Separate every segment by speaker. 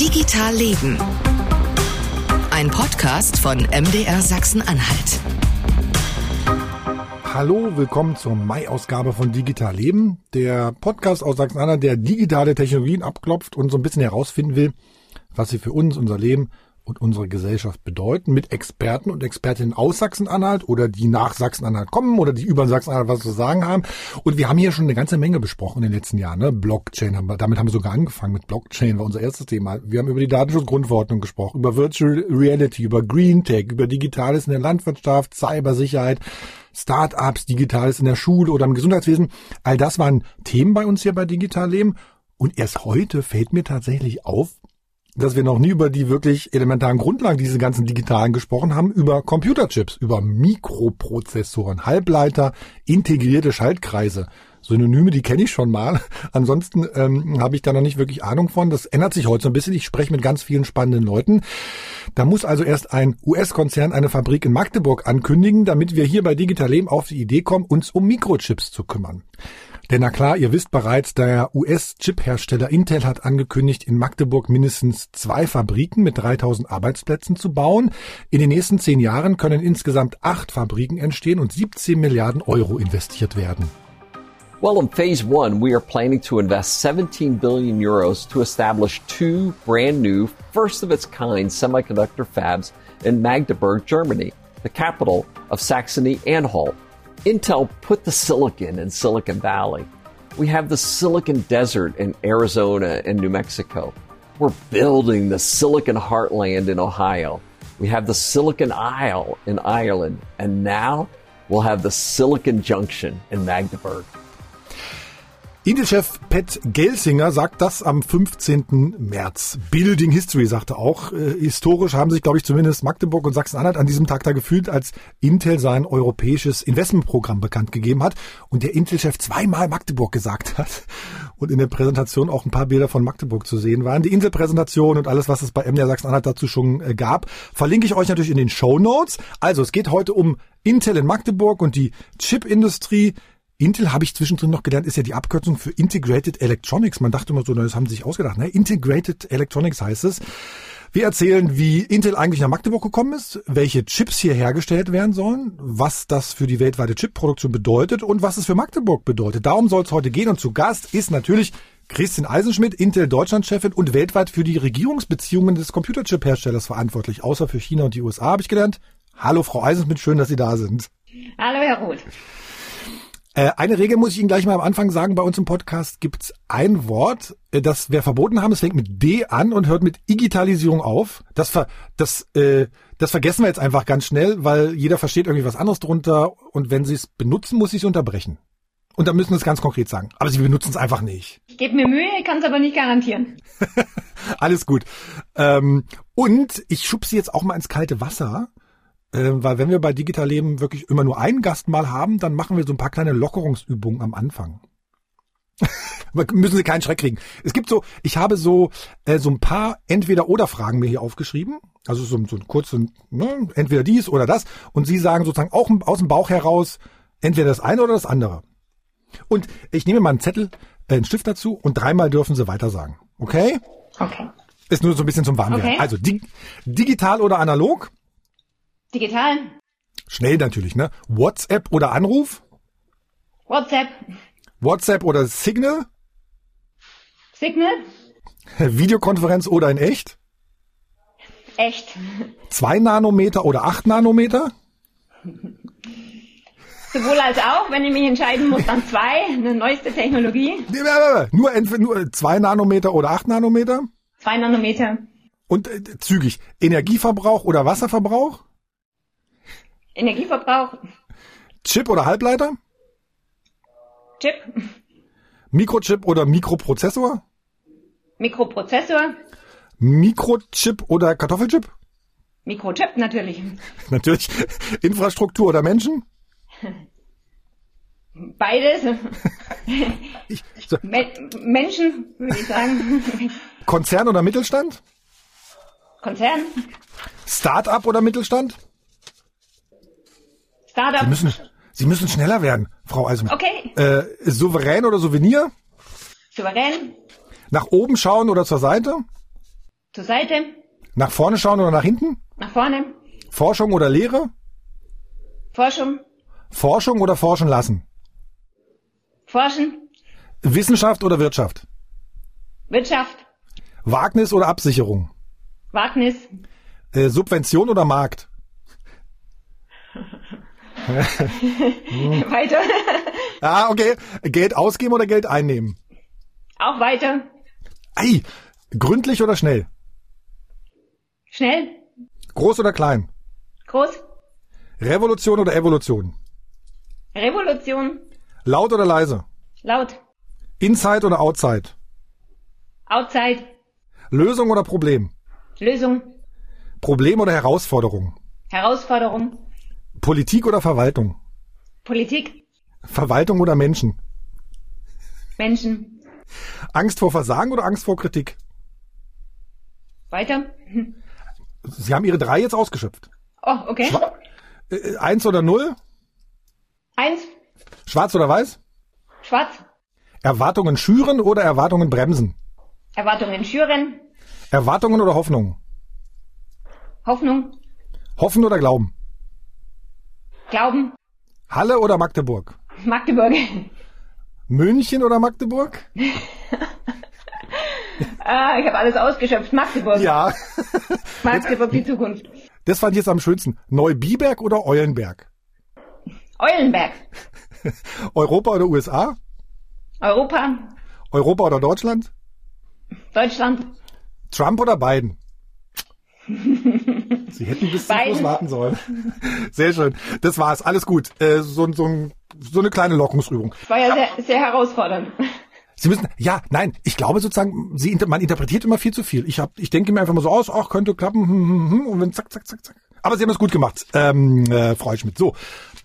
Speaker 1: Digital Leben. Ein Podcast von MDR Sachsen-Anhalt.
Speaker 2: Hallo, willkommen zur Mai-Ausgabe von Digital Leben, der Podcast aus Sachsen-Anhalt, der digitale Technologien abklopft und so ein bisschen herausfinden will, was sie für uns, unser Leben und unsere Gesellschaft bedeuten, mit Experten und Expertinnen aus Sachsen-Anhalt oder die nach Sachsen-Anhalt kommen oder die über Sachsen-Anhalt was zu sagen haben. Und wir haben hier schon eine ganze Menge besprochen in den letzten Jahren. Ne? Blockchain, haben wir, damit haben wir sogar angefangen mit Blockchain, war unser erstes Thema. Wir haben über die Datenschutzgrundverordnung gesprochen, über Virtual Reality, über Green Tech, über Digitales in der Landwirtschaft, Cybersicherheit, Startups, Digitales in der Schule oder im Gesundheitswesen. All das waren Themen bei uns hier bei Digital Leben. Und erst heute fällt mir tatsächlich auf, dass wir noch nie über die wirklich elementaren Grundlagen dieser ganzen digitalen gesprochen haben, über Computerchips, über Mikroprozessoren, Halbleiter, integrierte Schaltkreise. Synonyme, die kenne ich schon mal. Ansonsten ähm, habe ich da noch nicht wirklich Ahnung von. Das ändert sich heute so ein bisschen. Ich spreche mit ganz vielen spannenden Leuten. Da muss also erst ein US-Konzern eine Fabrik in Magdeburg ankündigen, damit wir hier bei Digital Leben auf die Idee kommen, uns um Mikrochips zu kümmern. Denn na klar, ihr wisst bereits, der US-Chip-Hersteller Intel hat angekündigt, in Magdeburg mindestens zwei Fabriken mit 3000 Arbeitsplätzen zu bauen. In den nächsten zehn Jahren können insgesamt acht Fabriken entstehen und 17 Milliarden Euro investiert werden.
Speaker 3: Well, in phase one, we are planning to invest 17 billion euros to establish two brand new, first of its kind semiconductor fabs in Magdeburg, Germany, the capital of Saxony Anhalt. Intel put the silicon in Silicon Valley. We have the Silicon Desert in Arizona and New Mexico. We're building the Silicon Heartland in Ohio. We have the Silicon Isle in Ireland. And now we'll have the Silicon Junction in Magdeburg.
Speaker 2: Intel-Chef Pat Gelsinger sagt das am 15. März. Building History sagte auch. Äh, historisch haben sich, glaube ich, zumindest Magdeburg und Sachsen-Anhalt an diesem Tag da gefühlt, als Intel sein europäisches Investmentprogramm bekannt gegeben hat und der Intel-Chef zweimal Magdeburg gesagt hat und in der Präsentation auch ein paar Bilder von Magdeburg zu sehen waren. Die Intel-Präsentation und alles, was es bei MDR Sachsen-Anhalt dazu schon äh, gab, verlinke ich euch natürlich in den Show Notes. Also es geht heute um Intel in Magdeburg und die Chip-Industrie. Intel habe ich zwischendrin noch gelernt, ist ja die Abkürzung für Integrated Electronics. Man dachte immer so, das haben sie sich ausgedacht. Ne? Integrated Electronics heißt es. Wir erzählen, wie Intel eigentlich nach Magdeburg gekommen ist, welche Chips hier hergestellt werden sollen, was das für die weltweite Chipproduktion bedeutet und was es für Magdeburg bedeutet. Darum soll es heute gehen und zu Gast ist natürlich Christian Eisenschmidt, Intel Deutschland-Chefin und weltweit für die Regierungsbeziehungen des Computerchip-Herstellers verantwortlich, außer für China und die USA, habe ich gelernt. Hallo Frau Eisenschmidt, schön, dass Sie da sind.
Speaker 4: Hallo Herr Roth.
Speaker 2: Äh, eine Regel muss ich Ihnen gleich mal am Anfang sagen, bei uns im Podcast gibt's ein Wort, äh, das wir verboten haben, es fängt mit D an und hört mit Digitalisierung auf. Das, ver, das, äh, das vergessen wir jetzt einfach ganz schnell, weil jeder versteht irgendwie was anderes drunter und wenn Sie es benutzen, muss ich es unterbrechen. Und dann müssen Sie es ganz konkret sagen. Aber Sie benutzen es einfach nicht.
Speaker 4: Ich gebe mir Mühe, kann es aber nicht garantieren.
Speaker 2: Alles gut. Ähm, und ich schub Sie jetzt auch mal ins kalte Wasser weil wenn wir bei Digital Leben wirklich immer nur einen Gast mal haben, dann machen wir so ein paar kleine Lockerungsübungen am Anfang. müssen Sie keinen Schreck kriegen. Es gibt so, ich habe so äh, so ein paar Entweder-oder-Fragen mir hier aufgeschrieben. Also so, so ein kurzen, ne, entweder dies oder das. Und Sie sagen sozusagen auch aus dem Bauch heraus entweder das eine oder das andere. Und ich nehme mal einen Zettel, äh, einen Stift dazu und dreimal dürfen Sie weiter sagen. Okay?
Speaker 4: Okay.
Speaker 2: Ist nur so ein bisschen zum Warmwerden.
Speaker 4: Okay.
Speaker 2: Also dig digital oder analog?
Speaker 4: Digital.
Speaker 2: Schnell natürlich, ne? WhatsApp oder Anruf?
Speaker 4: WhatsApp.
Speaker 2: WhatsApp oder Signal?
Speaker 4: Signal.
Speaker 2: Videokonferenz oder in echt?
Speaker 4: Echt.
Speaker 2: 2 Nanometer oder 8 Nanometer?
Speaker 4: Sowohl als auch, wenn ich mich entscheiden muss, dann zwei, eine neueste Technologie.
Speaker 2: Nur, entweder nur 2 Nanometer oder 8 Nanometer?
Speaker 4: Zwei Nanometer.
Speaker 2: Und äh, zügig. Energieverbrauch oder Wasserverbrauch?
Speaker 4: Energieverbrauch.
Speaker 2: Chip oder Halbleiter?
Speaker 4: Chip.
Speaker 2: Mikrochip oder Mikroprozessor?
Speaker 4: Mikroprozessor.
Speaker 2: Mikrochip oder Kartoffelchip?
Speaker 4: Mikrochip natürlich.
Speaker 2: Natürlich. Infrastruktur oder Menschen?
Speaker 4: Beides.
Speaker 2: Ich, so,
Speaker 4: Me Menschen, würde ich sagen.
Speaker 2: Konzern oder Mittelstand?
Speaker 4: Konzern.
Speaker 2: Start-up oder Mittelstand?
Speaker 4: Startup.
Speaker 2: Sie müssen, Sie müssen schneller werden, Frau Eisenmann.
Speaker 4: Okay.
Speaker 2: Äh, souverän oder Souvenir?
Speaker 4: Souverän.
Speaker 2: Nach oben schauen oder zur Seite?
Speaker 4: Zur Seite.
Speaker 2: Nach vorne schauen oder nach hinten?
Speaker 4: Nach vorne.
Speaker 2: Forschung oder Lehre?
Speaker 4: Forschung.
Speaker 2: Forschung oder forschen lassen?
Speaker 4: Forschen.
Speaker 2: Wissenschaft oder Wirtschaft?
Speaker 4: Wirtschaft.
Speaker 2: Wagnis oder Absicherung?
Speaker 4: Wagnis.
Speaker 2: Äh, Subvention oder Markt?
Speaker 4: weiter.
Speaker 2: Ah, okay. Geld ausgeben oder Geld einnehmen?
Speaker 4: Auch weiter.
Speaker 2: Ei, gründlich oder schnell?
Speaker 4: Schnell.
Speaker 2: Groß oder klein?
Speaker 4: Groß.
Speaker 2: Revolution oder Evolution?
Speaker 4: Revolution.
Speaker 2: Laut oder leise?
Speaker 4: Laut.
Speaker 2: Inside oder Outside?
Speaker 4: Outside.
Speaker 2: Lösung oder Problem?
Speaker 4: Lösung.
Speaker 2: Problem oder Herausforderung?
Speaker 4: Herausforderung.
Speaker 2: Politik oder Verwaltung?
Speaker 4: Politik.
Speaker 2: Verwaltung oder Menschen?
Speaker 4: Menschen.
Speaker 2: Angst vor Versagen oder Angst vor Kritik?
Speaker 4: Weiter.
Speaker 2: Sie haben Ihre drei jetzt ausgeschöpft.
Speaker 4: Oh, okay.
Speaker 2: Äh, eins oder null?
Speaker 4: Eins.
Speaker 2: Schwarz oder weiß?
Speaker 4: Schwarz.
Speaker 2: Erwartungen schüren oder Erwartungen bremsen?
Speaker 4: Erwartungen schüren.
Speaker 2: Erwartungen oder Hoffnungen?
Speaker 4: Hoffnung.
Speaker 2: Hoffen oder Glauben?
Speaker 4: Glauben.
Speaker 2: Halle oder Magdeburg?
Speaker 4: Magdeburg.
Speaker 2: München oder Magdeburg?
Speaker 4: ah, ich habe alles ausgeschöpft. Magdeburg.
Speaker 2: Ja.
Speaker 4: Magdeburg, die Zukunft.
Speaker 2: Das fand ich jetzt am schönsten. Neubiberg oder Eulenberg?
Speaker 4: Eulenberg.
Speaker 2: Europa oder USA?
Speaker 4: Europa.
Speaker 2: Europa oder Deutschland?
Speaker 4: Deutschland.
Speaker 2: Trump oder Biden? Sie hätten bis zum. Schluss warten sollen. Sehr schön. Das war's. Alles gut. Äh, so, so, so eine kleine Lockungsübung.
Speaker 4: War ja sehr, sehr herausfordernd.
Speaker 2: Sie müssen, ja, nein, ich glaube sozusagen, Sie, man interpretiert immer viel zu viel. Ich, hab, ich denke mir einfach mal so aus, ach, könnte klappen, hm, hm, hm, und wenn zack, zack, zack, zack. Aber Sie haben es gut gemacht, ähm, äh, Frau Schmidt. So,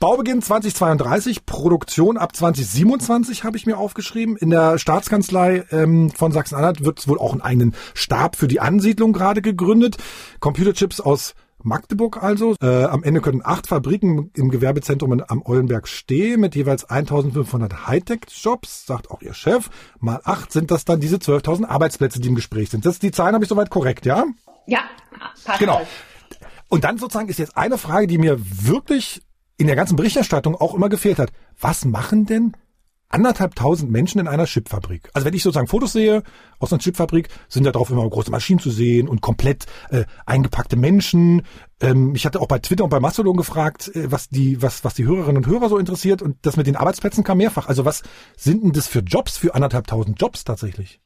Speaker 2: Baubeginn 2032, Produktion ab 2027 habe ich mir aufgeschrieben. In der Staatskanzlei ähm, von Sachsen-Anhalt wird wohl auch einen eigenen Stab für die Ansiedlung gerade gegründet. Computerchips aus Magdeburg also. Äh, am Ende können acht Fabriken im Gewerbezentrum am Eulenberg stehen mit jeweils 1500 Hightech-Jobs, sagt auch ihr Chef. Mal acht sind das dann diese 12.000 Arbeitsplätze, die im Gespräch sind. Das die Zahlen habe ich soweit korrekt, ja?
Speaker 4: Ja, passt
Speaker 2: Genau. Und dann sozusagen ist jetzt eine Frage, die mir wirklich in der ganzen Berichterstattung auch immer gefehlt hat. Was machen denn anderthalb tausend Menschen in einer Chipfabrik? Also wenn ich sozusagen Fotos sehe aus einer Chipfabrik, sind da drauf immer große Maschinen zu sehen und komplett äh, eingepackte Menschen. Ähm, ich hatte auch bei Twitter und bei Mastodon gefragt, äh, was die, was, was die Hörerinnen und Hörer so interessiert. Und das mit den Arbeitsplätzen kam mehrfach. Also was sind denn das für Jobs, für anderthalb tausend Jobs tatsächlich?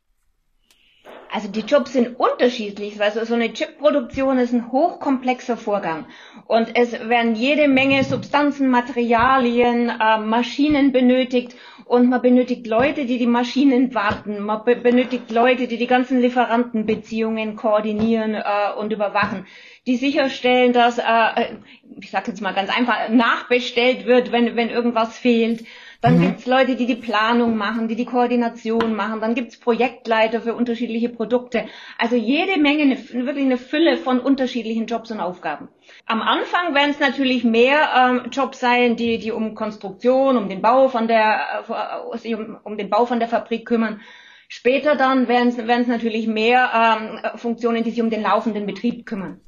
Speaker 4: Also die Jobs sind unterschiedlich, weil so so eine Chipproduktion ist ein hochkomplexer Vorgang. Und es werden jede Menge Substanzen, Materialien, äh, Maschinen benötigt und man benötigt Leute, die die Maschinen warten. Man be benötigt Leute, die die ganzen Lieferantenbeziehungen koordinieren äh, und überwachen, die sicherstellen, dass, äh, ich sage jetzt mal ganz einfach, nachbestellt wird, wenn, wenn irgendwas fehlt. Dann gibt's Leute, die die Planung machen, die die Koordination machen. Dann gibt's Projektleiter für unterschiedliche Produkte. Also jede Menge, eine, wirklich eine Fülle von unterschiedlichen Jobs und Aufgaben. Am Anfang werden es natürlich mehr ähm, Jobs sein, die, die um Konstruktion, um den Bau von der, äh, um, um den Bau von der Fabrik kümmern. Später dann werden es werden es natürlich mehr ähm, Funktionen, die sich um den laufenden Betrieb kümmern.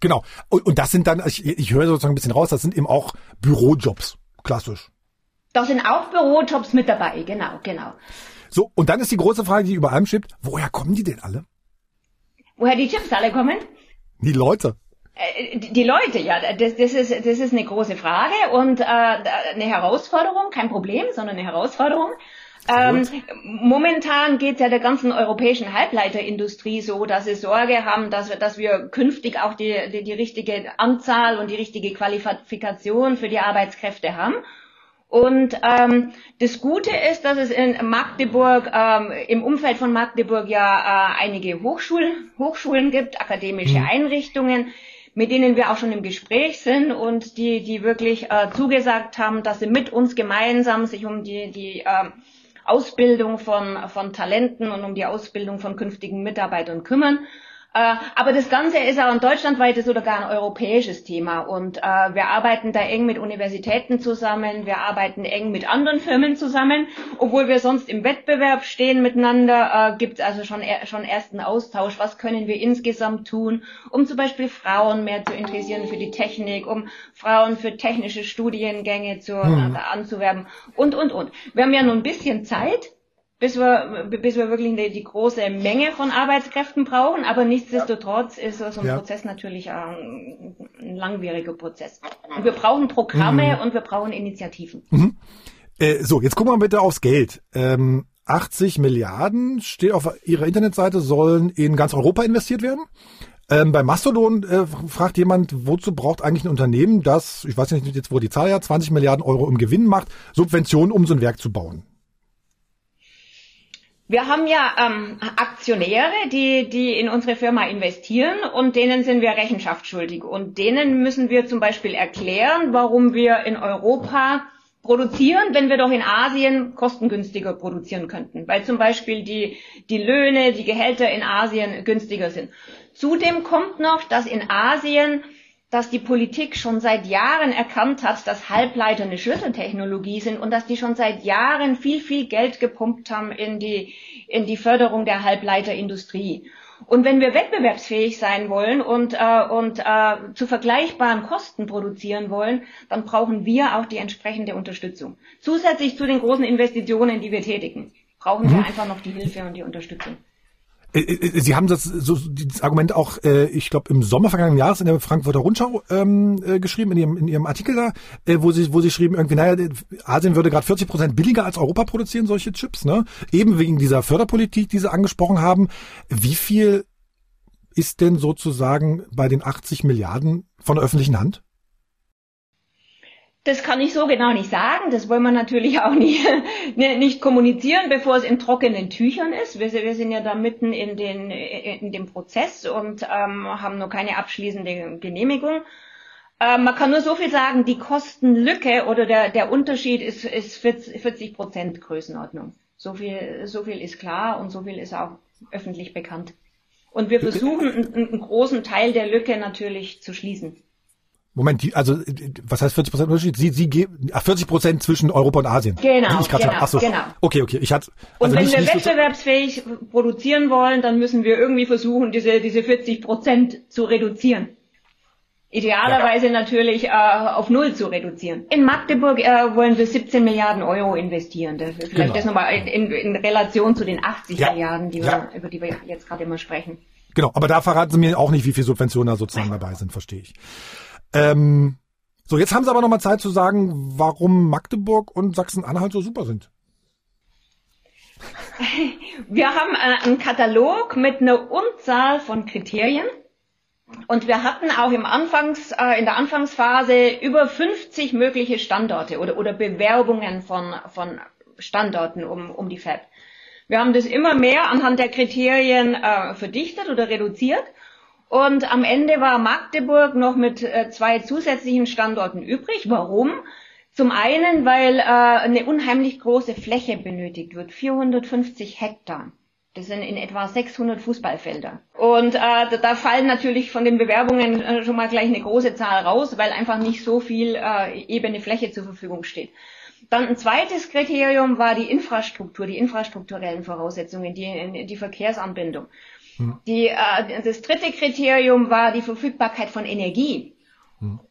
Speaker 2: Genau. Und, und das sind dann, ich, ich höre sozusagen ein bisschen raus, das sind eben auch Bürojobs. Klassisch.
Speaker 4: Da sind auch Bürojobs mit dabei, genau, genau.
Speaker 2: So, und dann ist die große Frage, die über allem schwebt, woher kommen die denn alle?
Speaker 4: Woher die Chips alle kommen?
Speaker 2: Die Leute.
Speaker 4: Äh, Die die Leute, ja, das, das, ist, das ist eine große Frage und äh, eine Herausforderung, kein Problem, sondern eine Herausforderung. Ähm, momentan geht es ja der ganzen europäischen Halbleiterindustrie so, dass sie Sorge haben, dass wir, dass wir künftig auch die, die, die richtige Anzahl und die richtige Qualifikation für die Arbeitskräfte haben. Und ähm, das Gute ist, dass es in Magdeburg, ähm, im Umfeld von Magdeburg ja äh, einige Hochschulen, Hochschulen gibt, akademische Einrichtungen, mit denen wir auch schon im Gespräch sind und die, die wirklich äh, zugesagt haben, dass sie mit uns gemeinsam sich um die, die ähm, Ausbildung von, von Talenten und um die Ausbildung von künftigen Mitarbeitern kümmern. Äh, aber das Ganze ist auch ein deutschlandweites oder gar ein europäisches Thema. Und äh, wir arbeiten da eng mit Universitäten zusammen, wir arbeiten eng mit anderen Firmen zusammen. Obwohl wir sonst im Wettbewerb stehen miteinander, äh, gibt es also schon, schon ersten Austausch. Was können wir insgesamt tun, um zum Beispiel Frauen mehr zu interessieren für die Technik, um Frauen für technische Studiengänge zu, hm. anzuwerben und, und, und. Wir haben ja nur ein bisschen Zeit bis wir, bis wir wirklich die, die große Menge von Arbeitskräften brauchen. Aber nichtsdestotrotz ist so ein ja. Prozess natürlich ein, ein, langwieriger Prozess. Und wir brauchen Programme mhm. und wir brauchen Initiativen.
Speaker 2: Mhm. Äh, so, jetzt gucken wir bitte aufs Geld. Ähm, 80 Milliarden steht auf Ihrer Internetseite, sollen in ganz Europa investiert werden. Ähm, bei Mastodon äh, fragt jemand, wozu braucht eigentlich ein Unternehmen, das, ich weiß nicht jetzt, wo die Zahl ja, 20 Milliarden Euro im Gewinn macht, Subventionen, um so ein Werk zu bauen?
Speaker 4: Wir haben ja ähm, Aktionäre, die, die in unsere Firma investieren und denen sind wir Rechenschaft schuldig. Und denen müssen wir zum Beispiel erklären, warum wir in Europa produzieren, wenn wir doch in Asien kostengünstiger produzieren könnten, weil zum Beispiel die, die Löhne, die Gehälter in Asien günstiger sind. Zudem kommt noch, dass in Asien dass die Politik schon seit Jahren erkannt hat, dass Halbleiter eine Schlüsseltechnologie sind und dass die schon seit Jahren viel, viel Geld gepumpt haben in die, in die Förderung der Halbleiterindustrie. Und wenn wir wettbewerbsfähig sein wollen und, äh, und äh, zu vergleichbaren Kosten produzieren wollen, dann brauchen wir auch die entsprechende Unterstützung. Zusätzlich zu den großen Investitionen, die wir tätigen, brauchen wir mhm. einfach noch die Hilfe und die Unterstützung.
Speaker 2: Äh, äh, Sie haben das, so, dieses Argument auch, äh, ich glaube, im Sommer vergangenen Jahres in der Frankfurter Rundschau ähm, äh, geschrieben, in Ihrem, in Ihrem Artikel da, äh, wo Sie, wo Sie schrieben, irgendwie, naja, Asien würde gerade 40 Prozent billiger als Europa produzieren, solche Chips, ne? Eben wegen dieser Förderpolitik, die Sie angesprochen haben. Wie viel ist denn sozusagen bei den 80 Milliarden von der öffentlichen Hand?
Speaker 4: Das kann ich so genau nicht sagen. Das wollen wir natürlich auch nicht, ne, nicht kommunizieren, bevor es in trockenen Tüchern ist. Wir, wir sind ja da mitten in, den, in dem Prozess und ähm, haben noch keine abschließende Genehmigung. Ähm, man kann nur so viel sagen, die Kostenlücke oder der, der Unterschied ist, ist 40 Prozent Größenordnung. So viel, so viel ist klar und so viel ist auch öffentlich bekannt. Und wir versuchen, einen, einen großen Teil der Lücke natürlich zu schließen.
Speaker 2: Moment, die, also was heißt 40 Prozent Unterschied? Sie, Sie geben 40 Prozent zwischen Europa und Asien.
Speaker 4: Genau, ich genau,
Speaker 2: Ach so. genau. Okay, okay. Ich hatte.
Speaker 4: Also und wenn nicht, wir nicht wettbewerbsfähig so produzieren wollen, dann müssen wir irgendwie versuchen, diese diese 40 Prozent zu reduzieren. Idealerweise ja. natürlich äh, auf null zu reduzieren. In Magdeburg äh, wollen wir 17 Milliarden Euro investieren. Das, vielleicht genau. das nochmal in, in, in Relation zu den 80 ja. Milliarden, die ja. wir, über die wir jetzt gerade immer sprechen.
Speaker 2: Genau, aber da verraten Sie mir auch nicht, wie viel Subventionen da sozusagen dabei sind, verstehe ich. Ähm, so, jetzt haben Sie aber noch mal Zeit zu sagen, warum Magdeburg und Sachsen-Anhalt so super sind.
Speaker 4: Wir haben äh, einen Katalog mit einer Unzahl von Kriterien. Und wir hatten auch im Anfangs, äh, in der Anfangsphase über 50 mögliche Standorte oder, oder Bewerbungen von, von Standorten um, um die Fab. Wir haben das immer mehr anhand der Kriterien äh, verdichtet oder reduziert und am Ende war Magdeburg noch mit äh, zwei zusätzlichen Standorten übrig. Warum? Zum einen, weil äh, eine unheimlich große Fläche benötigt wird, 450 Hektar. Das sind in etwa 600 Fußballfelder. Und äh, da, fallen natürlich von den Bewerbungen äh, schon mal gleich eine große Zahl raus, weil einfach nicht so viel äh, ebene Fläche zur Verfügung steht. Dann ein zweites Kriterium war die Infrastruktur, die infrastrukturellen Voraussetzungen, die, die Verkehrsanbindung. Die, äh, das dritte Kriterium war die Verfügbarkeit von Energie.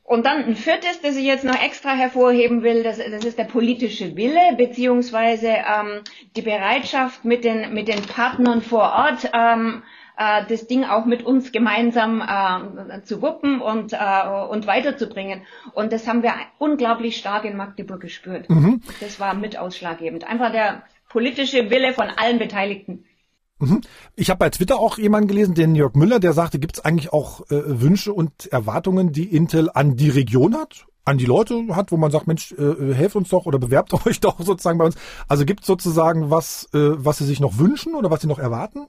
Speaker 4: Und dann ein viertes, das ich jetzt noch extra hervorheben will, das, das ist der politische Wille beziehungsweise ähm, die Bereitschaft mit den, mit den Partnern vor Ort, ähm, äh, das Ding auch mit uns gemeinsam äh, zu wuppen und, äh, und weiterzubringen. Und das haben wir unglaublich stark in Magdeburg gespürt. Mhm. Das war mit ausschlaggebend. Einfach der politische Wille von allen Beteiligten.
Speaker 2: Mhm. Ich habe bei Twitter auch jemanden gelesen, den Jörg Müller, der sagte, gibt es eigentlich auch äh, Wünsche und Erwartungen, die Intel an die Region hat, an die Leute hat, wo man sagt, Mensch, äh, helft uns doch oder bewerbt euch doch sozusagen bei uns. Also gibt es sozusagen was, äh, was sie sich noch wünschen oder was sie noch erwarten?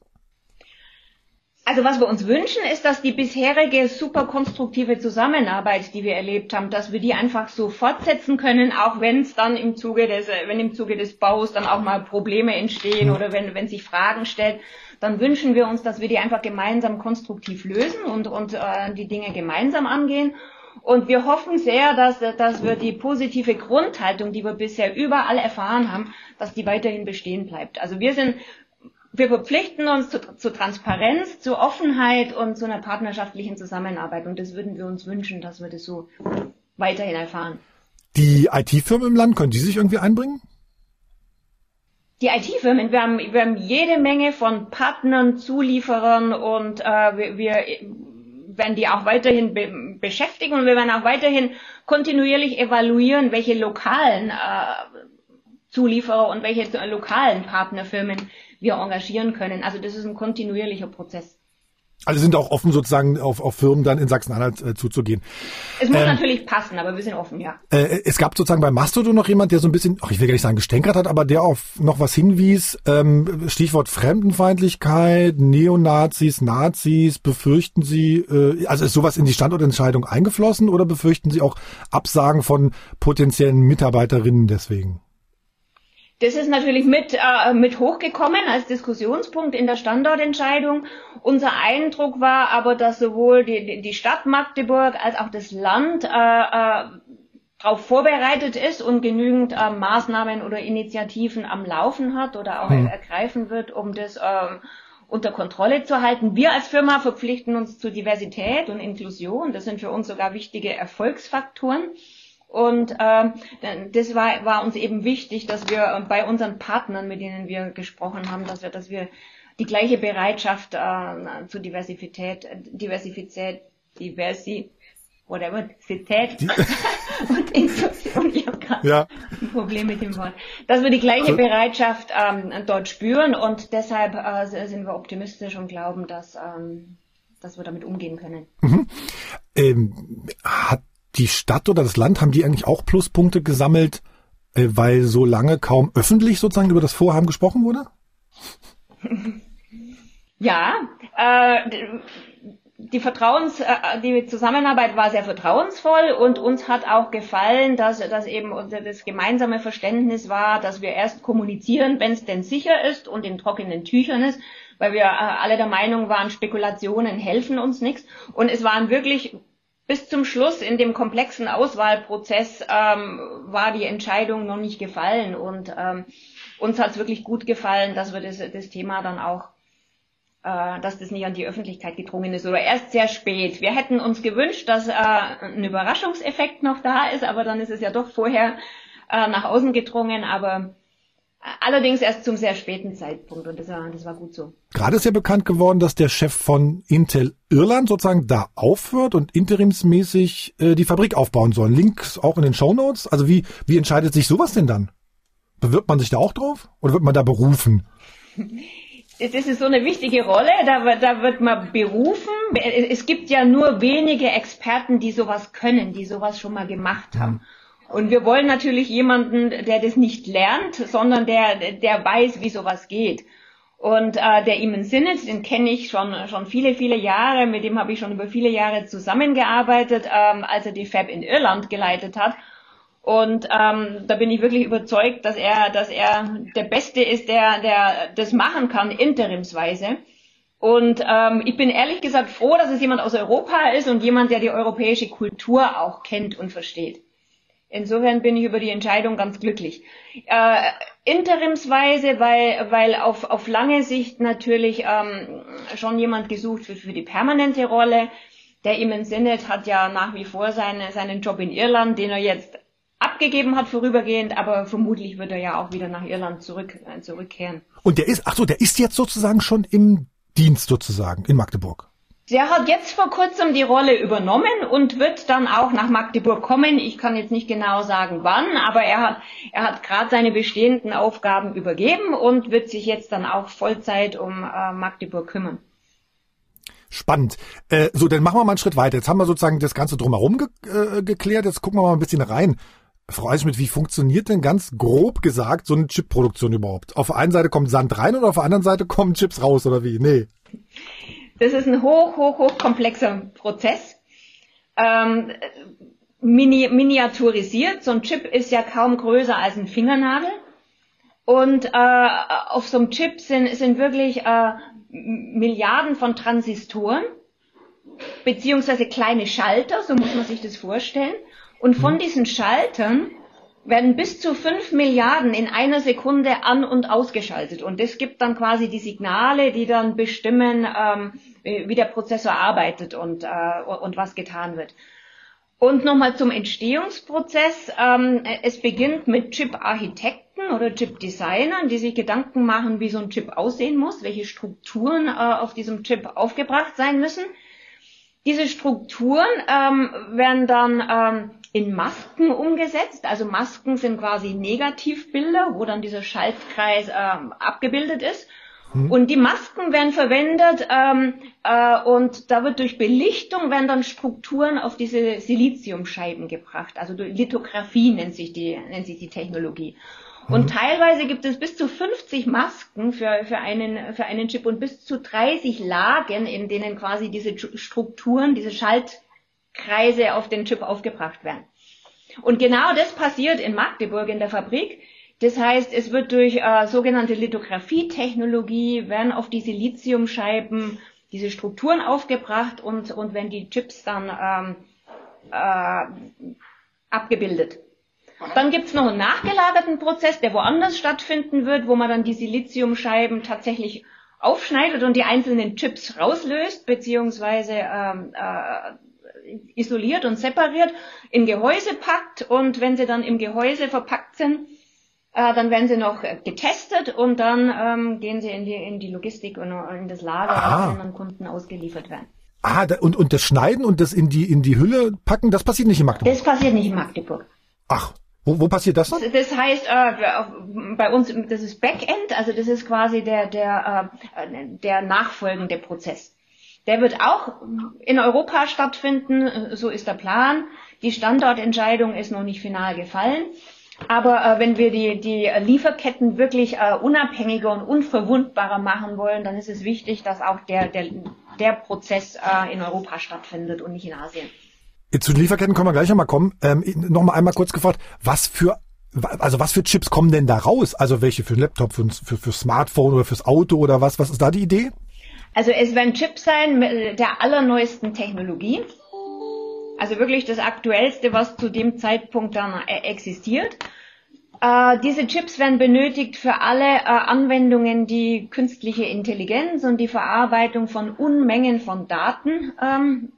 Speaker 4: Also was wir uns wünschen, ist, dass die bisherige super konstruktive Zusammenarbeit, die wir erlebt haben, dass wir die einfach so fortsetzen können, auch wenn es dann im Zuge des, wenn im Zuge des Baus dann auch mal Probleme entstehen oder wenn, wenn sich Fragen stellen, dann wünschen wir uns, dass wir die einfach gemeinsam konstruktiv lösen und, und äh, die Dinge gemeinsam angehen. Und wir hoffen sehr, dass, dass wir die positive Grundhaltung, die wir bisher überall erfahren haben, dass die weiterhin bestehen bleibt. Also wir sind wir verpflichten uns zu, zu, Transparenz, zu Offenheit und zu einer partnerschaftlichen Zusammenarbeit. Und das würden wir uns wünschen, dass wir das so weiterhin erfahren.
Speaker 2: Die IT-Firmen im Land, können die sich irgendwie einbringen?
Speaker 4: Die IT-Firmen, wir haben, wir haben jede Menge von Partnern, Zulieferern und äh, wir, wir werden die auch weiterhin be beschäftigen und wir werden auch weiterhin kontinuierlich evaluieren, welche lokalen äh, Zulieferer und welche lokalen Partnerfirmen wir engagieren können. Also das ist ein kontinuierlicher Prozess.
Speaker 2: Also sind auch offen sozusagen auf, auf Firmen dann in Sachsen-Anhalt äh, zuzugehen.
Speaker 4: Es muss ähm, natürlich passen, aber wir sind offen, ja.
Speaker 2: Äh, es gab sozusagen bei Mastodon noch jemand, der so ein bisschen, ach, ich will gar nicht sagen gestänkert hat, aber der auf noch was hinwies. Ähm, Stichwort Fremdenfeindlichkeit, Neonazis, Nazis. Befürchten Sie, äh, also ist sowas in die Standortentscheidung eingeflossen oder befürchten Sie auch Absagen von potenziellen Mitarbeiterinnen deswegen?
Speaker 4: Das ist natürlich mit, äh, mit hochgekommen als Diskussionspunkt in der Standortentscheidung. Unser Eindruck war aber, dass sowohl die, die Stadt Magdeburg als auch das Land äh, äh, darauf vorbereitet ist und genügend äh, Maßnahmen oder Initiativen am Laufen hat oder auch mhm. ergreifen wird, um das äh, unter Kontrolle zu halten. Wir als Firma verpflichten uns zu Diversität und Inklusion. Das sind für uns sogar wichtige Erfolgsfaktoren. Und ähm, das war, war uns eben wichtig, dass wir bei unseren Partnern, mit denen wir gesprochen haben, dass wir, dass wir die gleiche Bereitschaft äh, zu Diversität, Diversität, Diversi, whatever, Diversität und Inklusion, ich habe gerade ja. ein Problem mit dem Wort, dass wir die gleiche Bereitschaft ähm, dort spüren und deshalb äh, sind wir optimistisch und glauben, dass, ähm, dass wir damit umgehen können.
Speaker 2: Mhm. Ähm, hat die Stadt oder das Land, haben die eigentlich auch Pluspunkte gesammelt, äh, weil so lange kaum öffentlich sozusagen über das Vorhaben gesprochen wurde?
Speaker 4: Ja, äh, die Vertrauens, äh, die Zusammenarbeit war sehr vertrauensvoll und uns hat auch gefallen, dass, dass eben das gemeinsame Verständnis war, dass wir erst kommunizieren, wenn es denn sicher ist und in trockenen Tüchern ist, weil wir äh, alle der Meinung waren, Spekulationen helfen uns nichts. Und es waren wirklich bis zum Schluss in dem komplexen Auswahlprozess ähm, war die Entscheidung noch nicht gefallen und ähm, uns hat es wirklich gut gefallen, dass wir das, das Thema dann auch, äh, dass das nicht an die Öffentlichkeit gedrungen ist oder erst sehr spät. Wir hätten uns gewünscht, dass äh, ein Überraschungseffekt noch da ist, aber dann ist es ja doch vorher äh, nach außen gedrungen, aber Allerdings erst zum sehr späten Zeitpunkt und das war, das war gut so.
Speaker 2: Gerade ist ja bekannt geworden, dass der Chef von Intel Irland sozusagen da aufhört und interimsmäßig äh, die Fabrik aufbauen soll. Links auch in den Show Notes. Also wie, wie entscheidet sich sowas denn dann? Bewirbt man sich da auch drauf oder wird man da berufen?
Speaker 4: Das ist so eine wichtige Rolle, da, da wird man berufen. Es gibt ja nur wenige Experten, die sowas können, die sowas schon mal gemacht haben. Mhm. Und wir wollen natürlich jemanden, der das nicht lernt, sondern der, der weiß, wie sowas geht. Und äh, der Eamon Sinnitz, den kenne ich schon, schon viele, viele Jahre, mit dem habe ich schon über viele Jahre zusammengearbeitet, ähm, als er die Fab in Irland geleitet hat. Und ähm, da bin ich wirklich überzeugt, dass er, dass er der Beste ist, der, der das machen kann, interimsweise. Und ähm, ich bin ehrlich gesagt froh, dass es jemand aus Europa ist und jemand, der die europäische Kultur auch kennt und versteht. Insofern bin ich über die Entscheidung ganz glücklich. Äh, interimsweise, weil, weil auf, auf lange Sicht natürlich ähm, schon jemand gesucht wird für die permanente Rolle. Der Iman Sinet hat ja nach wie vor seine, seinen Job in Irland, den er jetzt abgegeben hat vorübergehend, aber vermutlich wird er ja auch wieder nach Irland zurück, äh, zurückkehren.
Speaker 2: Und der ist, ach so, der ist jetzt sozusagen schon im Dienst sozusagen in Magdeburg.
Speaker 4: Der hat jetzt vor kurzem die Rolle übernommen und wird dann auch nach Magdeburg kommen. Ich kann jetzt nicht genau sagen wann, aber er hat, er hat gerade seine bestehenden Aufgaben übergeben und wird sich jetzt dann auch Vollzeit um äh, Magdeburg kümmern.
Speaker 2: Spannend. Äh, so, dann machen wir mal einen Schritt weiter. Jetzt haben wir sozusagen das Ganze drumherum ge äh, geklärt. Jetzt gucken wir mal ein bisschen rein. Frau Eichschmidt, wie funktioniert denn ganz grob gesagt so eine Chipproduktion überhaupt? Auf der einen Seite kommt Sand rein und auf der anderen Seite kommen Chips raus oder wie? Nee.
Speaker 4: Das ist ein hoch, hoch, hoch komplexer Prozess. Ähm, mini miniaturisiert. So ein Chip ist ja kaum größer als ein Fingernagel. Und äh, auf so einem Chip sind, sind wirklich äh, Milliarden von Transistoren, beziehungsweise kleine Schalter, so muss man sich das vorstellen. Und von mhm. diesen Schaltern werden bis zu fünf Milliarden in einer Sekunde an- und ausgeschaltet. Und das gibt dann quasi die Signale, die dann bestimmen, ähm, wie der Prozessor arbeitet und, äh, und was getan wird. Und nochmal zum Entstehungsprozess. Ähm, es beginnt mit Chip-Architekten oder Chip-Designern, die sich Gedanken machen, wie so ein Chip aussehen muss, welche Strukturen äh, auf diesem Chip aufgebracht sein müssen. Diese Strukturen ähm, werden dann ähm, in Masken umgesetzt. Also Masken sind quasi Negativbilder, wo dann dieser Schaltkreis ähm, abgebildet ist. Hm. Und die Masken werden verwendet ähm, äh, und da wird durch Belichtung werden dann Strukturen auf diese Siliziumscheiben gebracht. Also Lithografie nennt sich die, nennt sich die Technologie. Und mhm. teilweise gibt es bis zu 50 Masken für, für, einen, für einen Chip und bis zu 30 Lagen, in denen quasi diese Strukturen, diese Schaltkreise auf den Chip aufgebracht werden. Und genau das passiert in Magdeburg in der Fabrik. Das heißt, es wird durch äh, sogenannte Lithographie-Technologie werden auf die Siliziumscheiben diese Strukturen aufgebracht und, und wenn die Chips dann ähm, äh, abgebildet. Dann gibt's noch einen nachgelagerten Prozess, der woanders stattfinden wird, wo man dann die Siliziumscheiben tatsächlich aufschneidet und die einzelnen Chips rauslöst, beziehungsweise ähm, äh, isoliert und separiert, in Gehäuse packt und wenn sie dann im Gehäuse verpackt sind, äh, dann werden sie noch getestet und dann ähm, gehen sie in die, in die Logistik und in das Lager, ah. und an Kunden ausgeliefert werden.
Speaker 2: Ah, da, und, und das Schneiden und das in die, in die Hülle packen, das passiert nicht in Magdeburg?
Speaker 4: Das passiert nicht in Magdeburg.
Speaker 2: Ach, wo, wo passiert das dann?
Speaker 4: Das heißt, äh, bei uns, das ist Backend, also das ist quasi der, der, äh, der nachfolgende Prozess. Der wird auch in Europa stattfinden, so ist der Plan. Die Standortentscheidung ist noch nicht final gefallen. Aber äh, wenn wir die, die Lieferketten wirklich äh, unabhängiger und unverwundbarer machen wollen, dann ist es wichtig, dass auch der, der, der Prozess äh, in Europa stattfindet und nicht in Asien.
Speaker 2: Zu den Lieferketten können wir gleich nochmal kommen. Ähm, noch mal einmal kurz gefragt, was für also was für Chips kommen denn da raus? Also welche für einen Laptop, für, für, für Smartphone oder fürs Auto oder was? Was ist da die Idee?
Speaker 4: Also es werden Chips sein mit der allerneuesten Technologie. Also wirklich das Aktuellste, was zu dem Zeitpunkt dann äh, existiert. Äh, diese Chips werden benötigt für alle äh, Anwendungen, die künstliche Intelligenz und die Verarbeitung von Unmengen von Daten ähm,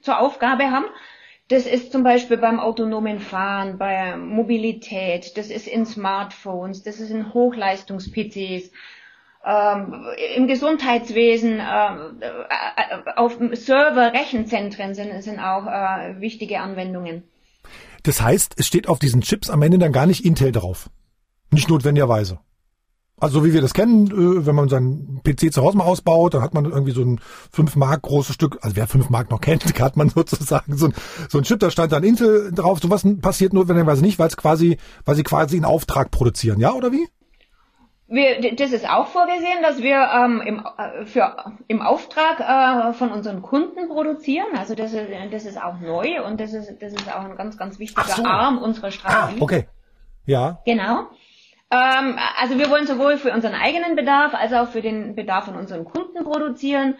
Speaker 4: zur Aufgabe haben. Das ist zum Beispiel beim autonomen Fahren, bei Mobilität, das ist in Smartphones, das ist in Hochleistungs-PCs, ähm, im Gesundheitswesen, äh, äh, auf Server, Rechenzentren sind, sind auch äh, wichtige Anwendungen.
Speaker 2: Das heißt, es steht auf diesen Chips am Ende dann gar nicht Intel drauf. Nicht notwendigerweise. Also so wie wir das kennen, äh, wenn man seinen PC zu Hause mal ausbaut, dann hat man irgendwie so ein 5 Mark großes Stück, also wer 5 Mark noch kennt, hat man sozusagen so ein, so ein Chip, da stand dann Intel drauf. Sowas passiert notwendigerweise nicht, weil es quasi, weil sie quasi einen Auftrag produzieren, ja oder wie?
Speaker 4: Wir, das ist auch vorgesehen, dass wir ähm, im, äh, für, im Auftrag äh, von unseren Kunden produzieren. Also das ist, das ist auch neu und das ist, das ist auch ein ganz, ganz wichtiger so. Arm unserer Strategie.
Speaker 2: Ah, okay. Ja.
Speaker 4: Genau. Ähm, also wir wollen sowohl für unseren eigenen Bedarf als auch für den Bedarf von unseren Kunden produzieren.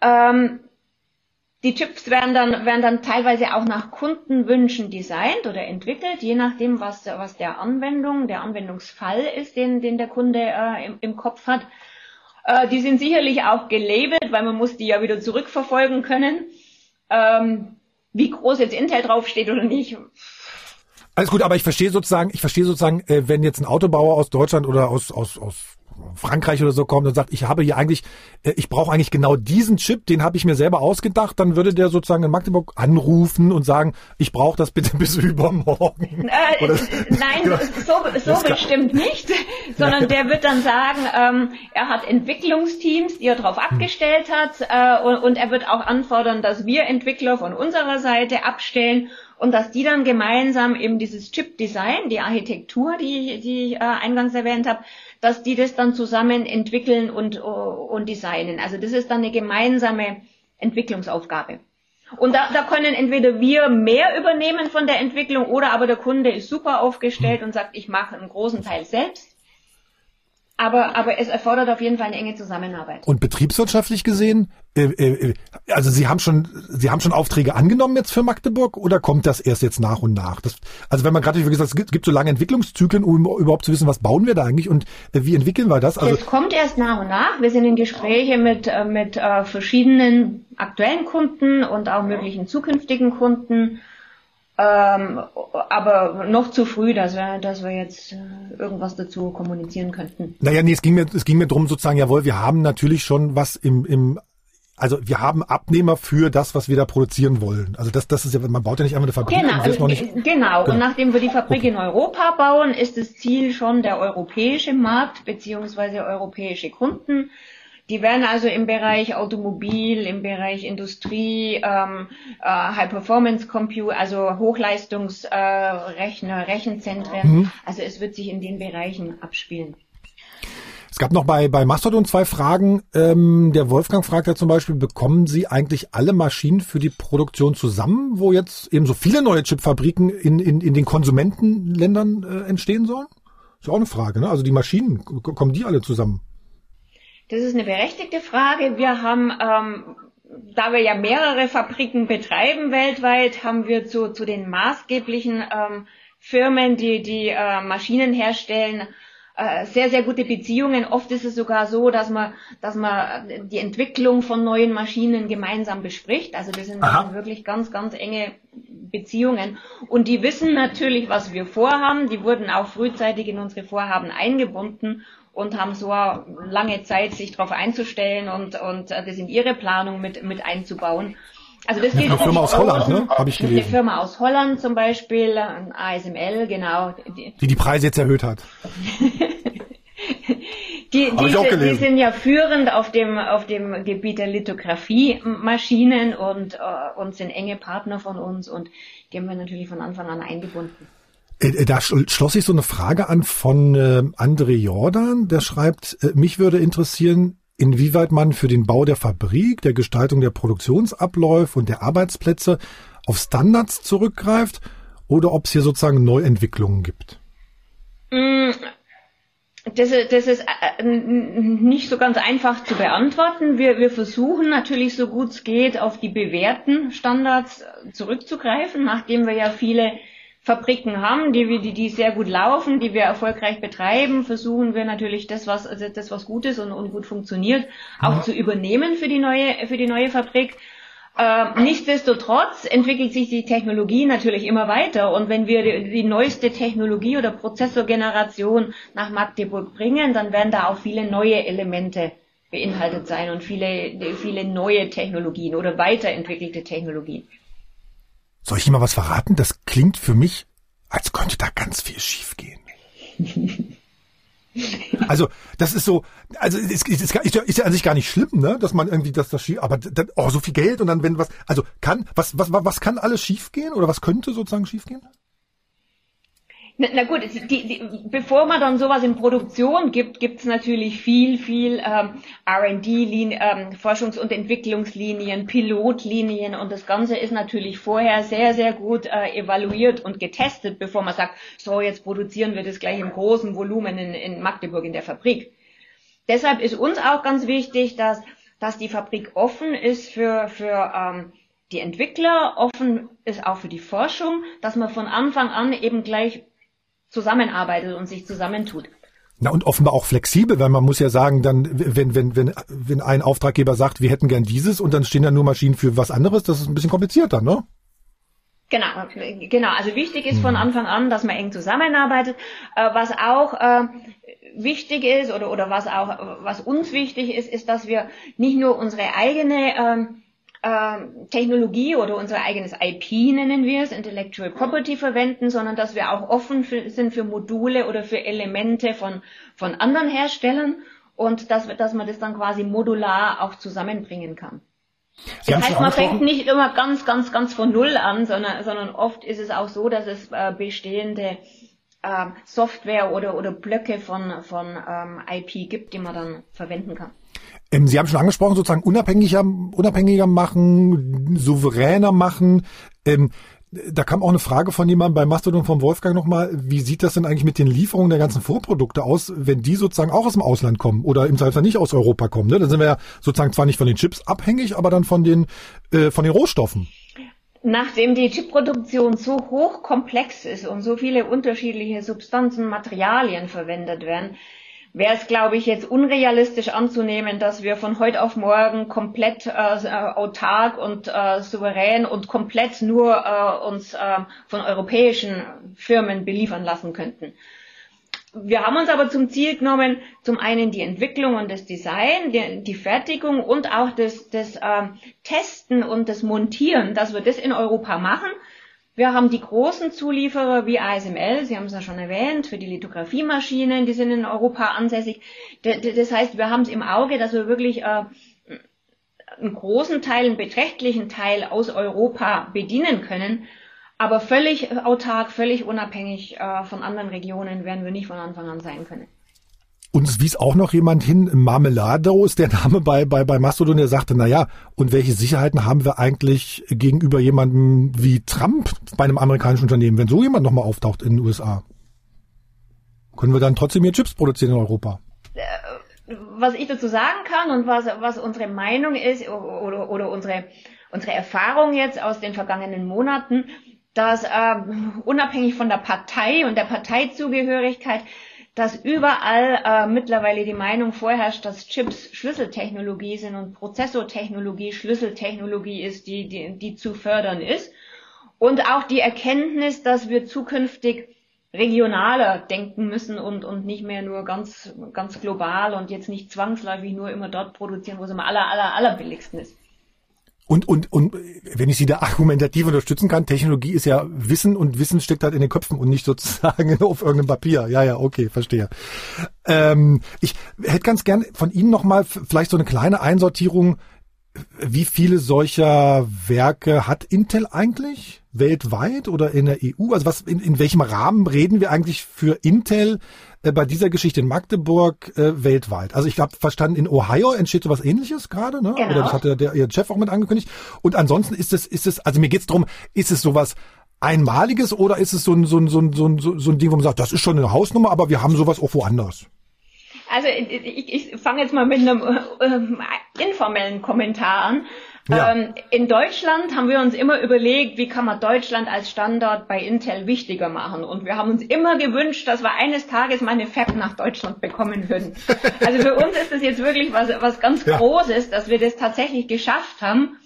Speaker 4: Ähm, die Chips werden dann, werden dann teilweise auch nach Kundenwünschen designt oder entwickelt, je nachdem, was, was der Anwendung, der Anwendungsfall ist, den, den der Kunde äh, im, im Kopf hat. Äh, die sind sicherlich auch gelabelt, weil man muss die ja wieder zurückverfolgen können. Ähm, wie groß jetzt Intel draufsteht oder nicht,
Speaker 2: alles gut, aber ich verstehe sozusagen, ich verstehe sozusagen, äh, wenn jetzt ein Autobauer aus Deutschland oder aus, aus, aus Frankreich oder so kommt und sagt, ich habe hier eigentlich, äh, ich brauche eigentlich genau diesen Chip, den habe ich mir selber ausgedacht, dann würde der sozusagen in Magdeburg anrufen und sagen, ich brauche das bitte bis übermorgen.
Speaker 4: Äh, nein, genau. so, so bestimmt nicht, sondern der wird dann sagen, ähm, er hat Entwicklungsteams, die er darauf hm. abgestellt hat äh, und, und er wird auch anfordern, dass wir Entwickler von unserer Seite abstellen und dass die dann gemeinsam eben dieses Chip-Design, die Architektur, die, die ich äh, eingangs erwähnt habe, dass die das dann zusammen entwickeln und, und designen. Also das ist dann eine gemeinsame Entwicklungsaufgabe. Und da, da können entweder wir mehr übernehmen von der Entwicklung oder aber der Kunde ist super aufgestellt und sagt, ich mache einen großen Teil selbst. Aber, aber es erfordert auf jeden Fall eine enge Zusammenarbeit.
Speaker 2: Und betriebswirtschaftlich gesehen, äh, äh, also Sie haben schon, Sie haben schon Aufträge angenommen jetzt für Magdeburg oder kommt das erst jetzt nach und nach? Das, also wenn man gerade, wie gesagt, es gibt, gibt so lange Entwicklungszyklen, um überhaupt zu wissen, was bauen wir da eigentlich und äh, wie entwickeln wir das?
Speaker 4: Also es kommt erst nach und nach. Wir sind in Gespräche mit, äh, mit äh, verschiedenen aktuellen Kunden und auch möglichen zukünftigen Kunden. Ähm, aber noch zu früh, dass wir, dass wir jetzt äh, irgendwas dazu kommunizieren könnten.
Speaker 2: Naja, nee, es ging mir, es ging mir drum sozusagen, jawohl, wir haben natürlich schon was im, im also wir haben Abnehmer für das, was wir da produzieren wollen. Also das, das ist ja, man baut ja nicht einmal eine Fabrik.
Speaker 4: Genau,
Speaker 2: also
Speaker 4: nicht, genau. genau. Und nachdem wir die Fabrik okay. in Europa bauen, ist das Ziel schon der europäische Markt beziehungsweise europäische Kunden. Die werden also im Bereich Automobil, im Bereich Industrie, ähm, äh, High Performance Compute, also Hochleistungsrechner, äh, Rechenzentren. Mhm. Also es wird sich in den Bereichen abspielen.
Speaker 2: Es gab noch bei, bei Mastodon zwei Fragen. Ähm, der Wolfgang fragt ja zum Beispiel, bekommen Sie eigentlich alle Maschinen für die Produktion zusammen, wo jetzt eben so viele neue Chipfabriken in, in, in den Konsumentenländern äh, entstehen sollen? Ist auch eine Frage, ne? Also die Maschinen, kommen die alle zusammen?
Speaker 4: Das ist eine berechtigte Frage. Wir haben, ähm, da wir ja mehrere Fabriken betreiben weltweit, haben wir zu, zu den maßgeblichen ähm, Firmen, die die äh, Maschinen herstellen, äh, sehr, sehr gute Beziehungen. Oft ist es sogar so, dass man, dass man die Entwicklung von neuen Maschinen gemeinsam bespricht. Also das sind, sind wirklich ganz, ganz enge Beziehungen. Und die wissen natürlich, was wir vorhaben. Die wurden auch frühzeitig in unsere Vorhaben eingebunden und haben so lange Zeit, sich darauf einzustellen und, und das in ihre Planung mit, mit einzubauen.
Speaker 2: Also das gilt eine Firma aus Holland, ne? Habe ich gelesen.
Speaker 4: Eine Firma aus Holland zum Beispiel, ASML, genau.
Speaker 2: Die die Preise jetzt erhöht hat.
Speaker 4: die, diese, die sind ja führend auf dem, auf dem Gebiet der Lithografie-Maschinen und, äh, und sind enge Partner von uns und die haben wir natürlich von Anfang an eingebunden.
Speaker 2: Äh, äh, da schloss sich so eine Frage an von äh, André Jordan, der schreibt, mich würde interessieren, inwieweit man für den Bau der Fabrik, der Gestaltung der Produktionsabläufe und der Arbeitsplätze auf Standards zurückgreift oder ob es hier sozusagen Neuentwicklungen gibt.
Speaker 4: Mm, das, das ist nicht so ganz einfach zu beantworten. Wir, wir versuchen natürlich so gut es geht auf die bewährten Standards zurückzugreifen, nachdem wir ja viele Fabriken haben, die, die, die sehr gut laufen, die wir erfolgreich betreiben, versuchen wir natürlich das, was, also das, was gut ist und, und gut funktioniert, auch ja. zu übernehmen für die neue, für die neue Fabrik. Äh, nichtsdestotrotz entwickelt sich die Technologie natürlich immer weiter und wenn wir die, die, neueste Technologie oder Prozessorgeneration nach Magdeburg bringen, dann werden da auch viele neue Elemente beinhaltet sein und viele, viele neue Technologien oder weiterentwickelte Technologien.
Speaker 2: Soll ich Ihnen mal was verraten? Das klingt für mich, als könnte da ganz viel schiefgehen. Also das ist so, also es ist, ist, ist, ja an sich gar nicht schlimm, ne, dass man irgendwie das das schief, aber dann, oh so viel Geld und dann wenn was, also kann was was was kann alles schiefgehen oder was könnte sozusagen schiefgehen?
Speaker 4: Na, gut, die, die, bevor man dann sowas in Produktion gibt, gibt es natürlich viel, viel ähm, R&D, ähm, Forschungs- und Entwicklungslinien, Pilotlinien und das Ganze ist natürlich vorher sehr, sehr gut äh, evaluiert und getestet, bevor man sagt, so jetzt produzieren wir das gleich im großen Volumen in, in Magdeburg in der Fabrik. Deshalb ist uns auch ganz wichtig, dass, dass die Fabrik offen ist für, für ähm, die Entwickler, offen ist auch für die Forschung, dass man von Anfang an eben gleich zusammenarbeitet und sich zusammentut.
Speaker 2: Na und offenbar auch flexibel, weil man muss ja sagen, dann wenn wenn wenn wenn ein Auftraggeber sagt, wir hätten gern dieses und dann stehen da nur Maschinen für was anderes, das ist ein bisschen komplizierter, ne?
Speaker 4: Genau, genau. Also wichtig ist von hm. Anfang an, dass man eng zusammenarbeitet. Äh, was auch äh, wichtig ist oder oder was auch was uns wichtig ist, ist, dass wir nicht nur unsere eigene ähm, Technologie oder unser eigenes IP nennen wir es, Intellectual Property verwenden, sondern dass wir auch offen für, sind für Module oder für Elemente von, von anderen Herstellern und dass, dass man das dann quasi modular auch zusammenbringen kann. Sie das heißt, man fängt nicht immer ganz, ganz, ganz von Null an, sondern, sondern oft ist es auch so, dass es äh, bestehende ähm, Software oder, oder Blöcke von, von ähm, IP gibt, die man dann verwenden kann.
Speaker 2: Ähm, Sie haben schon angesprochen, sozusagen unabhängiger, unabhängiger machen, souveräner machen. Ähm, da kam auch eine Frage von jemandem bei Mastodon vom Wolfgang nochmal, wie sieht das denn eigentlich mit den Lieferungen der ganzen Vorprodukte aus, wenn die sozusagen auch aus dem Ausland kommen oder im Zweifelsfall nicht aus Europa kommen? Ne? Dann sind wir ja sozusagen zwar nicht von den Chips abhängig, aber dann von den, äh, von den Rohstoffen.
Speaker 4: Nachdem die Chipproduktion so hochkomplex ist und so viele unterschiedliche Substanzen, Materialien verwendet werden, wäre es, glaube ich, jetzt unrealistisch anzunehmen, dass wir von heute auf morgen komplett äh, autark und äh, souverän und komplett nur äh, uns äh, von europäischen Firmen beliefern lassen könnten. Wir haben uns aber zum Ziel genommen, zum einen die Entwicklung und das Design, die, die Fertigung und auch das, das äh, Testen und das Montieren, dass wir das in Europa machen. Wir haben die großen Zulieferer wie ASML, Sie haben es ja schon erwähnt, für die Lithografiemaschinen, die sind in Europa ansässig. Das heißt, wir haben es im Auge, dass wir wirklich äh, einen großen Teil, einen beträchtlichen Teil aus Europa bedienen können. Aber völlig autark, völlig unabhängig äh, von anderen Regionen werden wir nicht von Anfang an sein können.
Speaker 2: Uns wies auch noch jemand hin, Marmelado ist der Name bei, bei, bei Mastodon, der sagte, na ja, und welche Sicherheiten haben wir eigentlich gegenüber jemandem wie Trump bei einem amerikanischen Unternehmen, wenn so jemand nochmal auftaucht in den USA? Können wir dann trotzdem hier Chips produzieren in Europa?
Speaker 4: Äh, was ich dazu sagen kann und was, was unsere Meinung ist oder, oder unsere, unsere Erfahrung jetzt aus den vergangenen Monaten, dass äh, unabhängig von der Partei und der Parteizugehörigkeit, dass überall äh, mittlerweile die Meinung vorherrscht, dass Chips Schlüsseltechnologie sind und Prozessortechnologie Schlüsseltechnologie ist, die, die, die zu fördern ist. Und auch die Erkenntnis, dass wir zukünftig regionaler denken müssen und, und nicht mehr nur ganz, ganz global und jetzt nicht zwangsläufig nur immer dort produzieren, wo es am aller, aller, aller billigsten ist.
Speaker 2: Und, und, und wenn ich Sie da argumentativ unterstützen kann, Technologie ist ja Wissen und Wissen steckt halt in den Köpfen und nicht sozusagen auf irgendeinem Papier. Ja, ja, okay, verstehe. Ähm, ich hätte ganz gern von Ihnen nochmal vielleicht so eine kleine Einsortierung. Wie viele solcher Werke hat Intel eigentlich? Weltweit oder in der EU? Also was, in, in welchem Rahmen reden wir eigentlich für Intel äh, bei dieser Geschichte in Magdeburg äh, weltweit. Also ich habe verstanden, in Ohio entsteht sowas ähnliches gerade, ne? Genau. Oder das hat der, der ihr Chef auch mit angekündigt. Und ansonsten ist es, ist es, also mir geht's drum, ist es sowas Einmaliges oder ist es so ein, so ein, so ein, so ein, so ein Ding, wo man sagt, das ist schon eine Hausnummer, aber wir haben sowas auch woanders?
Speaker 4: Also ich, ich fange jetzt mal mit einem äh, informellen Kommentar an. Ja. Ähm, in Deutschland haben wir uns immer überlegt, wie kann man Deutschland als Standort bei Intel wichtiger machen. Und wir haben uns immer gewünscht, dass wir eines Tages mal eine Fab nach Deutschland bekommen würden. Also für uns ist das jetzt wirklich was, was ganz ja. Großes, dass wir das tatsächlich geschafft haben,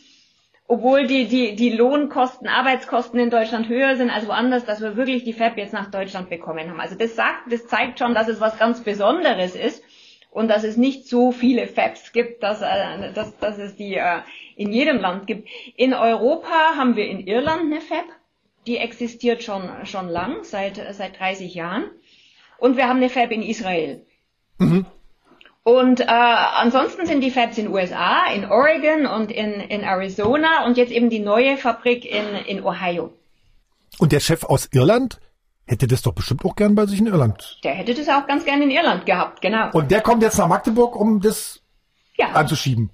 Speaker 4: obwohl die, die, die Lohnkosten, Arbeitskosten in Deutschland höher sind als woanders, dass wir wirklich die Fab jetzt nach Deutschland bekommen haben. Also das sagt, das zeigt schon, dass es was ganz Besonderes ist und dass es nicht so viele Fabs gibt, dass, äh, dass, dass es die äh, in jedem Land gibt. In Europa haben wir in Irland eine Fab, die existiert schon, schon lang, seit, seit 30 Jahren. Und wir haben eine Fab in Israel. Mhm. Und äh, ansonsten sind die Fabs in USA, in Oregon und in, in Arizona und jetzt eben die neue Fabrik in, in Ohio.
Speaker 2: Und der Chef aus Irland hätte das doch bestimmt auch gern bei sich in Irland.
Speaker 4: Der hätte das auch ganz gern in Irland gehabt, genau.
Speaker 2: Und der kommt jetzt nach Magdeburg, um das ja. anzuschieben.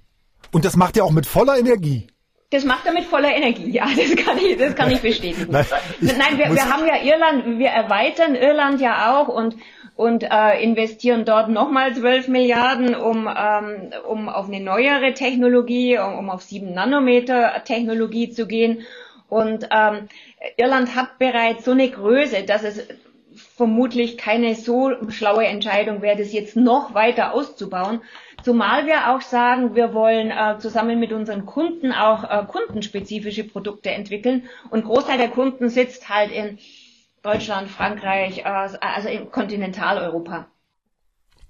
Speaker 2: Und das macht er auch mit voller Energie.
Speaker 4: Das macht er mit voller Energie, ja, das kann ich, das kann ich bestätigen. Nein, ich Nein wir, wir haben ja Irland, wir erweitern Irland ja auch und, und äh, investieren dort nochmal 12 Milliarden, um, ähm, um auf eine neuere Technologie, um, um auf 7 Nanometer Technologie zu gehen. Und ähm, Irland hat bereits so eine Größe, dass es vermutlich keine so schlaue Entscheidung wäre, das jetzt noch weiter auszubauen. Zumal wir auch sagen, wir wollen äh, zusammen mit unseren Kunden auch äh, kundenspezifische Produkte entwickeln. Und Großteil der Kunden sitzt halt in Deutschland, Frankreich, äh, also in Kontinentaleuropa.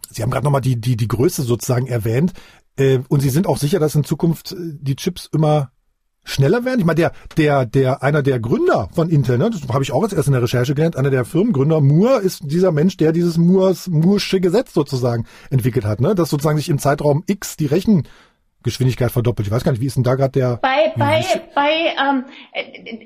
Speaker 2: Sie haben gerade nochmal die, die, die Größe sozusagen erwähnt. Äh, und Sie sind auch sicher, dass in Zukunft äh, die Chips immer schneller werden? Ich meine, der, der, der, einer der Gründer von Intel, ne, das habe ich auch jetzt erst in der Recherche gelernt, einer der Firmengründer, Moore, ist dieser Mensch, der dieses Moores, Moore'sche Gesetz sozusagen entwickelt hat, ne, dass sozusagen sich im Zeitraum X die Rechen Geschwindigkeit verdoppelt. Ich weiß gar nicht, wie ist denn da gerade der...
Speaker 4: Bei, bei, bei ähm,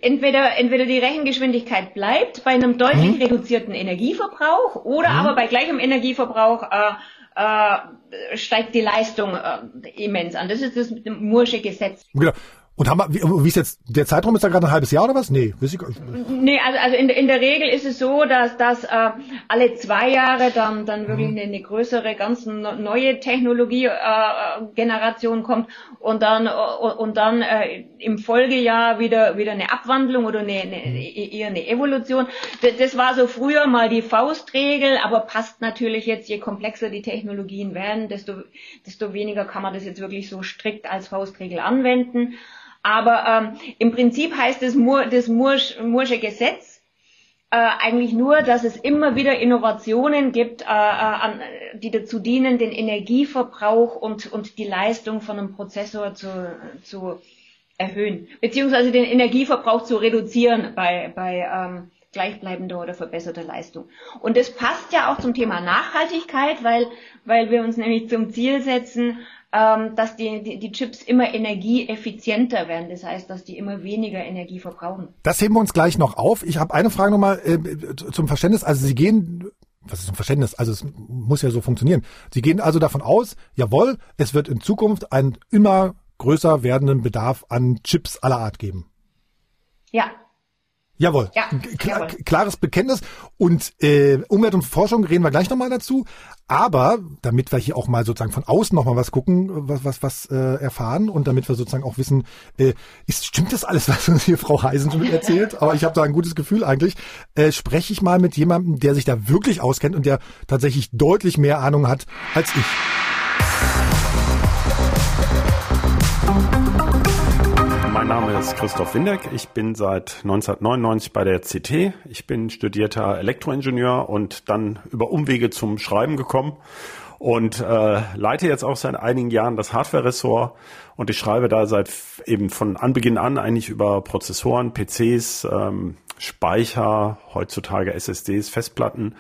Speaker 4: entweder, entweder die Rechengeschwindigkeit bleibt bei einem deutlich hm. reduzierten Energieverbrauch oder hm. aber bei gleichem Energieverbrauch äh, äh, steigt die Leistung äh, immens an. Das ist das Mursche Gesetz.
Speaker 2: Genau. Und haben wir, wie, ist jetzt, der Zeitraum ist da gerade ein halbes Jahr oder was? Nee, weiß ich
Speaker 4: gar nicht. Nee, also, also in, in der Regel ist es so, dass, dass äh, alle zwei Jahre dann, dann wirklich mhm. eine, eine größere, ganz neue Technologie-Generation äh, kommt und dann, und dann äh, im Folgejahr wieder, wieder eine Abwandlung oder eine, eine, mhm. eher eine Evolution. Das, das war so früher mal die Faustregel, aber passt natürlich jetzt, je komplexer die Technologien werden, desto, desto weniger kann man das jetzt wirklich so strikt als Faustregel anwenden. Aber ähm, im Prinzip heißt das, Mur, das Mursch, Mursche Gesetz äh, eigentlich nur, dass es immer wieder Innovationen gibt, äh, äh, an, die dazu dienen, den Energieverbrauch und, und die Leistung von einem Prozessor zu, zu erhöhen, beziehungsweise den Energieverbrauch zu reduzieren bei, bei ähm, gleichbleibender oder verbesserter Leistung. Und das passt ja auch zum Thema Nachhaltigkeit, weil, weil wir uns nämlich zum Ziel setzen, ähm, dass die, die, die Chips immer energieeffizienter werden. Das heißt, dass die immer weniger Energie verbrauchen.
Speaker 2: Das heben wir uns gleich noch auf. Ich habe eine Frage nochmal äh, zum Verständnis. Also Sie gehen was ist ein Verständnis? Also es muss ja so funktionieren. Sie gehen also davon aus, jawohl, es wird in Zukunft einen immer größer werdenden Bedarf an Chips aller Art geben.
Speaker 4: Ja,
Speaker 2: Jawohl. Ja, Klar, jawohl. Klares Bekenntnis. Und äh, Umwelt und Forschung reden wir gleich nochmal dazu. Aber damit wir hier auch mal sozusagen von außen nochmal was gucken, was, was, was äh, erfahren und damit wir sozusagen auch wissen, äh, ist, stimmt das alles, was uns hier Frau Heisen schon erzählt? Aber ich habe da ein gutes Gefühl eigentlich. Äh, spreche ich mal mit jemandem, der sich da wirklich auskennt und der tatsächlich deutlich mehr Ahnung hat als ich.
Speaker 5: Ist Christoph Windeck. Ich bin seit 1999 bei der CT. Ich bin studierter Elektroingenieur und dann über Umwege zum Schreiben gekommen und äh, leite jetzt auch seit einigen Jahren das Hardware-Ressort und ich schreibe da seit eben von Anbeginn an eigentlich über Prozessoren, PCs, ähm, Speicher, heutzutage SSDs, Festplatten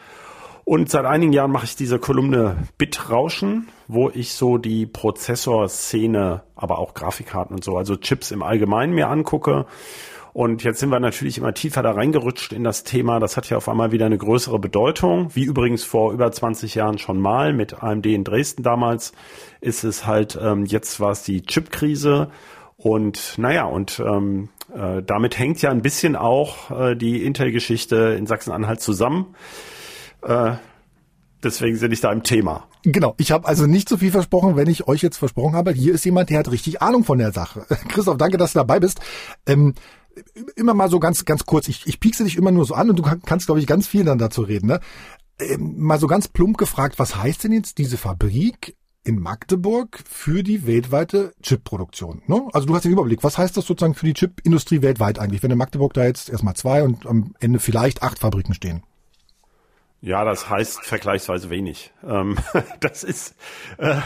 Speaker 5: und seit einigen Jahren mache ich diese Kolumne Bitrauschen, wo ich so die Prozessorszene, aber auch Grafikkarten und so, also Chips im Allgemeinen mir angucke. Und jetzt sind wir natürlich immer tiefer da reingerutscht in das Thema. Das hat ja auf einmal wieder eine größere Bedeutung. Wie übrigens vor über 20 Jahren schon mal mit AMD in Dresden damals ist es halt, ähm, jetzt war es die Chipkrise. Und naja, und ähm, äh, damit hängt ja ein bisschen auch äh, die Intel-Geschichte in Sachsen-Anhalt zusammen. Äh, deswegen sind ich da im Thema.
Speaker 2: Genau, ich habe also nicht so viel versprochen, wenn ich euch jetzt versprochen habe, hier ist jemand, der hat richtig Ahnung von der Sache. Christoph, danke, dass du dabei bist. Ähm, immer mal so ganz, ganz kurz, ich, ich piekse dich immer nur so an und du kannst, glaube ich, ganz viel dann dazu reden. Ne? Ähm, mal so ganz plump gefragt, was heißt denn jetzt diese Fabrik in Magdeburg für die weltweite Chipproduktion? Ne? Also du hast den Überblick, was heißt das sozusagen für die Chipindustrie weltweit eigentlich, wenn in Magdeburg da jetzt erstmal zwei und am Ende vielleicht acht Fabriken stehen?
Speaker 5: Ja, das heißt vergleichsweise wenig. Ähm, das ist äh,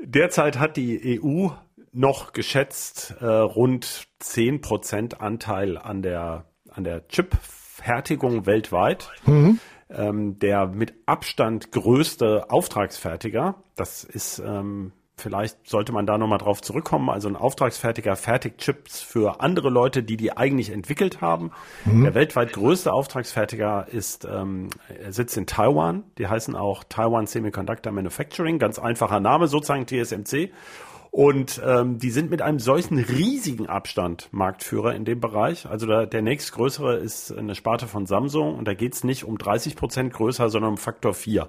Speaker 5: derzeit hat die EU noch geschätzt äh, rund zehn Prozent Anteil an der an der Chip-Fertigung weltweit. Mhm. Ähm, der mit Abstand größte Auftragsfertiger, das ist ähm, Vielleicht sollte man da nochmal drauf zurückkommen. Also ein Auftragsfertiger fertigt Chips für andere Leute, die die eigentlich entwickelt haben. Mhm. Der weltweit größte Auftragsfertiger ist, ähm, er sitzt in Taiwan. Die heißen auch Taiwan Semiconductor Manufacturing. Ganz einfacher Name, sozusagen TSMC. Und ähm, die sind mit einem solchen riesigen Abstand Marktführer in dem Bereich. Also der, der nächstgrößere ist eine Sparte von Samsung und da geht's nicht um 30 Prozent größer, sondern um Faktor 4.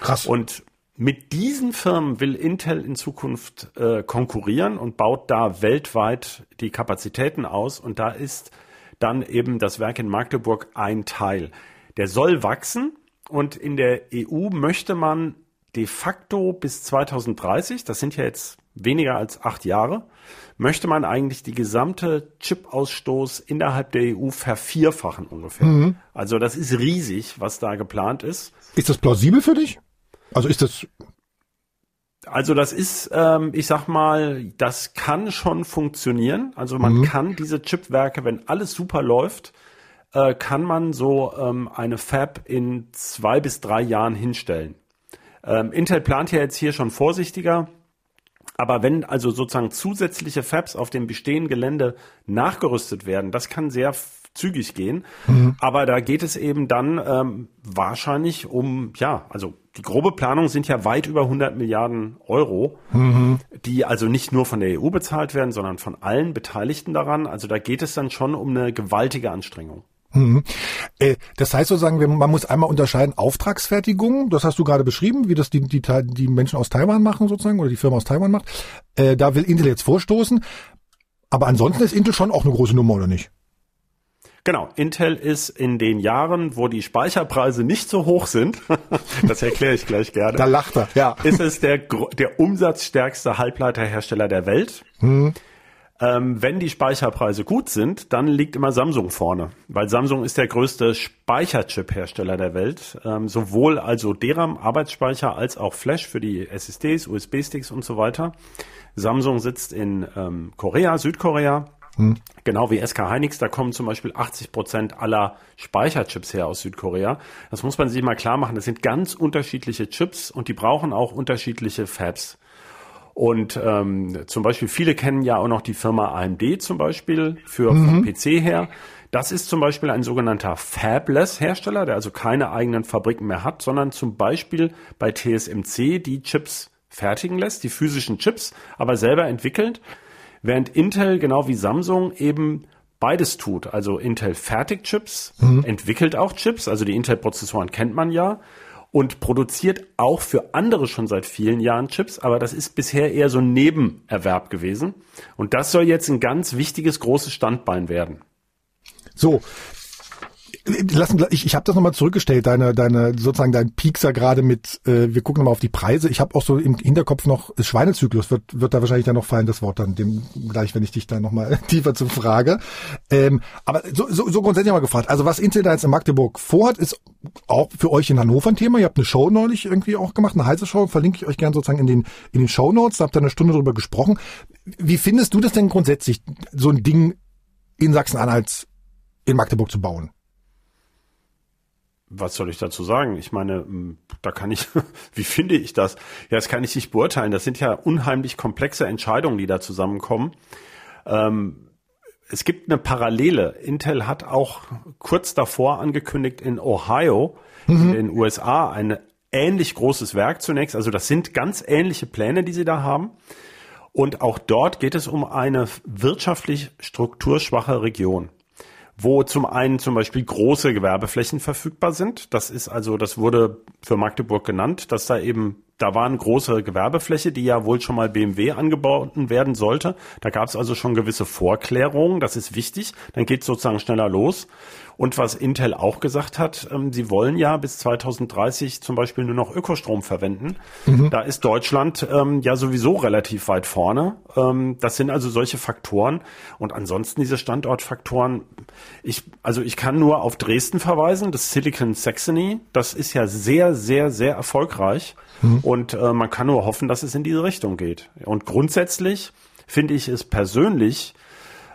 Speaker 5: Krass. Und mit diesen Firmen will Intel in Zukunft äh, konkurrieren und baut da weltweit die Kapazitäten aus. Und da ist dann eben das Werk in Magdeburg ein Teil. Der soll wachsen und in der EU möchte man de facto bis 2030, das sind ja jetzt weniger als acht Jahre, möchte man eigentlich die gesamte Chip-Ausstoß innerhalb der EU vervierfachen ungefähr. Mhm. Also das ist riesig, was da geplant ist.
Speaker 2: Ist das plausibel für dich? Also ist das
Speaker 5: also das ist, ähm, ich sag mal, das kann schon funktionieren. Also man mhm. kann diese Chipwerke, wenn alles super läuft, äh, kann man so ähm, eine Fab in zwei bis drei Jahren hinstellen. Ähm, Intel plant ja jetzt hier schon vorsichtiger. Aber wenn also sozusagen zusätzliche Fabs auf dem bestehenden Gelände nachgerüstet werden, das kann sehr zügig gehen. Mhm. Aber da geht es eben dann ähm, wahrscheinlich um, ja, also die grobe Planung sind ja weit über 100 Milliarden Euro, mhm. die also nicht nur von der EU bezahlt werden, sondern von allen Beteiligten daran. Also da geht es dann schon um eine gewaltige Anstrengung.
Speaker 2: Mhm. Äh, das heißt sozusagen, man muss einmal unterscheiden Auftragsfertigung, das hast du gerade beschrieben, wie das die, die, die Menschen aus Taiwan machen sozusagen oder die Firma aus Taiwan macht. Äh, da will Intel jetzt vorstoßen. Aber ansonsten ist Intel schon auch eine große Nummer, oder nicht?
Speaker 5: Genau, Intel ist in den Jahren, wo die Speicherpreise nicht so hoch sind, das erkläre ich gleich gerne.
Speaker 2: Da lacht er, ja.
Speaker 5: Ist es der, der umsatzstärkste Halbleiterhersteller der Welt. Hm. Ähm, wenn die Speicherpreise gut sind, dann liegt immer Samsung vorne, weil Samsung ist der größte Speicherchip-Hersteller der Welt. Ähm, sowohl also DRAM, Arbeitsspeicher, als auch Flash für die SSDs, USB-Sticks und so weiter. Samsung sitzt in ähm, Korea, Südkorea. Hm. Genau wie SK Hynix, da kommen zum Beispiel 80 Prozent aller Speicherchips her aus Südkorea. Das muss man sich mal klar machen. Das sind ganz unterschiedliche Chips und die brauchen auch unterschiedliche Fabs. Und ähm, zum Beispiel, viele kennen ja auch noch die Firma AMD zum Beispiel für mhm. PC her. Das ist zum Beispiel ein sogenannter Fabless-Hersteller, der also keine eigenen Fabriken mehr hat, sondern zum Beispiel bei TSMC die Chips fertigen lässt, die physischen Chips, aber selber entwickelt, während Intel genau wie Samsung eben beides tut. Also Intel fertigt Chips, mhm. entwickelt auch Chips, also die Intel-Prozessoren kennt man ja und produziert auch für andere schon seit vielen Jahren Chips, aber das ist bisher eher so ein Nebenerwerb gewesen. Und das soll jetzt ein ganz wichtiges, großes Standbein werden.
Speaker 2: So, Lassen, ich ich habe das nochmal zurückgestellt, deine, deine sozusagen dein Piekser gerade mit, äh, wir gucken nochmal auf die Preise. Ich habe auch so im Hinterkopf noch Schweinezyklus, wird, wird da wahrscheinlich dann noch fallen, das Wort dann dem gleich, wenn ich dich da nochmal tiefer zu frage. Ähm, aber so, so, so grundsätzlich mal gefragt, also was Intel da jetzt in Magdeburg vorhat, ist auch für euch in Hannover ein Thema. Ihr habt eine Show neulich irgendwie auch gemacht, eine heiße Show, verlinke ich euch gerne sozusagen in den, in den Show Notes, da habt ihr eine Stunde drüber gesprochen. Wie findest du das denn grundsätzlich, so ein Ding in Sachsen-Anhalt in Magdeburg zu bauen?
Speaker 5: Was soll ich dazu sagen? Ich meine, da kann ich, wie finde ich das? Ja, das kann ich nicht beurteilen. Das sind ja unheimlich komplexe Entscheidungen, die da zusammenkommen. Ähm, es gibt eine Parallele. Intel hat auch kurz davor angekündigt, in Ohio, mhm. in den USA, ein ähnlich großes Werk zunächst. Also das sind ganz ähnliche Pläne, die sie da haben. Und auch dort geht es um eine wirtschaftlich strukturschwache Region wo zum einen zum Beispiel große Gewerbeflächen verfügbar sind. Das ist also, das wurde für Magdeburg genannt, dass da eben da war eine große Gewerbefläche, die ja wohl schon mal BMW angebaut werden sollte. Da gab es also schon gewisse Vorklärungen, das ist wichtig. Dann geht es sozusagen schneller los. Und was Intel auch gesagt hat, ähm, sie wollen ja bis 2030 zum Beispiel nur noch Ökostrom verwenden. Mhm. Da ist Deutschland ähm, ja sowieso relativ weit vorne. Ähm, das sind also solche Faktoren. Und ansonsten diese Standortfaktoren, ich, also ich kann nur auf Dresden verweisen, das Silicon Saxony, das ist ja sehr, sehr, sehr erfolgreich. Mhm. Und äh, man kann nur hoffen, dass es in diese Richtung geht. Und grundsätzlich finde ich es persönlich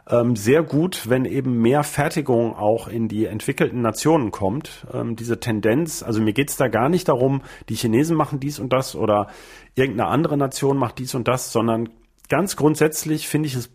Speaker 5: ähm, sehr gut, wenn eben mehr Fertigung auch in die entwickelten Nationen kommt. Ähm, diese Tendenz, also mir geht es da gar nicht darum, die Chinesen machen dies und das oder irgendeine andere Nation macht dies und das, sondern ganz grundsätzlich finde ich es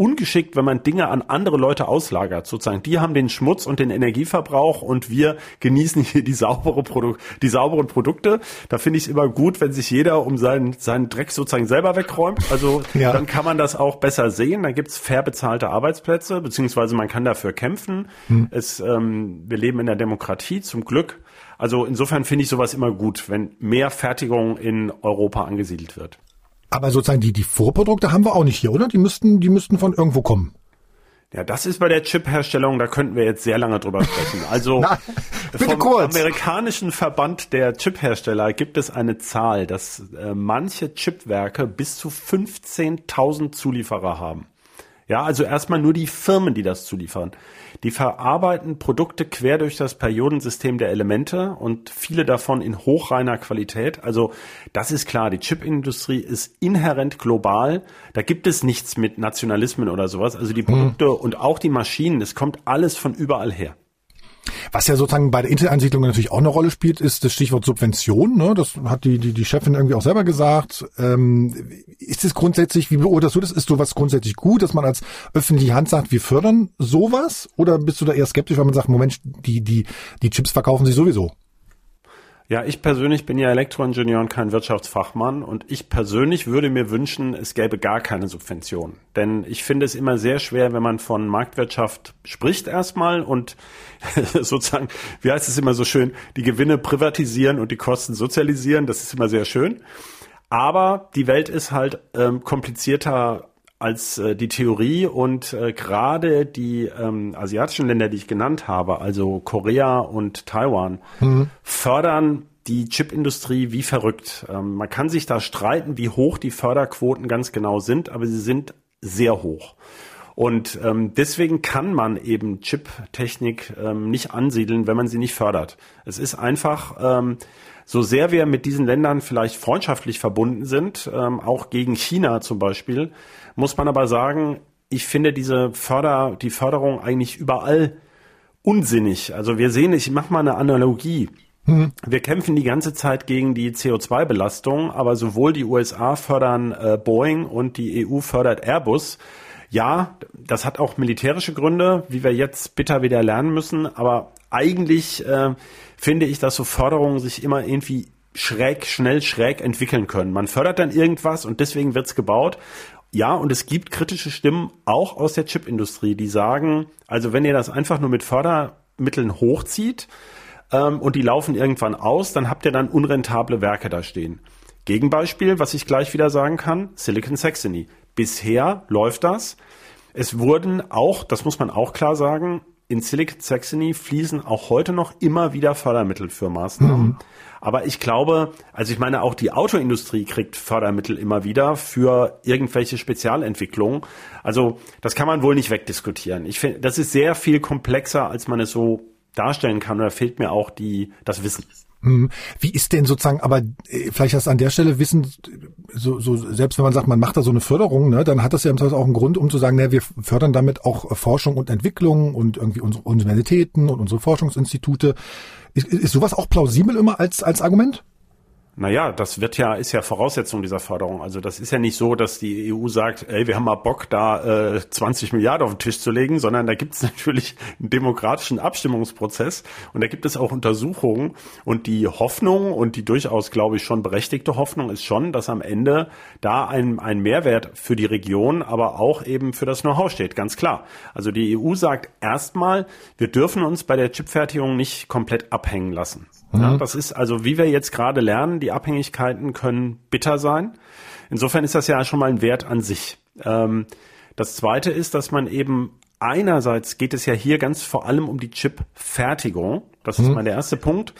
Speaker 5: ungeschickt, wenn man Dinge an andere Leute auslagert. Sozusagen, die haben den Schmutz und den Energieverbrauch und wir genießen hier die saubere Produ die sauberen Produkte. Da finde ich es immer gut, wenn sich jeder um seinen, seinen Dreck sozusagen selber wegräumt. Also ja. dann kann man das auch besser sehen. Dann gibt es fair bezahlte Arbeitsplätze, beziehungsweise man kann dafür kämpfen. Hm. Es, ähm, wir leben in der Demokratie, zum Glück. Also insofern finde ich sowas immer gut, wenn mehr Fertigung in Europa angesiedelt wird.
Speaker 2: Aber sozusagen die, die Vorprodukte haben wir auch nicht hier, oder? Die müssten, die müssten von irgendwo kommen.
Speaker 5: Ja, das ist bei der Chip-Herstellung, da könnten wir jetzt sehr lange drüber sprechen. Also
Speaker 2: Na, vom
Speaker 5: kurz. amerikanischen Verband der Chip-Hersteller gibt es eine Zahl, dass äh, manche Chipwerke bis zu 15.000 Zulieferer haben. Ja, also erstmal nur die Firmen, die das zuliefern. Die verarbeiten Produkte quer durch das Periodensystem der Elemente und viele davon in hochreiner Qualität. Also das ist klar, die Chipindustrie ist inhärent global. Da gibt es nichts mit Nationalismen oder sowas. Also die Produkte hm. und auch die Maschinen, es kommt alles von überall her.
Speaker 2: Was ja sozusagen bei der Internetansiedlung natürlich auch eine Rolle spielt, ist das Stichwort Subvention. Ne? Das hat die, die, die Chefin irgendwie auch selber gesagt. Ähm, ist es grundsätzlich, wie beurteilst du das? Ist sowas grundsätzlich gut, dass man als öffentliche Hand sagt, wir fördern sowas? Oder bist du da eher skeptisch, weil man sagt, Moment, die, die, die Chips verkaufen sich sowieso?
Speaker 5: Ja, ich persönlich bin ja Elektroingenieur und kein Wirtschaftsfachmann und ich persönlich würde mir wünschen, es gäbe gar keine Subvention. Denn ich finde es immer sehr schwer, wenn man von Marktwirtschaft spricht erstmal und sozusagen, wie heißt es immer so schön, die Gewinne privatisieren und die Kosten sozialisieren. Das ist immer sehr schön. Aber die Welt ist halt ähm, komplizierter als äh, die Theorie und äh, gerade die ähm, asiatischen Länder, die ich genannt habe, also Korea und Taiwan, mhm. fördern die Chipindustrie wie verrückt. Ähm, man kann sich da streiten, wie hoch die Förderquoten ganz genau sind, aber sie sind sehr hoch. Und ähm, deswegen kann man eben Chip-Technik ähm, nicht ansiedeln, wenn man sie nicht fördert. Es ist einfach, ähm, so sehr wir mit diesen Ländern vielleicht freundschaftlich verbunden sind, ähm, auch gegen China zum Beispiel, muss man aber sagen, ich finde diese Förder, die Förderung eigentlich überall unsinnig. Also wir sehen, ich mache mal eine Analogie. Mhm. Wir kämpfen die ganze Zeit gegen die CO2-Belastung, aber sowohl die USA fördern äh, Boeing und die EU fördert Airbus. Ja, das hat auch militärische Gründe, wie wir jetzt bitter wieder lernen müssen, aber eigentlich äh, finde ich, dass so Förderungen sich immer irgendwie schräg, schnell schräg entwickeln können. Man fördert dann irgendwas und deswegen wird's gebaut. Ja, und es gibt kritische Stimmen auch aus der Chipindustrie, die sagen, also wenn ihr das einfach nur mit Fördermitteln hochzieht ähm, und die laufen irgendwann aus, dann habt ihr dann unrentable Werke da stehen. Gegenbeispiel, was ich gleich wieder sagen kann, Silicon Saxony. Bisher läuft das. Es wurden auch, das muss man auch klar sagen, in Silicon Saxony fließen auch heute noch immer wieder Fördermittel für Maßnahmen. Mhm. Aber ich glaube, also ich meine, auch die Autoindustrie kriegt Fördermittel immer wieder für irgendwelche Spezialentwicklungen. Also das kann man wohl nicht wegdiskutieren. Ich finde, das ist sehr viel komplexer, als man es so darstellen kann. Und da fehlt mir auch die, das Wissen.
Speaker 2: Mhm. Wie ist denn sozusagen, aber äh, vielleicht das an der Stelle Wissen, so, so selbst wenn man sagt, man macht da so eine Förderung, ne, dann hat das ja im auch einen Grund, um zu sagen, ne, wir fördern damit auch Forschung und Entwicklung und irgendwie unsere Universitäten und unsere Forschungsinstitute. Ist, ist sowas auch plausibel immer als, als Argument?
Speaker 5: Naja, das wird ja, ist ja Voraussetzung dieser Förderung. Also das ist ja nicht so, dass die EU sagt, ey, wir haben mal Bock, da äh, 20 Milliarden auf den Tisch zu legen, sondern da gibt es natürlich einen demokratischen Abstimmungsprozess und da gibt es auch Untersuchungen und die Hoffnung und die durchaus, glaube ich, schon berechtigte Hoffnung ist schon, dass am Ende da ein, ein Mehrwert für die Region, aber auch eben für das Know-how steht, ganz klar. Also die EU sagt erstmal, wir dürfen uns bei der Chipfertigung nicht komplett abhängen lassen. Ja, mhm. das ist also, wie wir jetzt gerade lernen, die Abhängigkeiten können bitter sein. Insofern ist das ja schon mal ein Wert an sich. Ähm, das zweite ist, dass man eben einerseits geht es ja hier ganz vor allem um die Chip-Fertigung. Das mhm. ist mal der erste Punkt.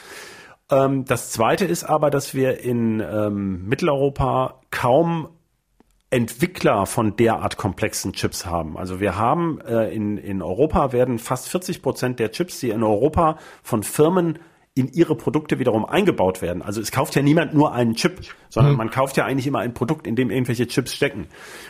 Speaker 5: Ähm, das zweite ist aber, dass wir in ähm, Mitteleuropa kaum Entwickler von derart komplexen Chips haben. Also wir haben äh, in, in Europa werden fast 40 Prozent der Chips, die in Europa von Firmen in ihre Produkte wiederum eingebaut werden. Also es kauft ja niemand nur einen Chip, sondern mhm. man kauft ja eigentlich immer ein Produkt, in dem irgendwelche Chips stecken.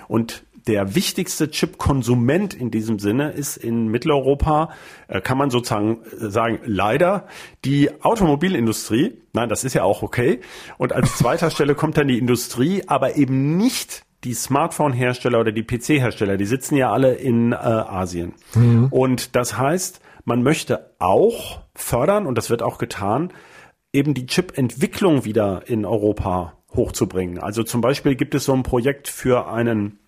Speaker 5: Und der wichtigste Chip-Konsument in diesem Sinne ist in Mitteleuropa, äh, kann man sozusagen äh, sagen, leider die Automobilindustrie. Nein, das ist ja auch okay. Und als zweiter Stelle kommt dann die Industrie, aber eben nicht die Smartphone-Hersteller oder die PC-Hersteller. Die sitzen ja alle in äh, Asien. Mhm. Und das heißt, man möchte auch fördern, und das wird auch getan, eben die Chip-Entwicklung wieder in Europa hochzubringen. Also zum Beispiel gibt es so ein Projekt für einen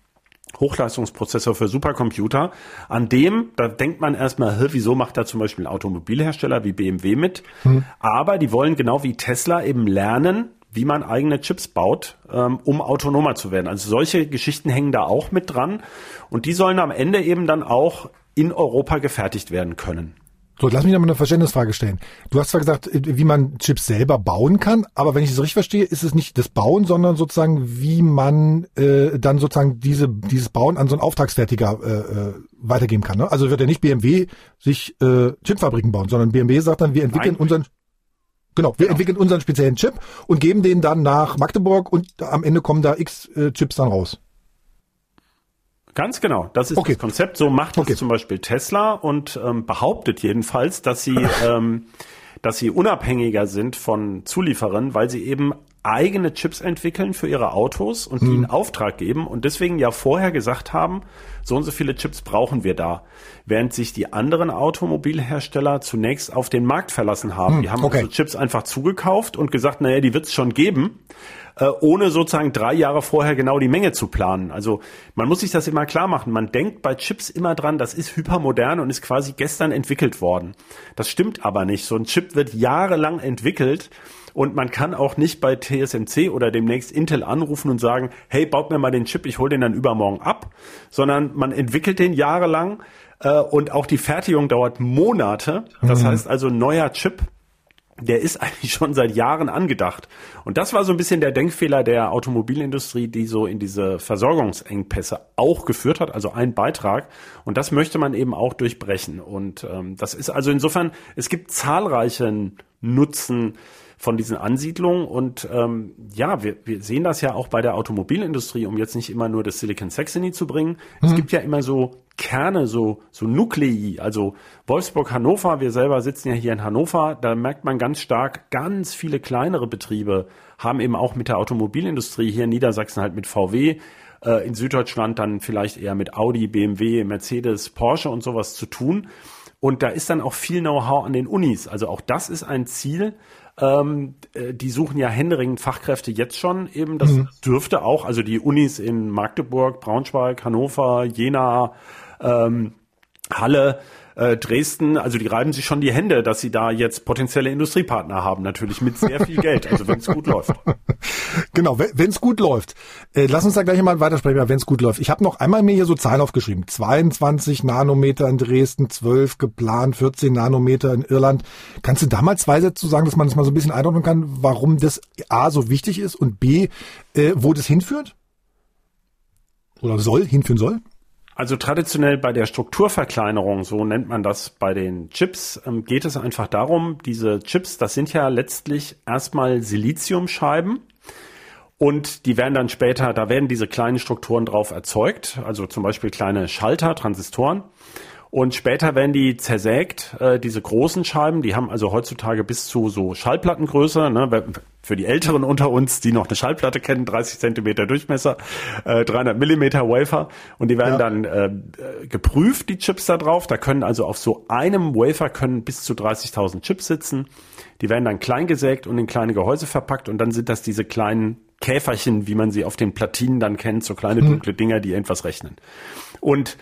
Speaker 5: Hochleistungsprozessor für Supercomputer, an dem, da denkt man erstmal, wieso macht da zum Beispiel ein Automobilhersteller wie BMW mit? Hm. Aber die wollen genau wie Tesla eben lernen, wie man eigene Chips baut, ähm, um autonomer zu werden. Also solche Geschichten hängen da auch mit dran und die sollen am Ende eben dann auch in Europa gefertigt werden können.
Speaker 2: So, lass mich nochmal eine Verständnisfrage stellen. Du hast zwar gesagt, wie man Chips selber bauen kann, aber wenn ich es richtig verstehe, ist es nicht das Bauen, sondern sozusagen, wie man äh, dann sozusagen diese, dieses Bauen an so einen Auftragsfertiger äh, äh weitergeben kann. Ne? Also wird ja nicht BMW sich äh, Chipfabriken bauen, sondern BMW sagt dann, wir entwickeln Nein. unseren Genau, wir genau. entwickeln unseren speziellen Chip und geben den dann nach Magdeburg und am Ende kommen da x äh, Chips dann raus.
Speaker 5: Ganz genau, das ist okay. das Konzept. So macht okay. es zum Beispiel Tesla und ähm, behauptet jedenfalls, dass sie, ähm, dass sie unabhängiger sind von Zulieferern, weil sie eben eigene Chips entwickeln für ihre Autos und die hm. in Auftrag geben und deswegen ja vorher gesagt haben, so und so viele Chips brauchen wir da. Während sich die anderen Automobilhersteller zunächst auf den Markt verlassen haben. Hm. Die haben okay. also Chips einfach zugekauft und gesagt, naja, die wird es schon geben äh, ohne sozusagen drei Jahre vorher genau die Menge zu planen. Also man muss sich das immer klar machen. Man denkt bei Chips immer dran, das ist hypermodern und ist quasi gestern entwickelt worden. Das stimmt aber nicht. So ein Chip wird jahrelang entwickelt. Und man kann auch nicht bei TSMC oder demnächst Intel anrufen und sagen, hey, baut mir mal den Chip, ich hole den dann übermorgen ab, sondern man entwickelt den jahrelang äh, und auch die Fertigung dauert Monate. Das mhm. heißt also, neuer Chip der ist eigentlich schon seit Jahren angedacht. Und das war so ein bisschen der Denkfehler der Automobilindustrie, die so in diese Versorgungsengpässe auch geführt hat, also ein Beitrag. Und das möchte man eben auch durchbrechen. Und ähm, das ist also insofern, es gibt zahlreiche Nutzen von diesen Ansiedlungen. Und ähm, ja, wir, wir sehen das ja auch bei der Automobilindustrie, um jetzt nicht immer nur das Silicon Saxony zu bringen. Mhm. Es gibt ja immer so Kerne, so, so Nuklei, also Wolfsburg, Hannover, wir selber sitzen ja hier in Hannover, da merkt man ganz stark, ganz viele kleinere Betriebe haben eben auch mit der Automobilindustrie hier in Niedersachsen halt mit VW, äh, in Süddeutschland dann vielleicht eher mit Audi, BMW, Mercedes, Porsche und sowas zu tun. Und da ist dann auch viel Know-how an den Unis. Also auch das ist ein Ziel, ähm, äh, die suchen ja händeringend Fachkräfte jetzt schon eben. Das mhm. dürfte auch, also die Unis in Magdeburg, Braunschweig, Hannover, Jena, ähm, Halle, äh, Dresden, also die reiben sich schon die Hände, dass sie da jetzt potenzielle Industriepartner haben, natürlich mit sehr viel Geld, also wenn es gut läuft.
Speaker 2: Genau, wenn es gut läuft. Äh, lass uns da gleich mal weitersprechen, wenn es gut läuft. Ich habe noch einmal mir hier so Zahlen aufgeschrieben. 22 Nanometer in Dresden, 12 geplant, 14 Nanometer in Irland. Kannst du da mal zwei Sätze sagen, dass man das mal so ein bisschen einordnen kann, warum das A so wichtig ist und B, äh, wo das hinführt? Oder soll, hinführen soll?
Speaker 5: Also traditionell bei der Strukturverkleinerung, so nennt man das bei den Chips, ähm, geht es einfach darum, diese Chips, das sind ja letztlich erstmal Siliziumscheiben und die werden dann später, da werden diese kleinen Strukturen drauf erzeugt, also zum Beispiel kleine Schalter, Transistoren. Und später werden die zersägt, äh, diese großen Scheiben, die haben also heutzutage bis zu so Schallplattengröße, ne, für die Älteren unter uns, die noch eine Schallplatte kennen, 30 Zentimeter Durchmesser, äh, 300 Millimeter Wafer und die werden ja. dann äh, geprüft, die Chips da drauf. Da können also auf so einem Wafer können bis zu 30.000 Chips sitzen. Die werden dann klein gesägt und in kleine Gehäuse verpackt und dann sind das diese kleinen Käferchen, wie man sie auf den Platinen dann kennt, so kleine hm. dunkle Dinger, die etwas rechnen. Und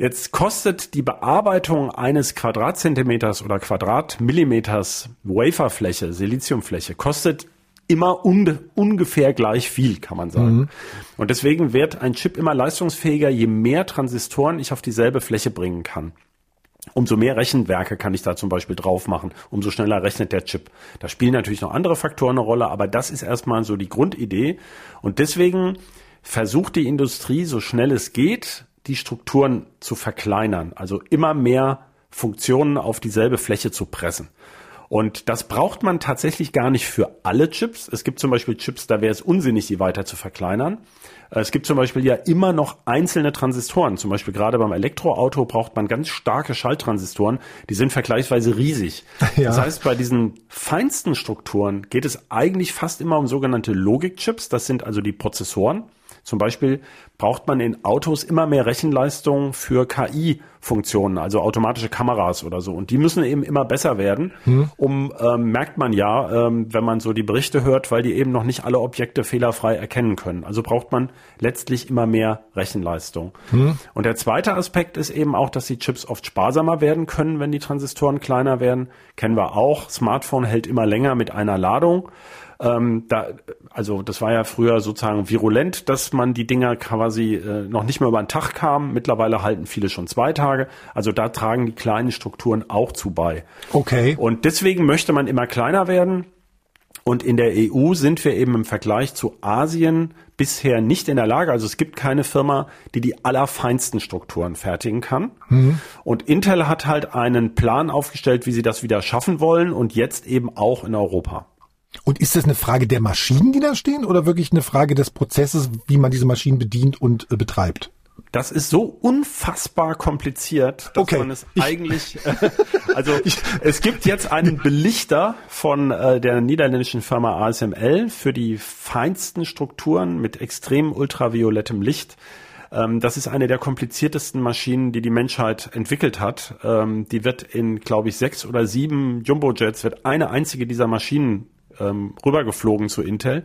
Speaker 5: Jetzt kostet die Bearbeitung eines Quadratzentimeters oder Quadratmillimeters Waferfläche, Siliziumfläche, kostet immer un ungefähr gleich viel, kann man sagen. Mhm. Und deswegen wird ein Chip immer leistungsfähiger, je mehr Transistoren ich auf dieselbe Fläche bringen kann. Umso mehr Rechenwerke kann ich da zum Beispiel drauf machen, umso schneller rechnet der Chip. Da spielen natürlich noch andere Faktoren eine Rolle, aber das ist erstmal so die Grundidee. Und deswegen versucht die Industrie, so schnell es geht, die Strukturen zu verkleinern, also immer mehr Funktionen auf dieselbe Fläche zu pressen. Und das braucht man tatsächlich gar nicht für alle Chips. Es gibt zum Beispiel Chips, da wäre es unsinnig, die weiter zu verkleinern. Äh, es gibt zum Beispiel ja immer noch einzelne Transistoren. Zum Beispiel gerade beim Elektroauto braucht man ganz starke Schalttransistoren. Die sind vergleichsweise riesig. Ja. Das heißt, bei diesen feinsten Strukturen geht es eigentlich fast immer um sogenannte Logikchips. Das sind also die Prozessoren. Zum Beispiel braucht man in Autos immer mehr Rechenleistung für KI-Funktionen, also automatische Kameras oder so. Und die müssen eben immer besser werden. Hm. Um ähm, merkt man ja, ähm, wenn man so die Berichte hört, weil die eben noch nicht alle Objekte fehlerfrei erkennen können. Also braucht man letztlich immer mehr Rechenleistung. Hm. Und der zweite Aspekt ist eben auch, dass die Chips oft sparsamer werden können, wenn die Transistoren kleiner werden. Kennen wir auch. Smartphone hält immer länger mit einer Ladung. Ähm, da, also das war ja früher sozusagen virulent, dass man die Dinger quasi äh, noch nicht mehr über den Tag kam. Mittlerweile halten viele schon zwei Tage. Also da tragen die kleinen Strukturen auch zu bei.
Speaker 2: Okay.
Speaker 5: Und deswegen möchte man immer kleiner werden. Und in der EU sind wir eben im Vergleich zu Asien bisher nicht in der Lage. Also es gibt keine Firma, die die allerfeinsten Strukturen fertigen kann. Mhm. Und Intel hat halt einen Plan aufgestellt, wie sie das wieder schaffen wollen und jetzt eben auch in Europa.
Speaker 2: Und ist das eine Frage der Maschinen, die da stehen, oder wirklich eine Frage des Prozesses, wie man diese Maschinen bedient und äh, betreibt?
Speaker 5: das ist so unfassbar kompliziert, dass
Speaker 2: okay.
Speaker 5: man es eigentlich, äh, also es gibt jetzt einen Belichter von äh, der niederländischen Firma ASML für die feinsten Strukturen mit extrem ultraviolettem Licht. Ähm, das ist eine der kompliziertesten Maschinen, die die Menschheit entwickelt hat. Ähm, die wird in, glaube ich, sechs oder sieben Jumbo-Jets, wird eine einzige dieser Maschinen ähm, rübergeflogen zu Intel.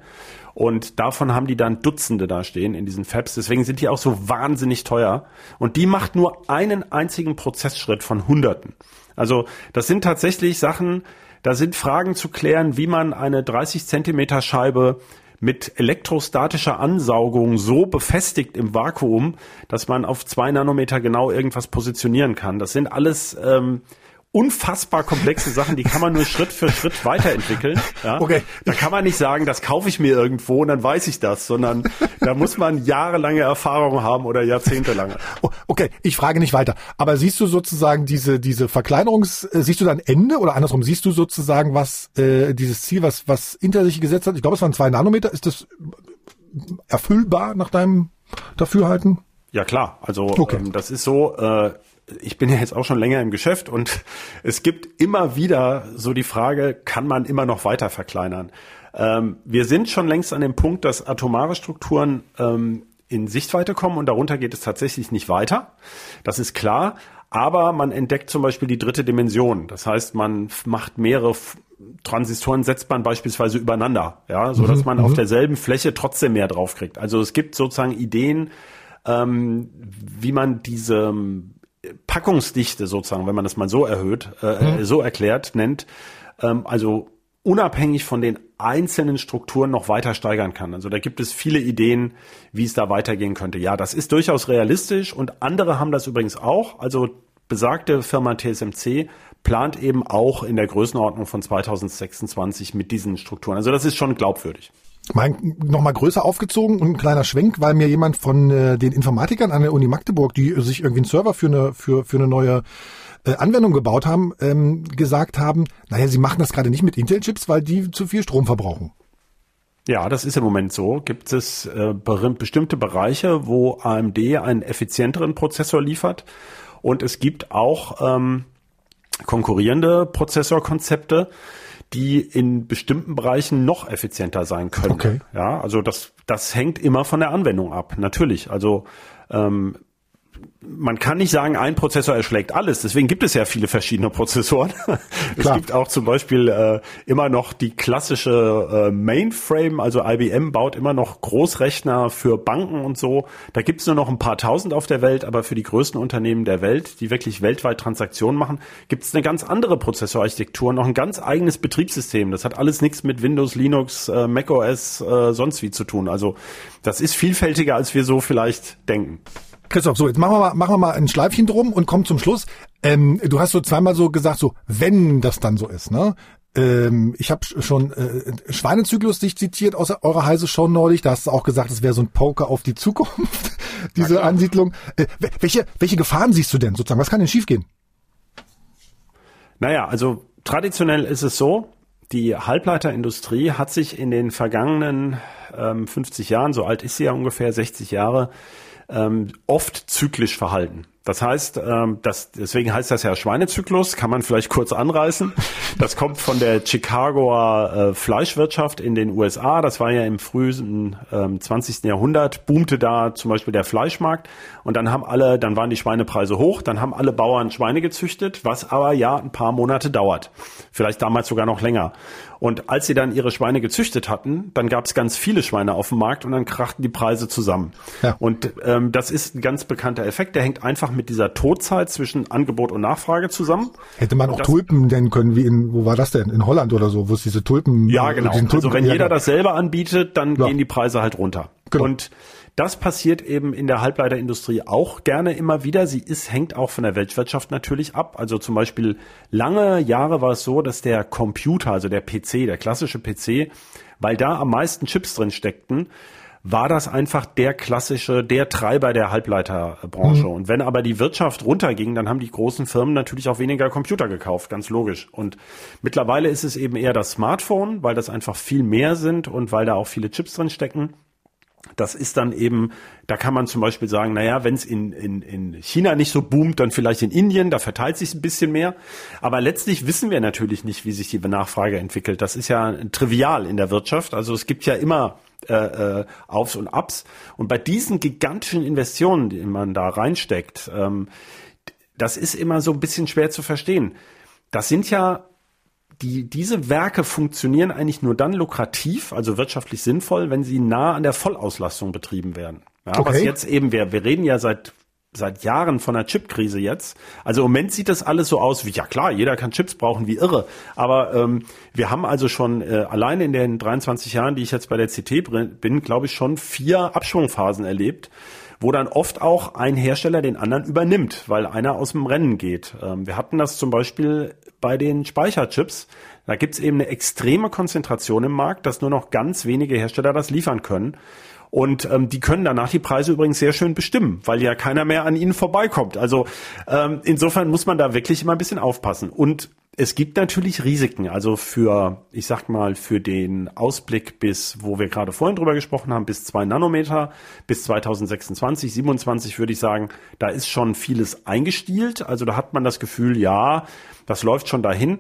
Speaker 5: Und davon haben die dann Dutzende da stehen in diesen Fabs. Deswegen sind die auch so wahnsinnig teuer. Und die macht nur einen einzigen Prozessschritt von Hunderten. Also das sind tatsächlich Sachen, da sind Fragen zu klären, wie man eine 30 Zentimeter Scheibe mit elektrostatischer Ansaugung so befestigt im Vakuum, dass man auf zwei Nanometer genau irgendwas positionieren kann. Das sind alles ähm, unfassbar komplexe Sachen, die kann man nur Schritt für Schritt weiterentwickeln. Ja?
Speaker 2: Okay.
Speaker 5: Da kann man nicht sagen, das kaufe ich mir irgendwo und dann weiß ich das, sondern da muss man jahrelange Erfahrung haben oder jahrzehntelange.
Speaker 2: Oh, okay, ich frage nicht weiter. Aber siehst du sozusagen diese diese Verkleinerungs, äh, siehst du dann Ende oder andersrum siehst du sozusagen was äh, dieses Ziel, was was Inter sich gesetzt hat? Ich glaube, es waren zwei Nanometer. Ist das erfüllbar nach deinem Dafürhalten?
Speaker 5: Ja klar, also
Speaker 2: Okay.
Speaker 5: ähm, das ist so. Äh, ich bin ja jetzt auch schon länger im Geschäft und es gibt immer wieder so die Frage, kann man immer noch weiter verkleinern? Ähm, wir sind schon längst an dem Punkt, dass atomare Strukturen ähm, in Sichtweite kommen und darunter geht es tatsächlich nicht weiter. Das ist klar. Aber man entdeckt zum Beispiel die dritte Dimension. Das heißt, man macht mehrere Transistoren, setzt man beispielsweise übereinander, ja, so dass man auf derselben Fläche trotzdem mehr draufkriegt. Also es gibt sozusagen Ideen, ähm, wie man diese ähm, Packungsdichte sozusagen, wenn man das mal so erhöht, äh, äh, so erklärt, nennt, ähm, also unabhängig von den einzelnen Strukturen noch weiter steigern kann. Also da gibt es viele Ideen, wie es da weitergehen könnte. Ja, das ist durchaus realistisch und andere haben das übrigens auch. Also besagte Firma TSMC plant eben auch in der Größenordnung von 2026 mit diesen Strukturen. Also das ist schon glaubwürdig.
Speaker 2: Mein, noch mal größer aufgezogen und ein kleiner Schwenk, weil mir jemand von äh, den Informatikern an der Uni Magdeburg, die sich irgendwie einen Server für eine für für eine neue äh, Anwendung gebaut haben, ähm, gesagt haben, naja, sie machen das gerade nicht mit Intel-Chips, weil die zu viel Strom verbrauchen.
Speaker 5: Ja, das ist im Moment so. Gibt es äh, be bestimmte Bereiche, wo AMD einen effizienteren Prozessor liefert und es gibt auch ähm, konkurrierende Prozessorkonzepte, die in bestimmten Bereichen noch effizienter sein können.
Speaker 2: Okay.
Speaker 5: Ja, also das, das hängt immer von der Anwendung ab, natürlich. Also ähm, man kann nicht sagen, ein Prozessor erschlägt alles. Deswegen gibt es ja viele verschiedene Prozessoren. es gibt auch zum Beispiel äh, immer noch die klassische äh, Mainframe. Also IBM baut immer noch Großrechner für Banken und so. Da gibt es nur noch ein paar tausend auf der Welt, aber für die größten Unternehmen der Welt, die wirklich weltweit Transaktionen machen, gibt es eine ganz andere Prozessorarchitektur, noch ein ganz eigenes Betriebssystem. Das hat alles nichts mit Windows, Linux, äh, macOS, äh, sonst wie zu tun. Also das ist vielfältiger, als wir so vielleicht denken.
Speaker 2: Christoph, so jetzt machen wir mal, machen wir mal ein Schleifchen drum und kommen zum Schluss. Ähm, du hast so zweimal so gesagt, so wenn das dann so ist, ne? Ähm, ich habe schon äh, Schweinezyklus dich zitiert aus eurer heiße Show neulich. Da hast du auch gesagt, es wäre so ein Poker auf die Zukunft, diese Ansiedlung. Äh, wel- welche, welche Gefahren siehst du denn sozusagen? Was kann denn schiefgehen?
Speaker 5: Naja, also traditionell ist es so, die Halbleiterindustrie hat sich in den vergangenen ähm, 50 Jahren, so alt ist sie ja ungefähr, 60 Jahre, ähm, oft zyklisch verhalten. Das heißt, ähm, das, deswegen heißt das ja Schweinezyklus, kann man vielleicht kurz anreißen. Das kommt von der Chicagoer äh, Fleischwirtschaft in den USA. Das war ja im frühen ähm, 20. Jahrhundert, boomte da zum Beispiel der Fleischmarkt. Und dann haben alle, dann waren die Schweinepreise hoch, dann haben alle Bauern Schweine gezüchtet, was aber ja ein paar Monate dauert. Vielleicht damals sogar noch länger. Und als sie dann ihre Schweine gezüchtet hatten, dann gab es ganz viele Schweine auf dem Markt und dann krachten die Preise zusammen.
Speaker 2: Ja.
Speaker 5: Und ähm, das ist ein ganz bekannter Effekt, der hängt einfach mit dieser Todzeit zwischen Angebot und Nachfrage zusammen.
Speaker 2: Hätte man auch
Speaker 5: Das-
Speaker 2: Tulpen nennen können, wie in, wo war das denn? In Holland oder so, wo es diese Tulpen.
Speaker 5: Ja, genau.
Speaker 2: Tulpen-
Speaker 5: Also wenn jeder das selber anbietet, dann
Speaker 2: Ja.
Speaker 5: gehen die Preise halt runter.
Speaker 2: Genau.
Speaker 5: Und das passiert eben in der Halbleiterindustrie auch gerne immer wieder. Sie ist, hängt auch von der Weltwirtschaft natürlich ab. Also zum Beispiel lange Jahre war es so, dass der Computer, also der PC, der klassische PC, weil da am meisten Chips drin steckten, war das einfach der klassische, der Treiber der Halbleiterbranche. Und wenn aber die Wirtschaft runterging, dann haben die großen Firmen natürlich auch weniger Computer gekauft, ganz logisch. Und mittlerweile ist es eben eher das Smartphone, weil das einfach viel mehr sind und weil da auch viele Chips drin stecken. Das ist dann eben, da kann man zum Beispiel sagen, naja, wenn es in, in, in China nicht so boomt, dann vielleicht in Indien, da verteilt sich ein bisschen mehr. Aber letztlich wissen wir natürlich nicht, wie sich die Nachfrage entwickelt. Das ist ja trivial in der Wirtschaft. Also es gibt ja immer äh, äh, Aufs und Abs. Und bei diesen gigantischen Investitionen, die man da reinsteckt, ähm, das ist immer so ein bisschen schwer zu verstehen. Das sind ja die, diese Werke funktionieren eigentlich nur dann lukrativ, also wirtschaftlich sinnvoll, wenn sie nah an der Vollauslastung betrieben werden. Ja, okay. Was jetzt eben, wir, wir reden ja seit seit Jahren von einer Chipkrise jetzt. Also im Moment sieht das alles so aus wie, ja klar, jeder kann Chips brauchen wie irre. Aber ähm, wir haben also schon äh, alleine in den 23 Jahren, die ich jetzt bei der CT bin, glaube ich, schon vier Abschwungphasen erlebt, wo dann oft auch ein Hersteller den anderen übernimmt, weil einer aus dem Rennen geht. Ähm, wir hatten das zum Beispiel bei den Speicherchips. Da gibt's eben eine extreme Konzentration im Markt, dass nur noch ganz wenige Hersteller das liefern können. Und ähm, die können danach die Preise übrigens sehr schön bestimmen, weil ja keiner mehr an ihnen vorbeikommt. Also ähm, insofern muss man da wirklich immer ein bisschen aufpassen. Und es gibt natürlich Risiken. Also für, ich sag mal, für den Ausblick bis, wo wir gerade vorhin drüber gesprochen haben, bis zwei Nanometer, bis 2026, 27 würde ich sagen, da ist schon vieles eingestielt. Also da hat man das Gefühl, ja, das läuft schon dahin.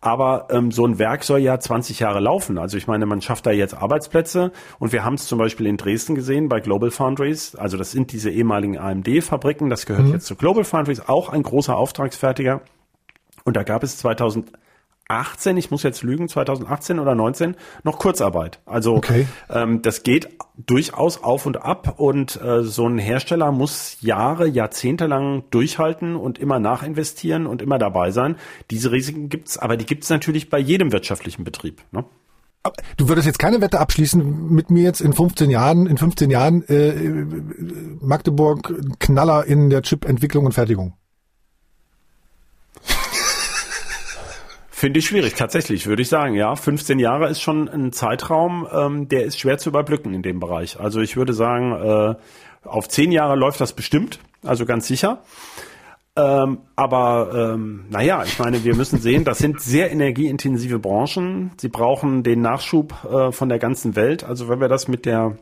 Speaker 5: Aber ähm, so ein Werk soll ja 20 Jahre laufen. Also ich meine, man schafft da jetzt Arbeitsplätze und wir haben es zum Beispiel in Dresden gesehen bei Global Foundries. Also das sind diese ehemaligen AMD-Fabriken. Das gehört mhm. jetzt zu Global Foundries, auch ein großer Auftragsfertiger. Und da gab es 2000 18, ich muss jetzt lügen, 2018 oder 19 noch Kurzarbeit. Also okay. ähm, das geht durchaus auf und ab und äh, so ein Hersteller muss Jahre, Jahrzehnte lang durchhalten und immer nachinvestieren und immer dabei sein. Diese Risiken gibt's, aber die gibt's natürlich bei jedem wirtschaftlichen Betrieb. Ne?
Speaker 2: Du würdest jetzt keine Wette abschließen mit mir jetzt in 15 Jahren, in 15 Jahren äh, Magdeburg Knaller in der Chip-Entwicklung und Fertigung.
Speaker 5: Finde ich schwierig, tatsächlich, würde ich sagen. Ja, 15 Jahre ist schon ein Zeitraum, ähm, der ist schwer zu überblicken in dem Bereich. Also ich würde sagen, äh, auf 10 Jahre läuft das bestimmt, also ganz sicher. Ähm, aber ähm, naja, ich meine, wir müssen sehen, das sind sehr energieintensive Branchen. Sie brauchen den Nachschub äh, von der ganzen Welt. Also wenn wir das mit der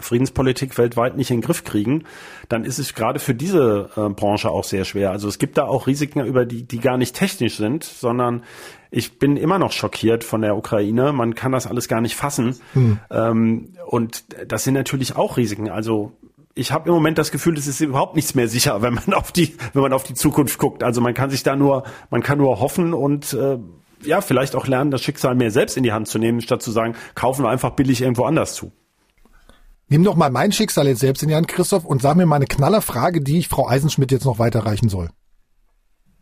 Speaker 5: Friedenspolitik weltweit nicht in den Griff kriegen, dann ist es gerade für diese äh, Branche auch sehr schwer. Also es gibt da auch Risiken, über die, die gar nicht technisch sind, sondern ich bin immer noch schockiert von der Ukraine. Man kann das alles gar nicht fassen. Hm. Ähm, und das sind natürlich auch Risiken. Also ich habe im Moment das Gefühl, es ist überhaupt nichts mehr sicher, wenn man auf die, wenn man auf die Zukunft guckt. Also man kann sich da nur, man kann nur hoffen und äh, ja, vielleicht auch lernen, das Schicksal mehr selbst in die Hand zu nehmen, statt zu sagen, kaufen wir einfach billig irgendwo anders zu.
Speaker 2: Nimm doch mal mein Schicksal jetzt selbst in die Hand, Christoph, und sag mir mal eine Knallerfrage, die ich Frau Eisenschmidt jetzt noch weiterreichen soll.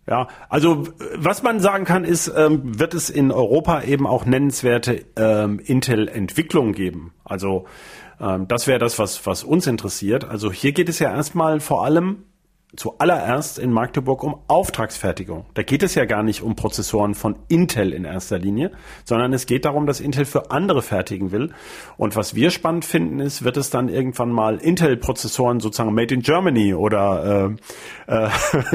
Speaker 5: Ja, also was man sagen kann, ist, ähm, wird es in Europa eben auch nennenswerte ähm, Intel-Entwicklungen geben. Also ähm, das wäre das, was, was uns interessiert. Also hier geht es ja erstmal vor allem zuallererst in Magdeburg um Auftragsfertigung. Da geht es ja gar nicht um Prozessoren von Intel in erster Linie, sondern es geht darum, dass Intel für andere fertigen will. Und was wir spannend finden, ist, wird es dann irgendwann mal Intel-Prozessoren sozusagen made in Germany oder äh,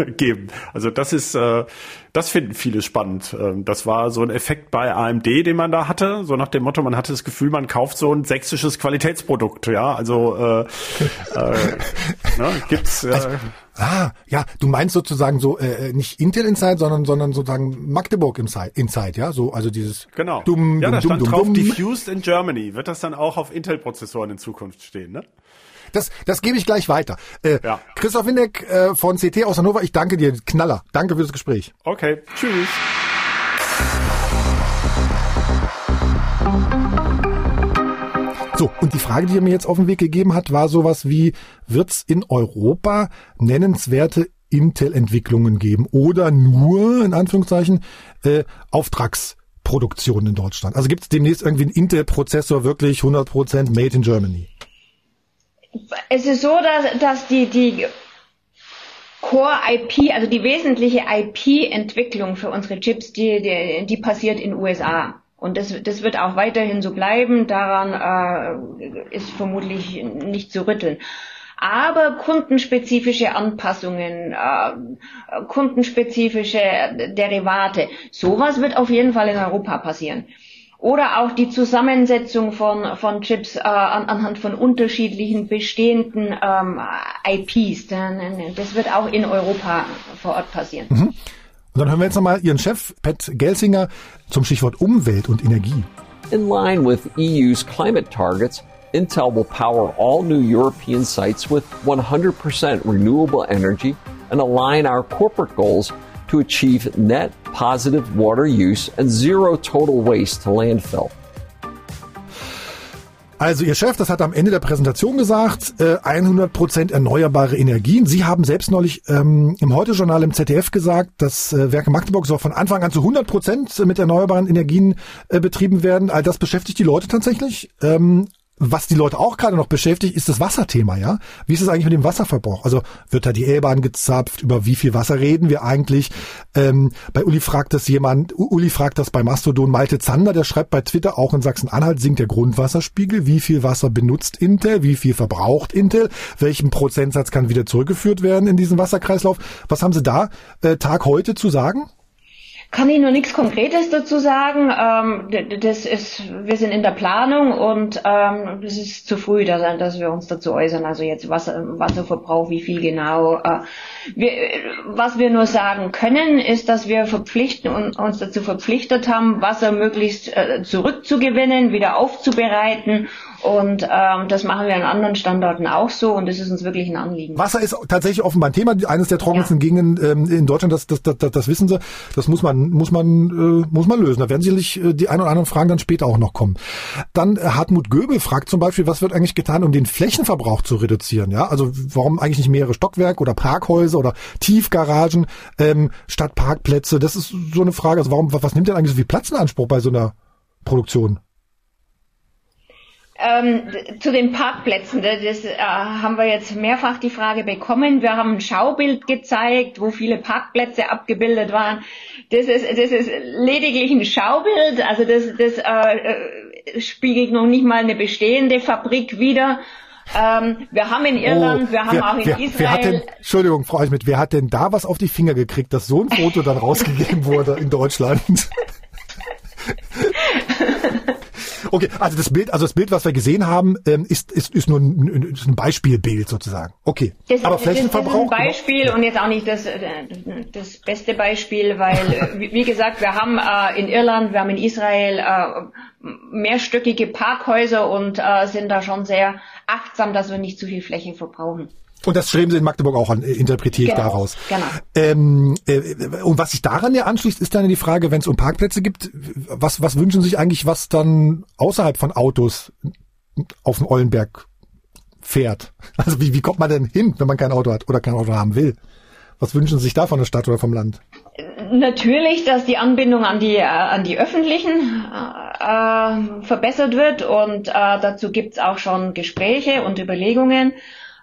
Speaker 5: äh, geben. Also das ist äh, das finden viele spannend. Ähm, das war so ein Effekt bei AMD, den man da hatte. So nach dem Motto, man hatte das Gefühl, man kauft so ein sächsisches Qualitätsprodukt. Ja, also äh, äh,
Speaker 2: ne, gibt's. Äh, also, ah, ja, du meinst sozusagen so äh, nicht Intel Inside, sondern sondern sozusagen Magdeburg Inside, Inside, ja, so also dieses.
Speaker 5: Genau. Dumm, ja, da dumm, stand dumm, drauf dumm. Diffused in Germany. Wird das dann auch auf Intel-Prozessoren in Zukunft stehen, ne?
Speaker 2: Das, das gebe ich gleich weiter. Äh, ja. Christoph Windeck äh, von CT aus Hannover, ich danke dir. Knaller. Danke für das Gespräch.
Speaker 5: Okay, tschüss.
Speaker 2: So, und die Frage, die er mir jetzt auf den Weg gegeben hat, war sowas wie, wird's in Europa nennenswerte Intel-Entwicklungen geben oder nur, in Anführungszeichen, äh, Auftragsproduktion in Deutschland? Also gibt es demnächst irgendwie einen Intel-Prozessor wirklich 100% made in Germany?
Speaker 4: Es ist so, dass, dass die, die Core IP, also die wesentliche IP-Entwicklung für unsere Chips, die, die, die passiert in USA. Und das, das wird auch weiterhin so bleiben. Daran äh, ist vermutlich nicht zu rütteln. Aber kundenspezifische Anpassungen, äh, kundenspezifische Derivate, sowas wird auf jeden Fall in Europa passieren. Oder auch die Zusammensetzung von, von Chips äh, an, anhand von unterschiedlichen bestehenden ähm, IPs. Das wird auch in Europa vor Ort passieren.
Speaker 2: Mhm. Und dann hören wir jetzt nochmal Ihren Chef, Pat Gelsinger, zum Stichwort Umwelt und Energie.
Speaker 3: In line with EU's climate targets, Intel will power all new European sites with 100% renewable energy and align our corporate goals to achieve net positive water use and zero total waste to landfill.
Speaker 2: Also Ihr Chef, das hat am Ende der Präsentation gesagt, äh, 100% erneuerbare Energien. Sie haben selbst neulich ähm, im Heute-Journal im ZDF gesagt, dass äh, Werke Magdeburg soll von Anfang an zu 100% mit erneuerbaren Energien äh, betrieben werden. All das beschäftigt die Leute tatsächlich. Ähm, was die Leute auch gerade noch beschäftigt, ist das Wasserthema, ja? Wie ist es eigentlich mit dem Wasserverbrauch? Also wird da die Elbe angezapft? Über wie viel Wasser reden wir eigentlich? Ähm, bei Uli fragt das jemand, Uli fragt das bei Mastodon Malte Zander, der schreibt bei Twitter, auch in Sachsen-Anhalt sinkt der Grundwasserspiegel. Wie viel Wasser benutzt Intel? Wie viel verbraucht Intel? Welchen Prozentsatz kann wieder zurückgeführt werden in diesen Wasserkreislauf? Was haben Sie da äh, Tag heute zu sagen?
Speaker 4: Kann ich nur nichts Konkretes dazu sagen. Ähm, das ist, wir sind in der Planung und ähm, es ist zu früh, dass, dass wir uns dazu äußern. Also jetzt Wasser, Wasserverbrauch, wie viel genau. Äh, wir, was wir nur sagen können, ist, dass wir verpflichten und uns dazu verpflichtet haben, Wasser möglichst äh, zurückzugewinnen, wieder aufzubereiten und ähm, das machen wir an anderen Standorten auch so und das ist uns wirklich ein Anliegen.
Speaker 2: Wasser ist tatsächlich offenbar ein Thema, eines der trockensten ja. Gegenden ähm, in Deutschland, das, das, das, das wissen Sie. Das muss man, muss man, äh, muss man lösen. Da werden sicherlich äh, die ein oder anderen Fragen dann später auch noch kommen. Dann äh, Hartmut Göbel fragt zum Beispiel, was wird eigentlich getan, um den Flächenverbrauch zu reduzieren? Ja, also warum eigentlich nicht mehrere Stockwerke oder Parkhäuser oder Tiefgaragen ähm, statt Parkplätze? Das ist so eine Frage. Also warum, was nimmt denn eigentlich so viel Platz in Anspruch bei so einer Produktion?
Speaker 4: Ähm, zu den Parkplätzen, das äh, haben wir jetzt mehrfach die Frage bekommen. Wir haben ein Schaubild gezeigt, wo viele Parkplätze abgebildet waren. Das ist, das ist lediglich ein Schaubild, also das, das äh, äh spiegelt noch nicht mal eine bestehende Fabrik wider. Ähm, wir haben in Irland, oh, wir haben wer, auch in wer, Israel.
Speaker 2: Wer hat denn, Entschuldigung, Frau Eichmet, wer hat denn da was auf die Finger gekriegt, dass so ein Foto dann rausgegeben wurde in Deutschland? Okay, also das Bild, also das Bild, was wir gesehen haben, ähm, ist, ist, ist nur ein, ist ein Beispielbild sozusagen. Okay.
Speaker 4: Das, Aber Flächenverbrauch. Das ist ein Beispiel genau. und jetzt auch nicht das, äh, das beste Beispiel, weil, wie gesagt, wir haben äh, in Irland, wir haben in Israel äh, mehrstöckige Parkhäuser und äh, sind da schon sehr achtsam, dass wir nicht zu viel Fläche verbrauchen.
Speaker 2: Und das schreiben Sie in Magdeburg auch an, interpretiere genau, ich daraus.
Speaker 4: Genau.
Speaker 2: Ähm, äh, und was sich daran ja anschließt, ist dann die Frage, wenn es um Parkplätze gibt, was, was wünschen Sie sich eigentlich, was dann außerhalb von Autos auf dem Eulenberg fährt? Also wie, wie kommt man denn hin, wenn man kein Auto hat oder kein Auto haben will? Was wünschen Sie sich da von der Stadt oder vom Land?
Speaker 4: Natürlich, dass die Anbindung an die, äh, an die öffentlichen äh, verbessert wird und äh, dazu gibt's auch schon Gespräche und Überlegungen.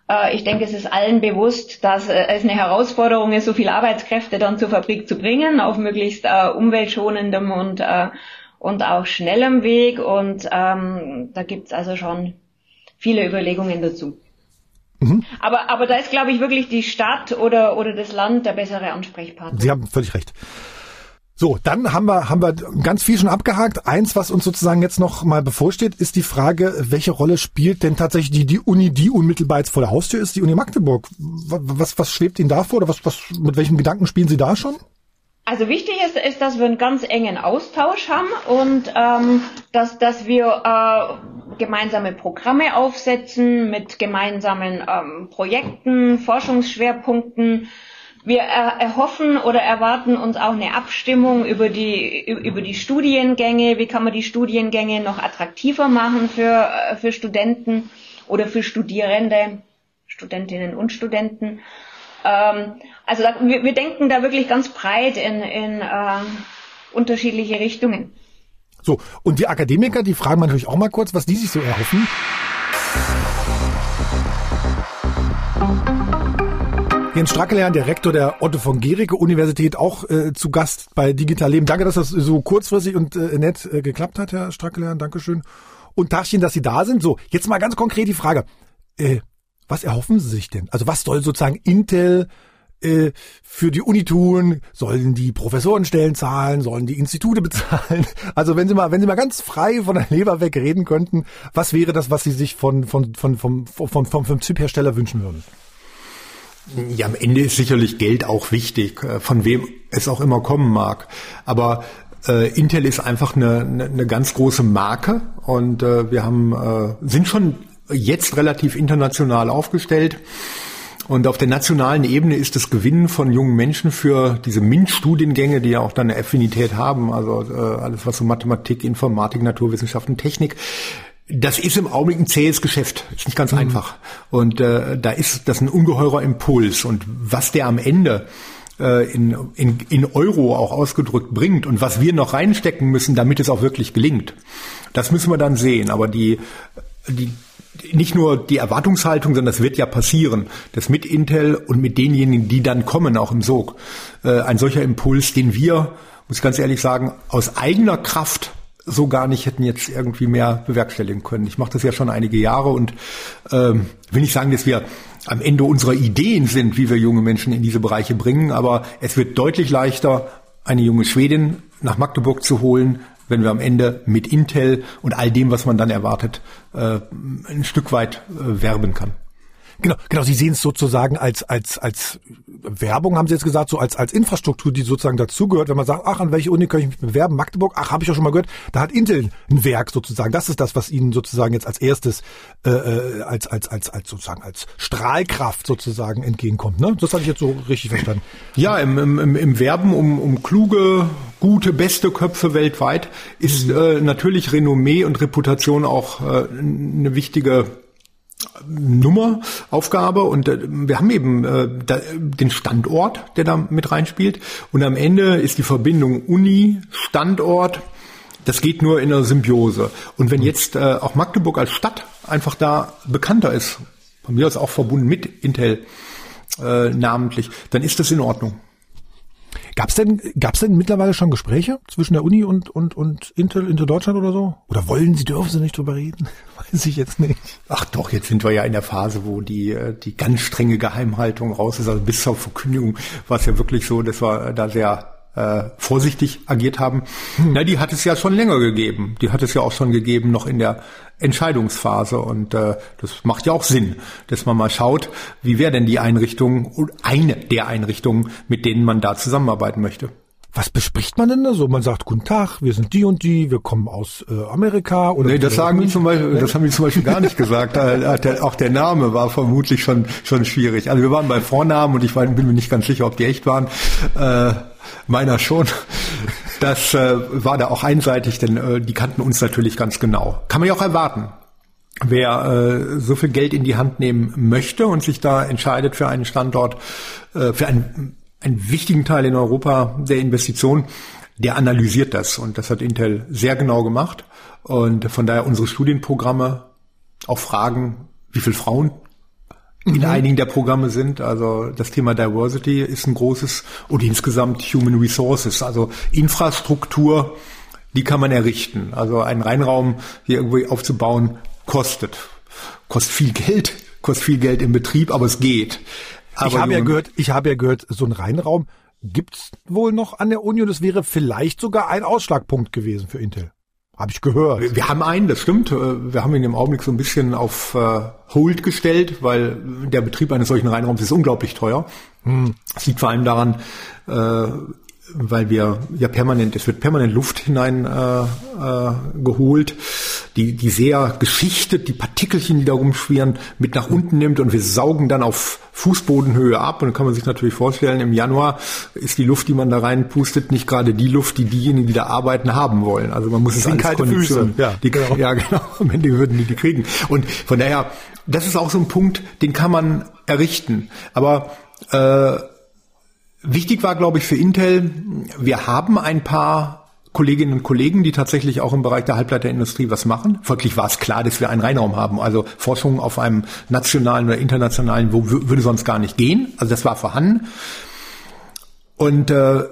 Speaker 4: Äh, ich denke, es ist allen bewusst, dass äh, es eine Herausforderung ist, so viele Arbeitskräfte dann zur Fabrik zu bringen, auf möglichst äh, umweltschonendem und, äh, und auch schnellem Weg. Und ähm, da gibt's also schon viele Überlegungen dazu. Mhm. Aber, aber da ist, glaube ich, wirklich die Stadt oder, oder das Land der bessere Ansprechpartner.
Speaker 2: Sie haben völlig recht. So, dann haben wir, haben wir ganz viel schon abgehakt. Eins, was uns sozusagen jetzt noch mal bevorsteht, ist die Frage, welche Rolle spielt denn tatsächlich die, die Uni, die unmittelbar jetzt vor der Haustür ist, die Uni Magdeburg? Was, was schwebt Ihnen da vor oder was, was, mit welchen Gedanken spielen Sie da schon?
Speaker 4: Also wichtig ist, ist, dass wir einen ganz engen Austausch haben und ähm, dass, dass wir äh, gemeinsame Programme aufsetzen mit gemeinsamen ähm, Projekten, Forschungsschwerpunkten, wir erhoffen oder erwarten uns auch eine Abstimmung über die, über die Studiengänge. Wie kann man die Studiengänge noch attraktiver machen für, für Studenten oder für Studierende, Studentinnen und Studenten? Ähm, also wir, wir, denken da wirklich ganz breit in, in äh, unterschiedliche Richtungen.
Speaker 2: So, und die Akademiker, die fragen natürlich auch mal kurz, was die sich so erhoffen. Jens Strackelerhahn, der Rektor der Otto von Gericke Universität, auch äh, zu Gast bei Digital Leben. Danke, dass das so kurzfristig und äh, nett äh, geklappt hat, Herr Strackelerhahn. Dankeschön. Und Tachchen, dass Sie da sind. So, jetzt mal ganz konkret die Frage. Äh, was erhoffen Sie sich denn? Also was soll sozusagen Intel äh, für die Uni tun? Sollen die Professorenstellen zahlen? Sollen die Institute bezahlen? Also wenn Sie mal, wenn Sie mal ganz frei von der Leber weg reden könnten, was wäre das, was Sie sich von, von, von, vom, vom, vom, vom Chiphersteller wünschen würden?
Speaker 6: Ja, am Ende ist sicherlich Geld auch wichtig, äh, von wem es auch immer kommen mag. Aber äh, Intel ist einfach eine, eine, eine ganz große Marke und äh, wir haben äh, sind schon jetzt relativ international aufgestellt. Und auf der nationalen Ebene ist das Gewinnen von jungen Menschen für diese MINT-Studiengänge, die ja auch dann eine Affinität haben, also äh, alles was so Mathematik, Informatik, Naturwissenschaften, Technik, das ist im Augenblick ein zähes Geschäft, ist nicht ganz mhm. einfach. Und äh, da ist das ein ungeheurer Impuls. Und was der am Ende äh, in, in, in Euro auch ausgedrückt bringt und was wir noch reinstecken müssen, damit es auch wirklich gelingt, das müssen wir dann sehen. Aber die, die, nicht nur die Erwartungshaltung, sondern das wird ja passieren, dass mit Intel und mit denjenigen, die dann kommen, auch im Sog, äh, ein solcher Impuls, den wir, muss ich ganz ehrlich sagen, aus eigener Kraft so gar nicht hätten jetzt irgendwie mehr bewerkstelligen können. Ich mache das ja schon einige Jahre und ähm, will nicht sagen, dass wir am Ende unserer Ideen sind, wie wir junge Menschen in diese Bereiche bringen, aber es wird deutlich leichter, eine junge Schwedin nach Magdeburg zu holen, wenn wir am Ende mit Intel und all dem, was man dann erwartet, äh, ein Stück weit äh, werben kann.
Speaker 2: Genau, genau. Sie sehen es sozusagen als als als Werbung, haben Sie jetzt gesagt, so als als Infrastruktur, die sozusagen dazugehört. Wenn man sagt, ach, an welche Uni kann ich mich bewerben? Magdeburg, ach, habe ich ja schon mal gehört. Da hat Intel ein Werk sozusagen. Das ist das, was Ihnen sozusagen jetzt als erstes äh, äh als als als als sozusagen als Strahlkraft sozusagen entgegenkommt. Ne? Das hatte ich jetzt so richtig verstanden.
Speaker 6: Ja, im, im, im Werben um, um kluge, gute, beste Köpfe weltweit ist mhm. äh, natürlich Renommee und Reputation auch äh, eine wichtige Nummer, Aufgabe und äh, wir haben eben äh, da, den Standort, der da mit reinspielt und am Ende ist die Verbindung Uni, Standort, das geht nur in einer Symbiose. Und wenn jetzt äh, auch Magdeburg als Stadt einfach da bekannter ist, von mir aus auch verbunden mit Intel äh, namentlich, dann ist das in Ordnung.
Speaker 2: Gab's denn, gab's denn mittlerweile schon Gespräche zwischen der Uni und, und, und Intel, Intel Deutschland oder so? Oder wollen Sie, dürfen Sie nicht drüber reden? Weiß ich jetzt nicht.
Speaker 6: Ach doch, jetzt sind wir ja in der Phase, wo die, äh, die ganz strenge Geheimhaltung raus ist. Also bis zur Verkündigung war es ja wirklich so, dass wir da sehr äh, vorsichtig agiert haben. Hm. Na, die hat es ja schon länger gegeben. Die hat es ja auch schon gegeben, noch in der Entscheidungsphase. Und äh, das macht ja auch Sinn, dass man mal schaut, wie wäre denn die Einrichtung, eine der Einrichtungen, mit denen man da zusammenarbeiten möchte.
Speaker 2: Was bespricht man denn da so? Man sagt, guten Tag, wir sind die und die, wir kommen aus äh, Amerika oder.
Speaker 6: Nee, das sagen die zum Beispiel, das haben die zum Beispiel gar nicht gesagt. auch der Name war vermutlich schon, schon schwierig. Also wir waren bei Vornamen und ich war, bin mir nicht ganz sicher, ob die echt waren. Äh, meiner schon. Das äh, war da auch einseitig, denn äh, die kannten uns natürlich ganz genau. Kann man ja auch erwarten. Wer äh, so viel Geld in die Hand nehmen möchte und sich da entscheidet für einen Standort, äh, für einen, einen wichtigen Teil in Europa der Investition, der analysiert das. Und das hat Intel sehr genau gemacht. Und von daher unsere Studienprogramme auch fragen, wie viele Frauen in mhm. einigen der Programme sind. Also das Thema Diversity ist ein großes und insgesamt Human Resources, also Infrastruktur, die kann man errichten. Also einen Reinraum hier irgendwie aufzubauen, kostet. Kostet viel Geld, kostet viel Geld im Betrieb, aber es geht.
Speaker 2: Aber ich habe ja gehört, ich habe ja gehört, so ein Reinraum gibt's wohl noch an der Uni und es wäre vielleicht sogar ein Ausschlagpunkt gewesen für Intel. Habe ich gehört.
Speaker 6: Wir, wir, haben einen, das stimmt. Äh, wir haben ihn im Augenblick so ein bisschen auf äh, Hold gestellt, weil der Betrieb eines solchen Reinraums ist unglaublich teuer. Hm. Das liegt vor allem daran, äh, weil wir ja permanent, es wird permanent Luft hinein äh, äh, geholt, die, die sehr geschichtet, die Partikelchen, die da rumschwirren, mit nach unten nimmt und wir saugen dann auf Fußbodenhöhe ab. Und dann kann man sich natürlich vorstellen, im Januar ist die Luft, die man da reinpustet, nicht gerade die Luft, die diejenigen, die da arbeiten, haben wollen. Also man muss es alles
Speaker 2: kalte Füße.
Speaker 6: Ja, die, genau. ja, genau. Am Ende würden die die kriegen. Und von daher, das ist auch so ein Punkt, den kann man errichten. Aber äh, Wichtig war, glaube ich, für Intel, wir haben ein paar Kolleginnen und Kollegen, die tatsächlich auch im Bereich der Halbleiterindustrie was machen. Folglich war es klar, dass wir einen Reinraum haben. Also Forschung auf einem nationalen oder internationalen wo würde sonst gar nicht gehen. Also das war vorhanden. Und äh,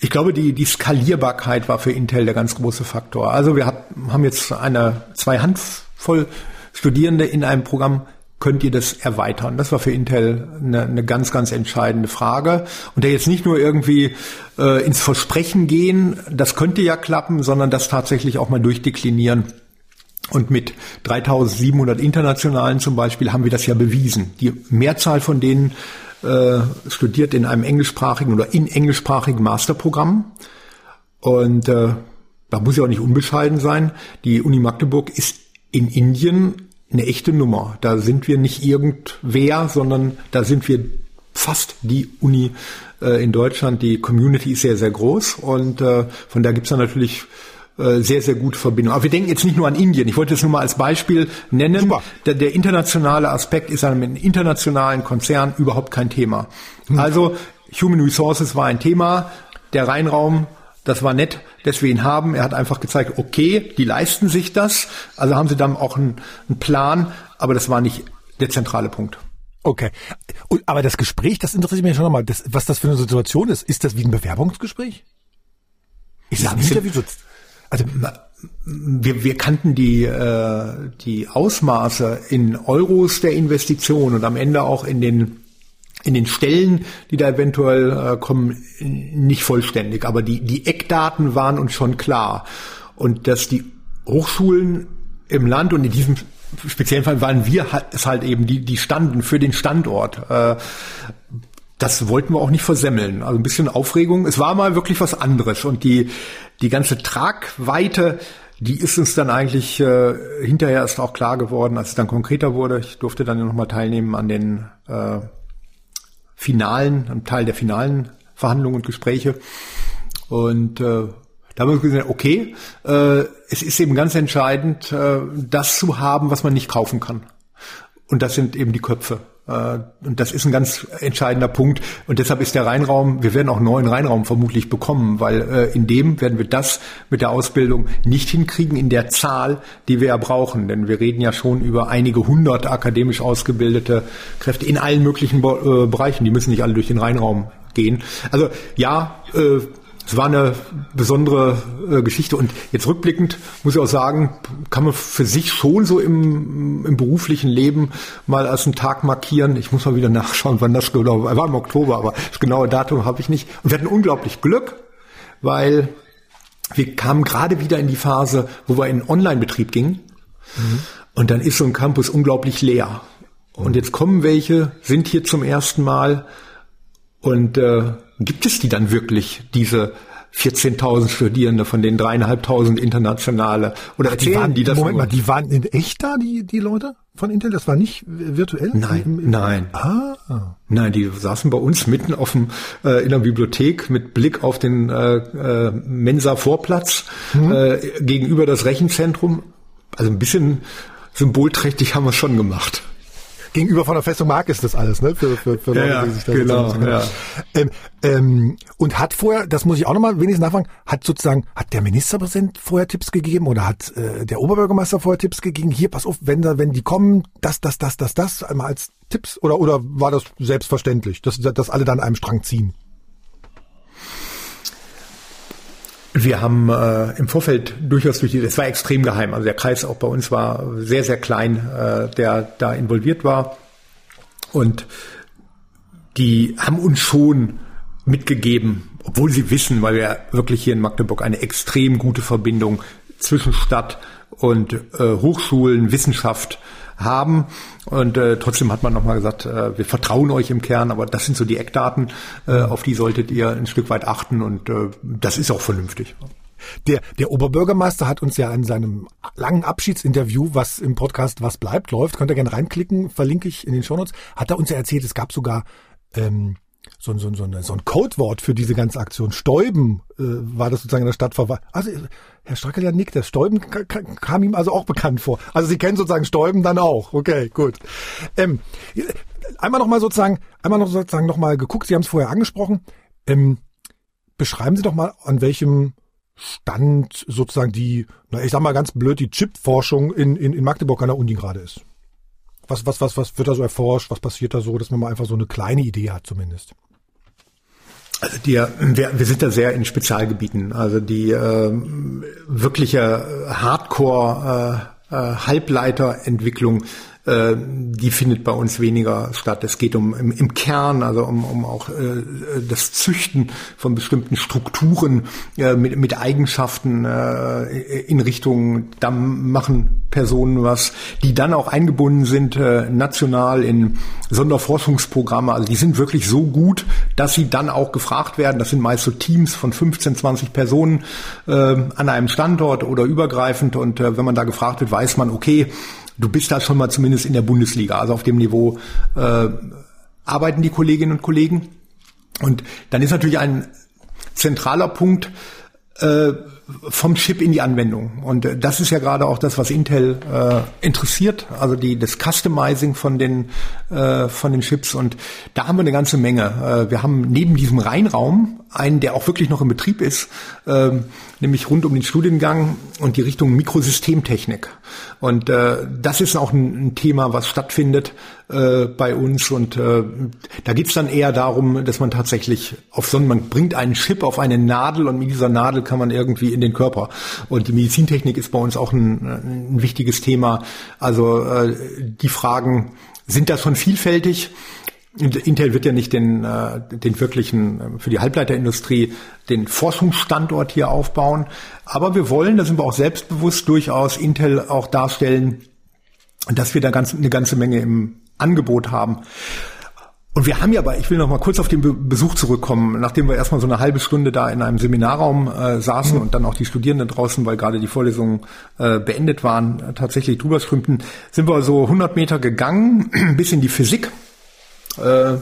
Speaker 6: ich glaube, die, die Skalierbarkeit war für Intel der ganz große Faktor. Also wir hat, haben jetzt eine zwei Handvoll Studierende in einem Programm könnt ihr das erweitern? Das war für Intel eine, eine ganz, ganz entscheidende Frage. Und da jetzt nicht nur irgendwie äh, ins Versprechen gehen, das könnte ja klappen, sondern das tatsächlich auch mal durchdeklinieren. Und mit 3700 Internationalen zum Beispiel haben wir das ja bewiesen. Die Mehrzahl von denen äh, studiert in einem englischsprachigen oder in englischsprachigen Masterprogramm. Und äh, da muss ja auch nicht unbescheiden sein. Die Uni Magdeburg ist in Indien eine echte Nummer. Da sind wir nicht irgendwer, sondern da sind wir fast die Uni äh, in Deutschland. Die Community ist sehr, sehr groß und äh, von da gibt's dann natürlich äh, sehr, sehr gute Verbindungen. Aber wir denken jetzt nicht nur an Indien. Ich wollte es nur mal als Beispiel nennen. Der, der, internationale Aspekt ist einem internationalen Konzern überhaupt kein Thema. Mhm. Also Human Resources war ein Thema. Der Rheinraum das war nett, dass wir ihn haben. Er hat einfach gezeigt, okay, die leisten sich das. Also haben sie dann auch einen, einen Plan, aber das war nicht der zentrale Punkt.
Speaker 2: Okay. Und, aber das Gespräch, das interessiert mich schon nochmal, das, was das für eine Situation ist. Ist das wie ein Bewerbungsgespräch?
Speaker 6: Ist das ein Interview? So, also wir, wir kannten die, äh, die Ausmaße in Euros der Investition und am Ende auch in den in den Stellen, die da eventuell äh, kommen, nicht vollständig. Aber die, die Eckdaten waren uns schon klar. Und dass die Hochschulen im Land und in diesem speziellen Fall waren wir es halt eben, die, die standen für den Standort. Äh, das wollten wir auch nicht versemmeln. Also ein bisschen Aufregung. Es war mal wirklich was anderes. Und die, die ganze Tragweite, die ist uns dann eigentlich äh, hinterher erst auch klar geworden, als es dann konkreter wurde. Ich durfte dann nochmal teilnehmen an den äh, finalen, einem Teil der finalen Verhandlungen und Gespräche. Und äh, da haben wir gesagt, okay, äh, es ist eben ganz entscheidend, äh, das zu haben, was man nicht kaufen kann. Und das sind eben die Köpfe. Äh, und das ist ein ganz entscheidender Punkt. Und deshalb ist der Rheinraum, wir werden auch neuen Rheinraum vermutlich bekommen, weil äh, in dem werden wir das mit der Ausbildung nicht hinkriegen in der Zahl, die wir ja brauchen. Denn wir reden ja schon über einige hundert akademisch ausgebildete Kräfte in allen möglichen äh, Bereichen. Die müssen nicht alle durch den Rheinraum gehen. Also ja, es war eine besondere äh, Geschichte und jetzt rückblickend muss ich auch sagen, kann man für sich schon so im, im beruflichen Leben mal als einen Tag markieren. Ich muss mal wieder nachschauen, wann das genau war. War im Oktober, aber das genaue Datum habe ich nicht. Und wir hatten unglaublich Glück, weil wir kamen gerade wieder in die Phase, wo wir in Online-Betrieb gingen. Mhm. Und dann ist so ein Campus unglaublich leer. Und jetzt kommen welche, sind hier zum ersten Mal und äh, Gibt es die dann wirklich, diese 14.000 Studierende von den dreieinhalbtausend internationale? Oder erzählen
Speaker 2: die, waren,
Speaker 6: die das?
Speaker 2: Moment mal, die waren in echt da, die, die Leute von Intel? Das war nicht virtuell?
Speaker 6: Nein, Im, im, nein. Ah. Nein, die saßen bei uns mitten auf dem, äh, in der Bibliothek mit Blick auf den äh, äh, Mensa-Vorplatz mhm. äh, gegenüber das Rechenzentrum. Also ein bisschen symbolträchtig haben wir schon gemacht
Speaker 2: gegenüber von der Festung Mark ist das alles, ne? Für, für, für Leute,
Speaker 6: ja,
Speaker 2: die sich da
Speaker 6: genau, ja.
Speaker 2: ähm, ähm, Und hat vorher, das muss ich auch nochmal wenigstens nachfragen, hat sozusagen, hat der Ministerpräsident vorher Tipps gegeben oder hat äh, der Oberbürgermeister vorher Tipps gegeben? Hier, pass auf, wenn da, wenn die kommen, das, das, das, das, das, einmal als Tipps oder oder war das selbstverständlich, dass, dass alle dann an einem Strang ziehen?
Speaker 6: Wir haben äh, im Vorfeld durchaus durch die, es war extrem geheim, also der Kreis auch bei uns war sehr, sehr klein, äh, der da involviert war. Und die haben uns schon mitgegeben, obwohl sie wissen, weil wir wirklich hier in Magdeburg eine extrem gute Verbindung zwischen Stadt und äh, Hochschulen, Wissenschaft haben. Und äh, trotzdem hat man nochmal gesagt, äh, wir vertrauen euch im Kern, aber das sind so die Eckdaten, äh, auf die solltet ihr ein Stück weit achten und äh, das ist auch vernünftig.
Speaker 2: Der, der Oberbürgermeister hat uns ja in seinem langen Abschiedsinterview, was im Podcast Was bleibt läuft, könnt ihr gerne reinklicken, verlinke ich in den Shownotes, hat er uns ja erzählt, es gab sogar ähm, so, so, so, eine, so ein Codewort für diese ganze Aktion. Stäuben äh, war das sozusagen in der Stadtverwaltung. Also Herr Strackel ja nickt, das Stäuben kam ihm also auch bekannt vor. Also Sie kennen sozusagen Stäuben dann auch. Okay, gut. Ähm, einmal nochmal sozusagen, einmal noch sozusagen nochmal geguckt, Sie haben es vorher angesprochen. Ähm, beschreiben Sie doch mal, an welchem Stand sozusagen die, na ich sag mal ganz blöd, die Chip-Forschung in, in, in Magdeburg an der Uni gerade ist. Was, was, was, was wird da so erforscht? Was passiert da so, dass man mal einfach so eine kleine Idee hat zumindest?
Speaker 6: Also die, wir, wir sind da sehr in Spezialgebieten. Also die äh, wirkliche Hardcore äh, äh, Halbleiterentwicklung äh, die findet bei uns weniger statt. Es geht um im, im Kern, also um, um auch äh, das Züchten von bestimmten Strukturen äh, mit, mit Eigenschaften äh, in Richtung, da machen Personen was, die dann auch eingebunden sind äh, national in Sonderforschungsprogramme. Also die sind wirklich so gut, dass sie dann auch gefragt werden. Das sind meist so Teams von 15, 20 Personen äh, an einem Standort oder übergreifend. Und äh, wenn man da gefragt wird, weiß man, okay, du bist da schon mal zumindest in der Bundesliga, also auf dem Niveau äh, arbeiten die Kolleginnen und Kollegen. Und dann ist natürlich ein zentraler Punkt äh, vom Chip in die Anwendung. Und äh, das ist ja gerade auch das, was Intel äh, interessiert, also die, das Customizing von den, äh, von den Chips. Und da haben wir eine ganze Menge. Äh, wir haben neben diesem Reinraum einen, der auch wirklich noch in Betrieb ist, äh, nämlich rund um den Studiengang und die Richtung Mikrosystemtechnik. Und äh, das ist auch ein, ein Thema, was stattfindet äh, bei uns. Und äh, da geht's dann eher darum, dass man tatsächlich auf so man bringt einen Chip auf eine Nadel und mit dieser Nadel kann man irgendwie in den Körper. Und die Medizintechnik ist bei uns auch ein, ein wichtiges Thema. Also äh, die Fragen sind da schon vielfältig. Intel wird ja nicht den, äh, den wirklichen, äh, für die Halbleiterindustrie, den Forschungsstandort hier aufbauen. Aber wir wollen, da sind wir auch selbstbewusst, durchaus Intel auch darstellen, dass wir da ganz, eine ganze Menge im Angebot haben. Und wir haben ja aber, ich will noch mal kurz auf den Be Besuch zurückkommen, nachdem wir erstmal so eine halbe Stunde da in einem Seminarraum äh, saßen mhm. und dann auch die Studierenden draußen, weil gerade die Vorlesungen äh, beendet waren, äh, tatsächlich drüber strömten, sind wir so 100 Meter gegangen, bis in die Physik äh,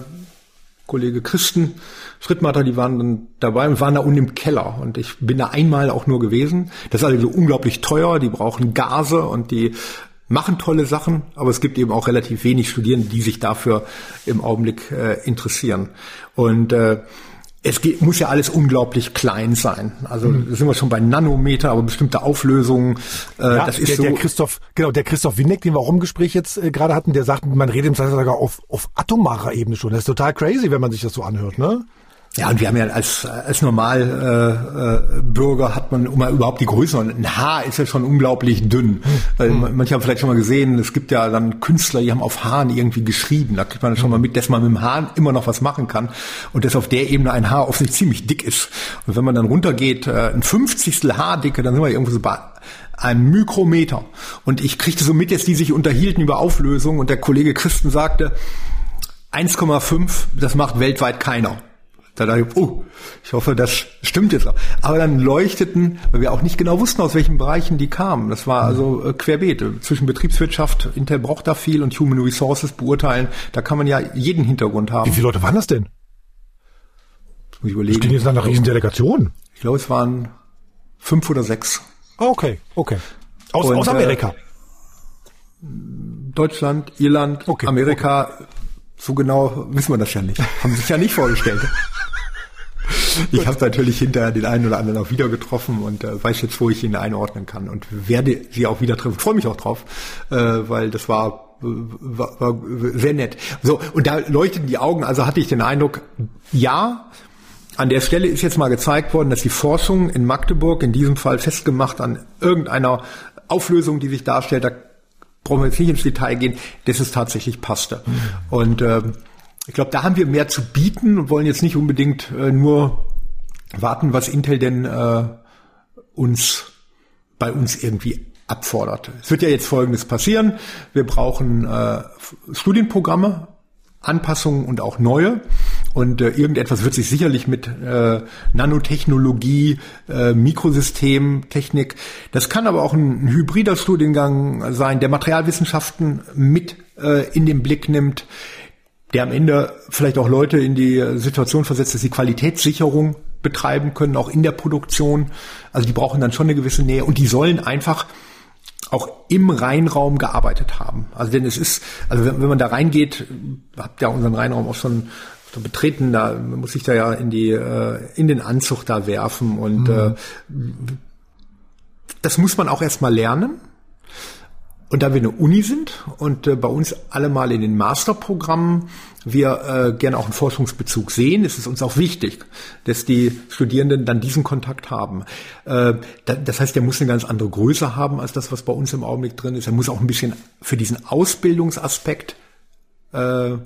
Speaker 6: Kollege Christen, Schrittmatter, die waren dann dabei und waren da unten im Keller. Und ich bin da einmal auch nur gewesen. Das ist also unglaublich teuer, die brauchen Gase und die machen tolle Sachen, aber es gibt eben auch relativ wenig Studierende, die sich dafür im Augenblick äh, interessieren. Und äh, es geht, muss ja alles unglaublich klein sein. Also mhm. sind wir schon bei Nanometer, aber bestimmte Auflösungen. Äh,
Speaker 2: ja, das ist der, so. Der Christoph, genau, der Christoph Winneck, den wir auch im Gespräch jetzt äh, gerade hatten, der sagt, man redet im sogar auf, auf atomarer Ebene schon. Das ist total crazy, wenn man sich das so anhört, ne?
Speaker 6: Ja, und wir haben ja als, als Normalbürger äh, äh, Bürger hat man immer überhaupt die Größe. Und ein Haar ist ja schon unglaublich dünn. Hm. Äh, manche haben vielleicht schon mal gesehen, es gibt ja dann Künstler, die haben auf Haaren irgendwie geschrieben. Da kriegt man schon mal mit, dass man mit dem Haar immer noch was machen kann. Und dass auf der Ebene ein Haar offensichtlich ziemlich dick ist. Und wenn man dann runtergeht, äh, ein Fünfzigstel Haardicke, dann sind wir irgendwo so bei einem Mikrometer. Und ich kriegte so mit, dass die sich unterhielten über Auflösung und der Kollege Christen sagte, 1,5, das macht weltweit keiner. Da dachte ich, oh, ich hoffe, das stimmt jetzt auch. Aber dann leuchteten, weil wir auch nicht genau wussten, aus welchen Bereichen die kamen. Das war also äh, querbeet. Zwischen Betriebswirtschaft, Intel braucht da viel und Human Resources beurteilen. Da kann man ja jeden Hintergrund haben.
Speaker 2: Wie viele Leute waren das denn?
Speaker 6: Das muss ich überlegen. Das
Speaker 2: klingt jetzt nach einer riesen Delegation.
Speaker 6: Ich glaube, es waren fünf oder sechs.
Speaker 2: Ah, okay, okay. Aus, und, aus Amerika? Äh,
Speaker 6: Deutschland, Irland, okay, Amerika. Okay. So genau wissen wir das ja nicht. Haben sich ja nicht vorgestellt. Ich habe natürlich hinterher den einen oder anderen auch wieder getroffen und äh, weiß jetzt, wo ich ihn einordnen kann und werde sie auch wieder treffen. Freue mich auch drauf, äh, weil das war, war, war sehr nett. So und da leuchteten die Augen. Also hatte ich den Eindruck, ja, an der Stelle ist jetzt mal gezeigt worden, dass die Forschung in Magdeburg, in diesem Fall festgemacht an irgendeiner Auflösung, die sich darstellt, da brauchen wir jetzt nicht ins Detail gehen, dass es tatsächlich passte. Mhm. Und ähm, ich glaube, da haben wir mehr zu bieten und wollen jetzt nicht unbedingt äh, nur warten, was Intel denn äh, uns bei uns irgendwie abfordert. Es wird ja jetzt Folgendes passieren. Wir brauchen äh, Studienprogramme, Anpassungen und auch neue. Und äh, irgendetwas wird sich sicherlich mit äh, Nanotechnologie, äh, Mikrosystemtechnik, das kann aber auch ein, ein hybrider Studiengang sein, der Materialwissenschaften mit äh, in den Blick nimmt, der am Ende vielleicht auch Leute in die Situation versetzt, dass sie Qualitätssicherung betreiben können, auch in der Produktion. Also die brauchen dann schon eine gewisse Nähe und die sollen einfach auch im Rheinraum gearbeitet haben. Also denn es ist, also wenn, wenn man da reingeht, habt ja unseren Rheinraum auch schon betreten, da muss ich da ja in die äh, in den Anzug da werfen und mhm. äh, das muss man auch erstmal lernen. Und da wir eine Uni sind und äh, bei uns alle mal in den Masterprogrammen wir äh, gerne auch einen Forschungsbezug sehen, ist es uns auch wichtig, dass die Studierenden dann diesen Kontakt haben. Äh, da, das heißt, der muss eine ganz andere Größe haben als das, was bei uns im Augenblick drin ist. Er muss auch ein bisschen für diesen Ausbildungsaspekt äh,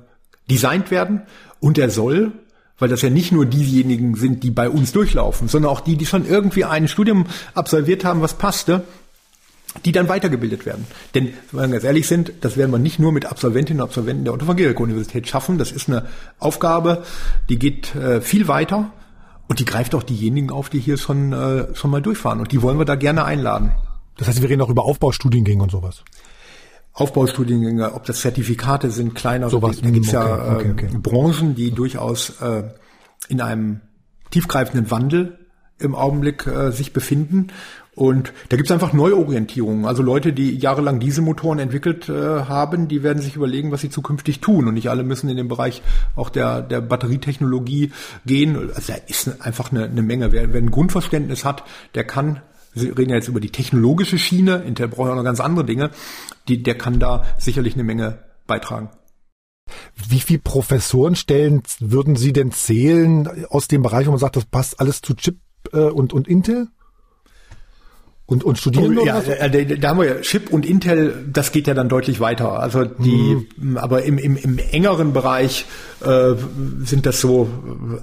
Speaker 6: designt werden und er soll weil das ja nicht nur diejenigen sind, die bei uns durchlaufen, sondern auch die, die schon irgendwie ein Studium absolviert haben, was passte, die dann weitergebildet werden. Denn, wenn wir ganz ehrlich sind, das werden wir nicht nur mit Absolventinnen und Absolventen der Otto von Guericke Universität schaffen. Das ist eine Aufgabe, die geht äh, viel weiter und die greift auch diejenigen auf, die hier schon, äh, schon mal durchfahren. Und die wollen wir da gerne einladen.
Speaker 2: Das heißt, wir reden auch über Aufbaustudiengänge und sowas.
Speaker 6: Aufbaustudiengänge, ob das Zertifikate sind, kleiner,
Speaker 2: sowas.
Speaker 6: Da gibt's
Speaker 2: okay,
Speaker 6: ja
Speaker 2: okay, okay.
Speaker 6: Äh, Branchen, die durchaus äh, in einem tiefgreifenden Wandel im Augenblick äh, sich befinden. Und da gibt's einfach Neuorientierungen. Also Leute, die jahrelang Dieselmotoren entwickelt äh, haben, die werden sich überlegen, was sie zukünftig tun. Und nicht alle müssen in den Bereich auch der, der Batterietechnologie gehen. Also da ist einfach eine, eine Menge. Wer, wer ein Grundverständnis hat, der kann wir reden ja jetzt über die technologische Schiene, Intel braucht ja noch ganz andere Dinge, die, der kann da sicherlich eine Menge beitragen.
Speaker 2: Wie viele Professorenstellen würden Sie denn zählen aus dem Bereich, wo man sagt, das passt alles zu Chip äh, und, und Intel? Und, und Studierende?
Speaker 6: Oh, ja, äh, da, da haben wir ja Chip und Intel, das geht ja dann deutlich weiter. Also die, mhm. aber im, im, im engeren Bereich äh, sind das so äh,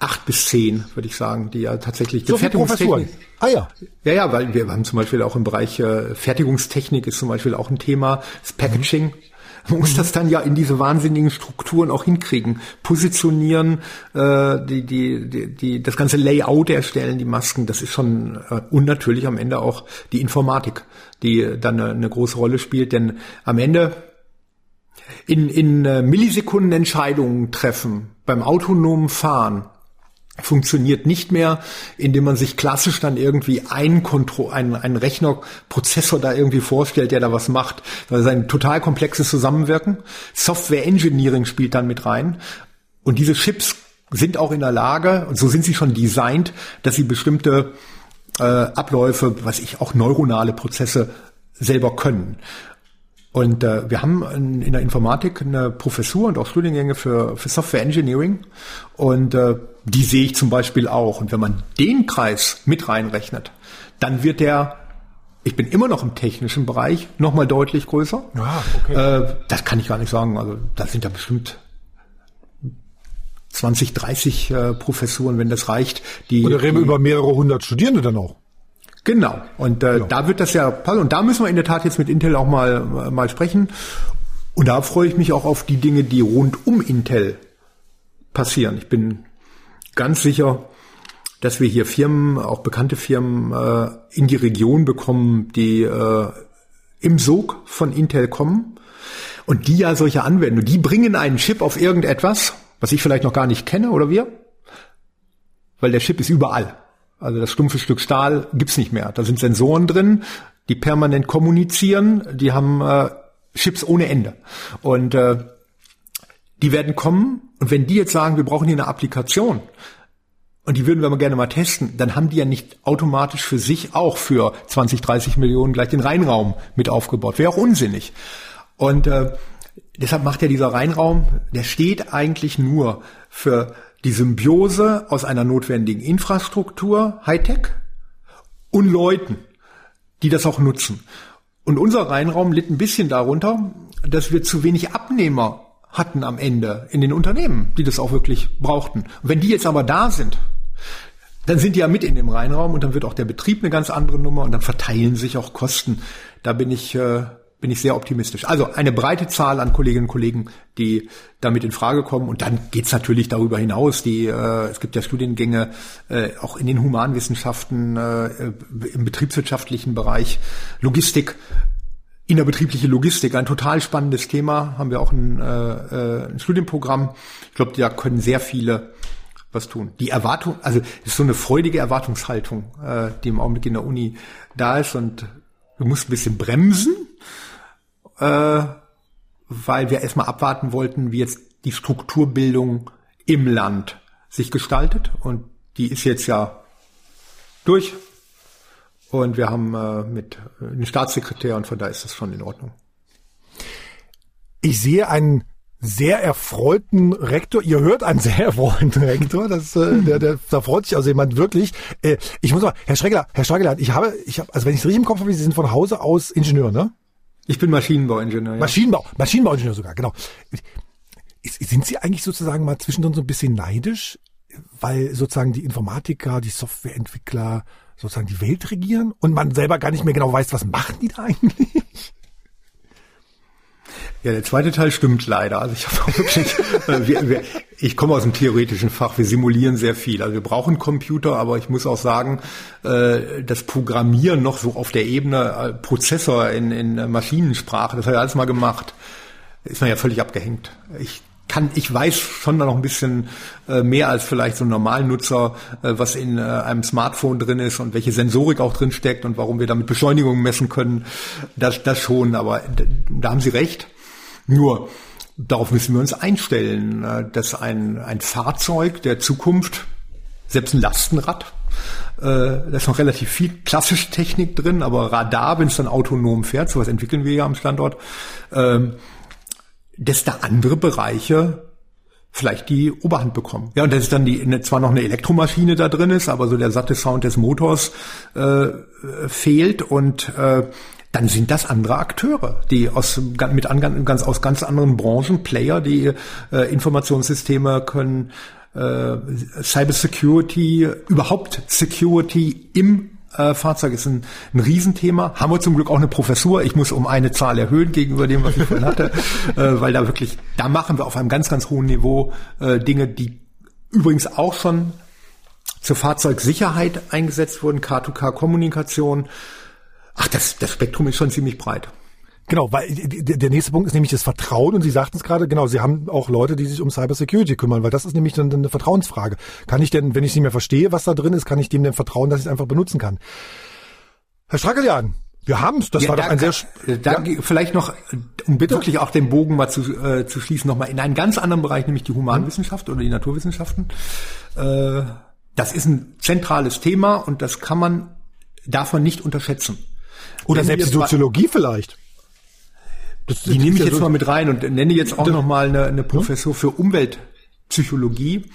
Speaker 6: acht bis zehn, würde ich sagen, die ja tatsächlich
Speaker 2: so Fertigungstechnik.
Speaker 6: Ah ja. Ja, ja, weil wir haben zum Beispiel auch im Bereich äh, Fertigungstechnik ist zum Beispiel auch ein Thema, das Packaging. Mhm. Man muss das dann ja in diese wahnsinnigen Strukturen auch hinkriegen. Positionieren, äh, die, die, die, die, das ganze Layout erstellen, die Masken, das ist schon äh, und natürlich am Ende auch die Informatik, die dann eine, eine große Rolle spielt. Denn am Ende in, in äh, Millisekunden Entscheidungen treffen beim autonomen Fahren funktioniert nicht mehr, indem man sich klassisch dann irgendwie einen, Kontro einen, einen Rechnerprozessor da irgendwie vorstellt, der da was macht. Das ist ein total komplexes Zusammenwirken. Software Engineering spielt dann mit rein. Und diese Chips sind auch in der Lage, und so sind sie schon designt, dass sie bestimmte äh, Abläufe, was ich auch neuronale Prozesse selber können. Und äh, wir haben in, in, der Informatik eine Professur und auch Studiengänge für, für Software Engineering. Und äh, die sehe ich zum Beispiel auch. Und wenn man den Kreis mit reinrechnet, dann wird der, ich bin immer noch im technischen Bereich, nochmal deutlich größer.
Speaker 2: Ah, okay.
Speaker 6: Äh, das kann ich gar nicht sagen. Also da sind ja bestimmt 20, 30 äh, Professuren, wenn das reicht.
Speaker 2: Die, Oder reden wir über mehrere hundert Studierende dann auch?
Speaker 6: Genau. Und äh, ja. da wird das ja passen. Und da müssen wir in der Tat jetzt mit Intel auch mal, mal sprechen. Und da freue ich mich auch auf die Dinge, die rund um Intel passieren. Ich bin ganz sicher, dass wir hier Firmen, auch bekannte Firmen, äh, in die Region bekommen, die äh, im Sog von Intel kommen und die ja solche Anwendungen, die bringen einen Chip auf irgendetwas, was ich vielleicht noch gar nicht kenne oder wir, weil der Chip ist überall. Also das stumpfe Stück Stahl gibt's nicht mehr. Da sind Sensoren drin, die permanent kommunizieren, die haben äh, Chips ohne Ende. Und äh, die werden kommen und wenn die jetzt sagen, wir brauchen hier eine Applikation und die würden wir mal gerne mal testen, dann haben die ja nicht automatisch für sich auch für 20, 30 Millionen gleich den Reinraum mit aufgebaut. Wäre auch unsinnig. Und äh, deshalb macht ja dieser Reinraum, der steht eigentlich nur für die Symbiose aus einer notwendigen Infrastruktur, Hightech, und Leuten, die das auch nutzen. Und unser Reinraum litt ein bisschen darunter, dass wir zu wenig Abnehmer hatten am Ende in den Unternehmen, die das auch wirklich brauchten. Und wenn die jetzt aber da sind, dann sind die ja mit in dem Reinraum und dann wird auch der Betrieb eine ganz andere Nummer und dann verteilen sich auch Kosten. Da bin ich äh, bin ich sehr optimistisch. Also eine breite Zahl an Kolleginnen und Kollegen, die damit in Frage kommen. Und dann geht's natürlich darüber hinaus. Die, äh, es gibt ja Studiengänge äh, auch in den Humanwissenschaften, äh, im betriebswirtschaftlichen Bereich, Logistik, innerbetriebliche Logistik, ein total spannendes Thema. Haben wir auch ein, äh, ein Studienprogramm. Ich glaube, da können sehr viele was tun. Die Erwartung, also ist so eine freudige Erwartungshaltung, äh, die im Augenblick in der Uni da ist und du musst ein bisschen bremsen, äh, weil wir erstmal abwarten wollten, wie jetzt die Strukturbildung im Land sich gestaltet. Und die ist jetzt ja durch. Und wir haben äh, mit äh, einem Staatssekretär und von da ist das schon in Ordnung.
Speaker 2: Ich sehe einen sehr erfreuten Rektor. Ihr hört einen sehr erfreuten Rektor. Das, äh, der, der, da freut sich also jemand wirklich. Äh, ich muss mal, Herr Schreckler, Herr Schreckler, ich habe, ich habe, also wenn ich es richtig im Kopf habe, Sie sind von Hause aus Ingenieur, ne?
Speaker 6: Ich bin Maschinenbauingenieur. Ja.
Speaker 2: Maschinenbau, Maschinenbauingenieur sogar, genau. Sind Sie eigentlich sozusagen mal zwischendrin so ein bisschen neidisch, weil sozusagen die Informatiker, die Softwareentwickler sozusagen die Welt regieren und man selber gar nicht mehr genau weiß, was machen die da eigentlich?
Speaker 6: Ja, der zweite Teil stimmt leider. Also ich habe wirklich, äh, wir, wir, ich komme aus dem theoretischen Fach, wir simulieren sehr viel. Also wir brauchen Computer, aber ich muss auch sagen, äh, das Programmieren noch so auf der Ebene äh, Prozessor in, in Maschinensprache, das habe ich alles mal gemacht, ist man ja völlig abgehängt. Ich kann, ich weiß schon noch ein bisschen äh, mehr als vielleicht so ein Normalnutzer, äh, was in äh, einem Smartphone drin ist und welche Sensorik auch drin steckt und warum wir damit Beschleunigungen messen können. Das, das schon, aber da haben Sie recht. Nur, darauf müssen wir uns einstellen, äh, dass ein, ein Fahrzeug der Zukunft, selbst ein Lastenrad, äh, da ist noch relativ viel klassische Technik drin, aber Radar, wenn es dann autonom fährt, sowas entwickeln wir ja am Standort, ähm, dass da andere Bereiche vielleicht die Oberhand bekommen. Ja, und dass dann die, zwar noch eine Elektromaschine da drin ist, aber so der satte Sound des Motors äh, fehlt und äh, dann sind das andere Akteure, die aus, mit ganz, aus ganz anderen Branchen, Player, die äh, Informationssysteme können, äh, Cyber Security, überhaupt Security im äh, Fahrzeug ist ein, ein Riesenthema. Haben wir zum Glück auch eine Professur. Ich muss um eine Zahl erhöhen gegenüber dem, was ich vorhin hatte, äh, weil da wirklich, da machen wir auf einem ganz, ganz hohen Niveau äh, Dinge, die übrigens auch schon zur Fahrzeugsicherheit eingesetzt wurden, K2K-Kommunikation, Ach, das, das Spektrum ist schon ziemlich breit.
Speaker 2: Genau, weil der nächste Punkt ist nämlich das Vertrauen und Sie sagten es gerade, genau, Sie haben auch Leute, die sich um Cybersecurity kümmern, weil das ist nämlich dann eine Vertrauensfrage. Kann ich denn, wenn ich nicht mehr verstehe, was da drin ist, kann ich dem denn vertrauen, dass ich es einfach benutzen kann? Herr Strackelian, wir haben es, das ja, war da doch ein sehr...
Speaker 6: Da ja. Vielleicht noch, um bitte wirklich auch den Bogen mal zu, äh, zu schließen, nochmal in einen ganz anderen Bereich, nämlich die Humanwissenschaft oder die Naturwissenschaften. Äh, das ist ein zentrales Thema und das kann man davon nicht unterschätzen.
Speaker 2: Oder selbst die Soziologie vielleicht.
Speaker 6: Das, die nehme ich jetzt so mal mit rein und nenne jetzt auch noch mal eine, eine Professur für Umweltpsychologie,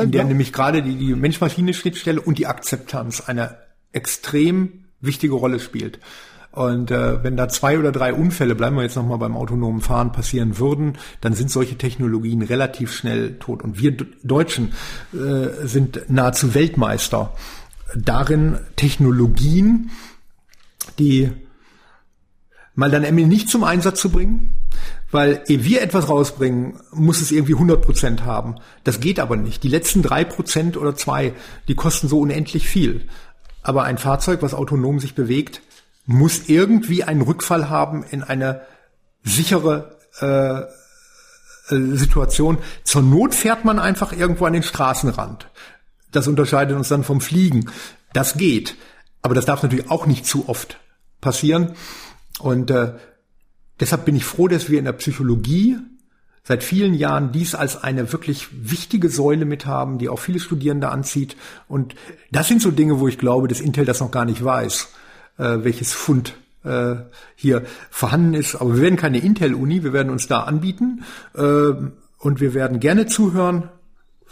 Speaker 6: in der nämlich gerade die, die Mensch-Maschine-Schnittstelle und die Akzeptanz eine extrem wichtige Rolle spielt. Und äh, wenn da zwei oder drei Unfälle, bleiben wir jetzt nochmal beim autonomen Fahren, passieren würden, dann sind solche Technologien relativ schnell tot. Und wir Deutschen äh, sind nahezu Weltmeister darin, Technologien, die mal dann irgendwie nicht zum Einsatz zu bringen, weil ehe wir etwas rausbringen, muss es irgendwie 100 Prozent haben. Das geht aber nicht. Die letzten drei Prozent oder zwei, die kosten so unendlich viel. Aber ein Fahrzeug, was autonom sich bewegt, muss irgendwie einen Rückfall haben in eine sichere äh, äh Situation. Zur Not fährt man einfach irgendwo an den Straßenrand. Das unterscheidet uns dann vom Fliegen. Das geht. Aber das darf natürlich auch nicht zu oft passieren. Und äh, deshalb bin ich froh, dass wir in der Psychologie seit vielen Jahren dies als eine wirklich wichtige Säule mit haben, die auch viele Studierende anzieht. Und das sind so Dinge, wo ich glaube, dass Intel das noch gar nicht weiß, äh, welches Fund äh, hier vorhanden ist. Aber wir werden keine Intel-Uni, wir werden uns da anbieten äh, und wir werden gerne zuhören,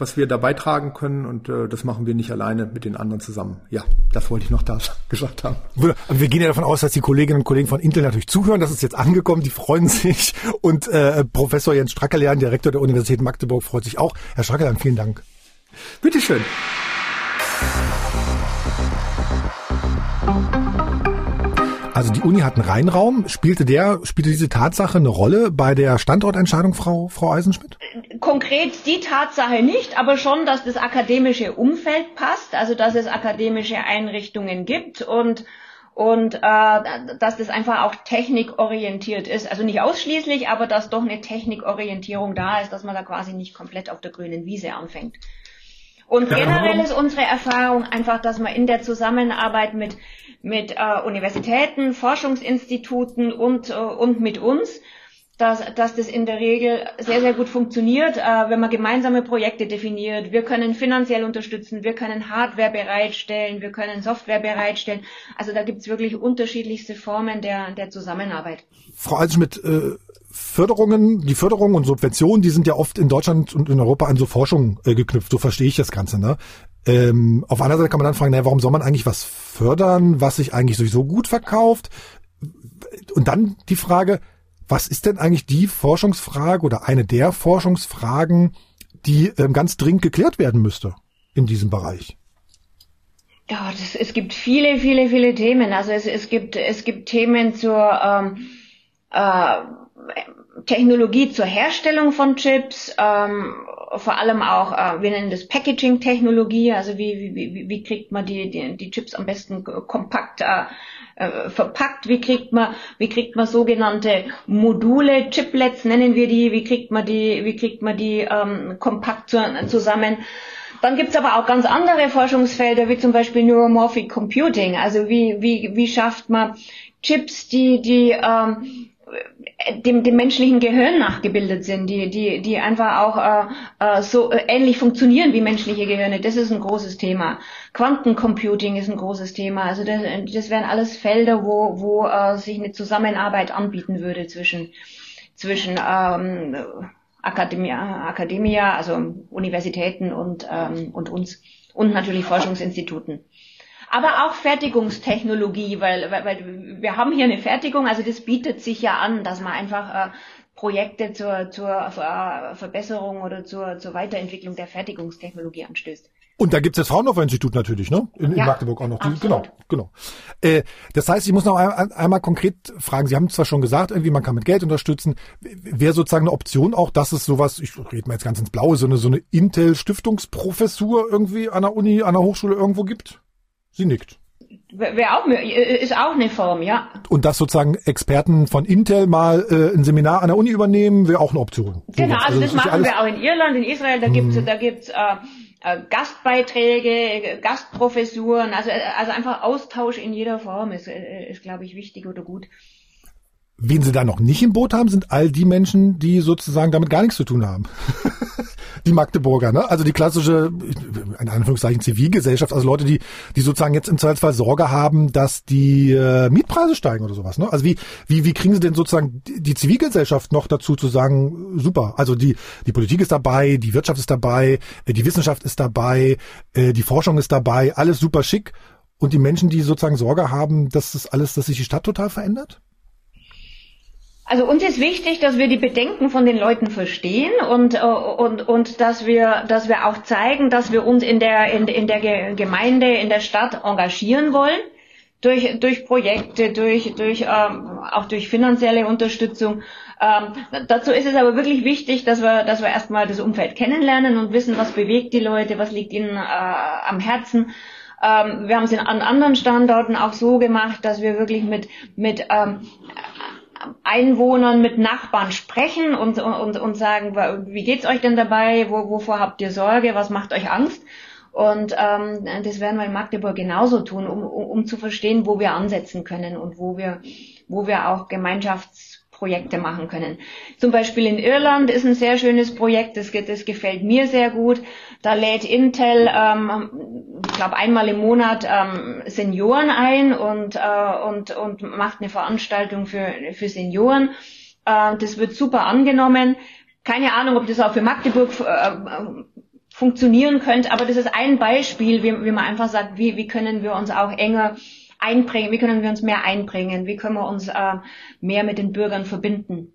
Speaker 6: was wir da beitragen können und äh, das machen wir nicht alleine mit den anderen zusammen. Ja, das wollte ich noch da gesagt haben.
Speaker 2: Wir gehen ja davon aus, dass die Kolleginnen und Kollegen von Intel natürlich zuhören. Das ist jetzt angekommen, die freuen sich. Und äh, Professor Jens Strackerlein, Direktor der Universität Magdeburg, freut sich auch. Herr Strackerlein, vielen Dank.
Speaker 6: Bitteschön.
Speaker 2: Also die Uni hat einen Reinraum. Spielte der, spielte diese Tatsache eine Rolle bei der Standortentscheidung, Frau, Frau Eisenschmidt?
Speaker 4: Konkret die Tatsache nicht, aber schon, dass das akademische Umfeld passt, also dass es akademische Einrichtungen gibt und und äh, dass das einfach auch technikorientiert ist. Also nicht ausschließlich, aber dass doch eine Technikorientierung da ist, dass man da quasi nicht komplett auf der grünen Wiese anfängt. Und generell ist unsere Erfahrung einfach, dass man in der Zusammenarbeit mit mit äh, Universitäten, Forschungsinstituten und, äh, und mit uns dass, dass das in der Regel sehr, sehr gut funktioniert, äh, wenn man gemeinsame Projekte definiert. Wir können finanziell unterstützen, wir können Hardware bereitstellen, wir können Software bereitstellen. Also da gibt's wirklich unterschiedlichste Formen der, der Zusammenarbeit.
Speaker 2: Frau Alschmidt, äh, Förderungen, die Förderungen und Subventionen, die sind ja oft in Deutschland und in Europa an so Forschung äh, geknüpft. So verstehe ich das Ganze. Ne? Ähm, auf einer Seite kann man dann fragen, naja, warum soll man eigentlich was fördern, was sich eigentlich sowieso gut verkauft? Und dann die Frage, was ist denn eigentlich die Forschungsfrage oder eine der Forschungsfragen, die ähm, ganz dringend geklärt werden müsste in diesem Bereich?
Speaker 4: Ja, das, es gibt viele, viele, viele Themen. Also es, es gibt es gibt Themen zur ähm, äh, Technologie zur Herstellung von Chips, ähm, vor allem auch, äh, wir nennen das Packaging-Technologie, also wie, wie, wie kriegt man die, die, die Chips am besten kompakt äh, äh, verpackt, wie kriegt man, wie kriegt man sogenannte Module, Chiplets nennen wir die, wie kriegt man die, wie kriegt man die ähm, kompakt zu, zusammen. Dann gibt's aber auch ganz andere Forschungsfelder, wie zum Beispiel Neuromorphic Computing. Also wie, wie, wie schafft man Chips, die, die ähm, dem, dem menschlichen Gehirn nachgebildet sind, die, die, die einfach auch äh, äh, so äh, ähnlich funktionieren wie menschliche Gehirne. Das ist ein großes Thema. Quantencomputing ist ein großes Thema. Also das, das wären alles Felder, wo, wo äh, sich eine Zusammenarbeit anbieten würde zwischen, zwischen ähm, Akademia, Akademia, also Universitäten und, ähm, und uns und natürlich Forschungsinstituten aber auch Fertigungstechnologie, weil, weil, weil wir haben hier eine Fertigung, also das bietet sich ja an, dass man einfach äh, Projekte zur, zur äh, Verbesserung oder zur, zur Weiterentwicklung der Fertigungstechnologie anstößt.
Speaker 2: Und da gibt's das Fraunhofer-Institut natürlich, ne? In, ja, in Magdeburg auch noch. Die, genau, genau. Äh, das heißt, ich muss noch ein, einmal konkret fragen. Sie haben zwar schon gesagt, irgendwie man kann mit Geld unterstützen. Wäre sozusagen eine Option auch, dass es sowas, ich rede mal jetzt ganz ins Blaue, so eine, so eine Intel-Stiftungsprofessur irgendwie an der Uni, an der Hochschule irgendwo gibt? Sie nickt.
Speaker 4: Wäre auch, ist auch eine Form, ja.
Speaker 2: Und dass sozusagen Experten von Intel mal äh, ein Seminar an der Uni übernehmen, wäre auch eine Option.
Speaker 4: Genau, also, also das, machen wir auch in Irland, in Israel, da hm. gibt's da gibt's äh, äh, Gastbeiträge, Gastprofessuren, also, also einfach Austausch in jeder Form ist, äh, ist glaube ich, wichtig oder gut.
Speaker 2: Wen sie da noch nicht im Boot haben, sind all die Menschen, die sozusagen damit gar nichts zu tun haben. die Magdeburger, ne? Also die klassische, in Anführungszeichen Zivilgesellschaft, also Leute, die, die sozusagen jetzt im Zweifelsfall Sorge haben, dass die äh, Mietpreise steigen oder sowas, ne? Also wie, wie, wie kriegen sie denn sozusagen die Zivilgesellschaft noch dazu zu sagen, super, also die, die Politik ist dabei, die Wirtschaft ist dabei, äh, die Wissenschaft ist dabei, äh, die Forschung ist dabei, alles super schick. Und die Menschen, die sozusagen Sorge haben, dass das alles, dass sich die Stadt total verändert?
Speaker 4: Also uns ist wichtig, dass wir die Bedenken von den Leuten verstehen und, äh, und, und dass, wir, dass wir auch zeigen, dass wir uns in der, in, in der Gemeinde, in der Stadt engagieren wollen. Durch, durch Projekte, durch, durch, ähm, auch durch finanzielle Unterstützung. Ähm, dazu ist es aber wirklich wichtig, dass wir, dass wir erstmal das Umfeld kennenlernen und wissen, was bewegt die Leute, was liegt ihnen äh, am Herzen. Ähm, wir haben es an anderen Standorten auch so gemacht, dass wir wirklich mit, mit ähm, Einwohnern, mit Nachbarn sprechen und, und, und sagen, wie geht's euch denn dabei? Wo, wovor habt ihr Sorge? Was macht euch Angst? Und ähm, das werden wir in Magdeburg genauso tun, um, um, um zu verstehen, wo wir ansetzen können und wo wir, wo wir auch Gemeinschafts Projekte machen können. Zum Beispiel in Irland ist ein sehr schönes Projekt, das, das gefällt mir sehr gut. Da lädt Intel, ähm, ich glaube einmal im Monat ähm, Senioren ein und, äh, und, und macht eine Veranstaltung für, für Senioren. Äh, das wird super angenommen. Keine Ahnung, ob das auch für Magdeburg äh, funktionieren könnte, aber das ist ein Beispiel, wie, wie man einfach sagt, wie, wie können wir uns auch enger einbringen, wie können wir uns mehr einbringen, wie können wir uns äh, mehr mit den Bürgern verbinden.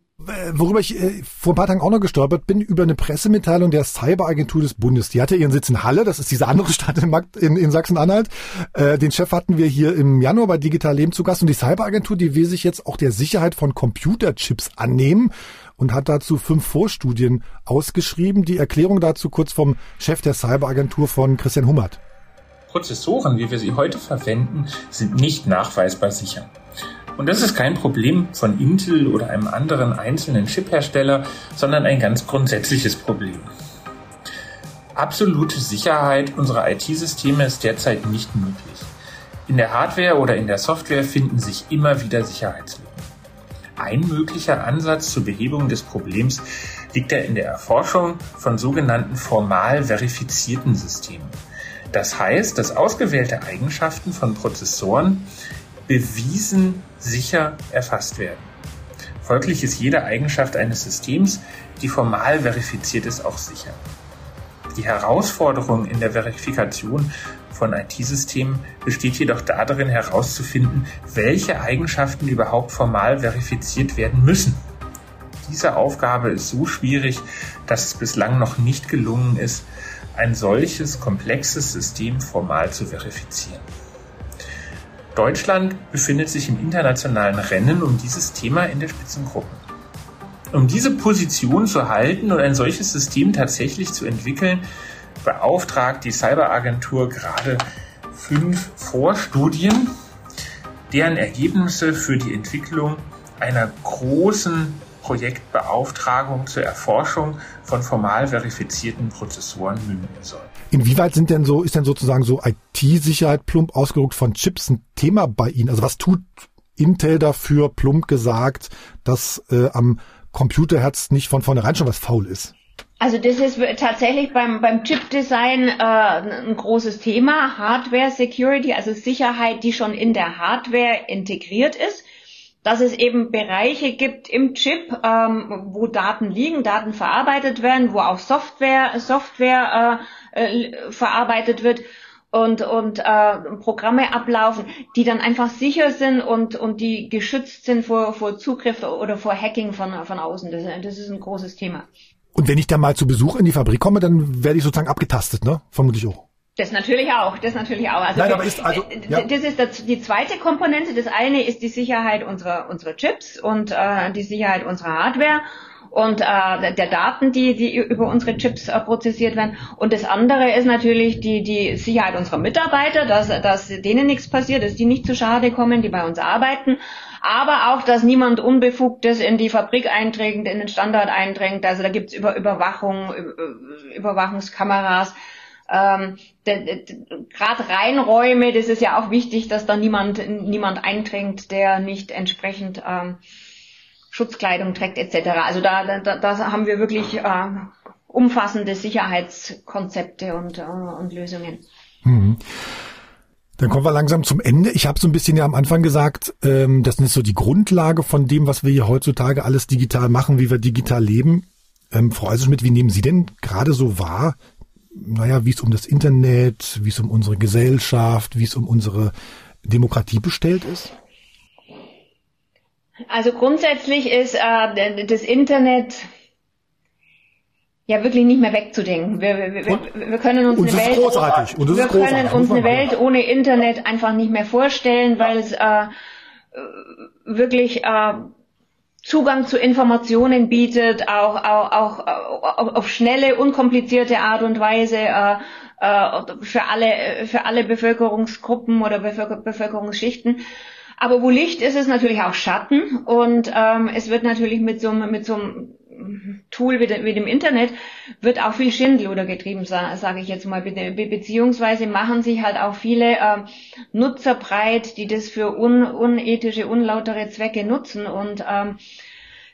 Speaker 2: Worüber ich äh, vor ein paar Tagen auch noch gestolpert bin, über eine Pressemitteilung der Cyberagentur des Bundes. Die hatte ihren Sitz in Halle, das ist diese andere Stadt in, in, in Sachsen-Anhalt. Äh, den Chef hatten wir hier im Januar bei Digital Leben zu Gast und die Cyberagentur, die will sich jetzt auch der Sicherheit von Computerchips annehmen und hat dazu fünf Vorstudien ausgeschrieben. Die Erklärung dazu kurz vom Chef der Cyberagentur von Christian Hummert.
Speaker 7: Prozessoren, wie wir sie heute verwenden, sind nicht nachweisbar sicher. Und das ist kein Problem von Intel oder einem anderen einzelnen Chiphersteller, sondern ein ganz grundsätzliches Problem. Absolute Sicherheit unserer IT-Systeme ist derzeit nicht möglich. In der Hardware oder in der Software finden sich immer wieder Sicherheitslücken. ein möglicher Ansatz zur Behebung des Problems liegt er in der Erforschung von sogenannten formal verifizierten Systemen. Das heißt, dass ausgewählte Eigenschaften von Prozessoren bewiesen sicher erfasst werden. Folglich ist jede Eigenschaft eines Systems, die formal verifiziert ist, auch sicher. Die Herausforderung in der Verifikation von IT-Systemen besteht jedoch darin herauszufinden, welche Eigenschaften überhaupt formal verifiziert werden müssen. Diese Aufgabe ist so schwierig, dass es bislang noch nicht gelungen ist, ein solches komplexes System formal zu verifizieren. Deutschland befindet sich im internationalen Rennen um dieses Thema in der Spitzengruppe. Um diese Position zu halten und ein solches System tatsächlich zu entwickeln, beauftragt die Cyberagentur gerade fünf Vorstudien, deren Ergebnisse für die Entwicklung einer großen Projektbeauftragung zur Erforschung von formal verifizierten Prozessoren münden soll.
Speaker 2: Inwieweit sind denn so, ist denn sozusagen so IT-Sicherheit plump ausgedruckt von Chips ein Thema bei Ihnen? Also was tut Intel dafür, plump gesagt, dass äh, am Computerherz nicht von vornherein schon was faul ist?
Speaker 4: Also das ist tatsächlich beim, beim Chip-Design äh, ein großes Thema. Hardware Security, also Sicherheit, die schon in der Hardware integriert ist dass es eben Bereiche gibt im Chip, ähm, wo Daten liegen, Daten verarbeitet werden, wo auch Software, Software äh, äh, verarbeitet wird und, und äh, Programme ablaufen, die dann einfach sicher sind und, und die geschützt sind vor, vor Zugriff oder vor Hacking von, von außen. Das, das ist ein großes Thema.
Speaker 2: Und wenn ich dann mal zu Besuch in die Fabrik komme, dann werde ich sozusagen abgetastet, ne? Vermutlich auch.
Speaker 4: Das natürlich auch, das natürlich auch. Also,
Speaker 2: Nein, aber ist also,
Speaker 4: äh, ja. das ist das, die zweite Komponente. Das eine ist die Sicherheit unserer unserer Chips und äh, die Sicherheit unserer Hardware und äh, der Daten, die die über unsere Chips äh, prozessiert werden. Und das andere ist natürlich die die Sicherheit unserer Mitarbeiter, dass dass denen nichts passiert, dass die nicht zu Schade kommen, die bei uns arbeiten. Aber auch, dass niemand Unbefugtes in die Fabrik eindringt, in den Standort eindringt. Also da gibt's über Überwachung, Überwachungskameras ähm, gerade Reinräume, das ist ja auch wichtig, dass da niemand niemand eindringt, der nicht entsprechend ähm, Schutzkleidung trägt etc. Also da, da, da haben wir wirklich äh, umfassende Sicherheitskonzepte und, äh, und Lösungen.
Speaker 2: Mhm. Dann kommen wir langsam zum Ende. Ich habe so ein bisschen ja am Anfang gesagt, ähm, das ist so die Grundlage von dem, was wir hier heutzutage alles digital machen, wie wir digital leben. Ähm, Frau Eisenschmidt, wie nehmen Sie denn gerade so wahr, naja, wie es um das Internet, wie es um unsere Gesellschaft, wie es um unsere Demokratie bestellt ist?
Speaker 4: Also grundsätzlich ist äh, das Internet ja wirklich nicht mehr wegzudenken. Wir, wir, wir, wir können uns, eine Welt,
Speaker 2: großartig. Und das
Speaker 4: wir
Speaker 2: ist großartig.
Speaker 4: können uns eine Welt ohne Internet einfach nicht mehr vorstellen, weil es äh, wirklich äh, Zugang zu Informationen bietet, auch, auch, auch, auch auf schnelle, unkomplizierte Art und Weise äh, äh, für alle für alle Bevölkerungsgruppen oder Bevölker Bevölkerungsschichten. Aber wo Licht ist, ist natürlich auch Schatten und ähm, es wird natürlich mit so, mit so einem Tool wie, wie dem Internet wird auch viel Schindluder getrieben, sage ich jetzt mal. Be beziehungsweise machen sich halt auch viele äh, Nutzer breit, die das für un unethische, unlautere Zwecke nutzen. Und ähm,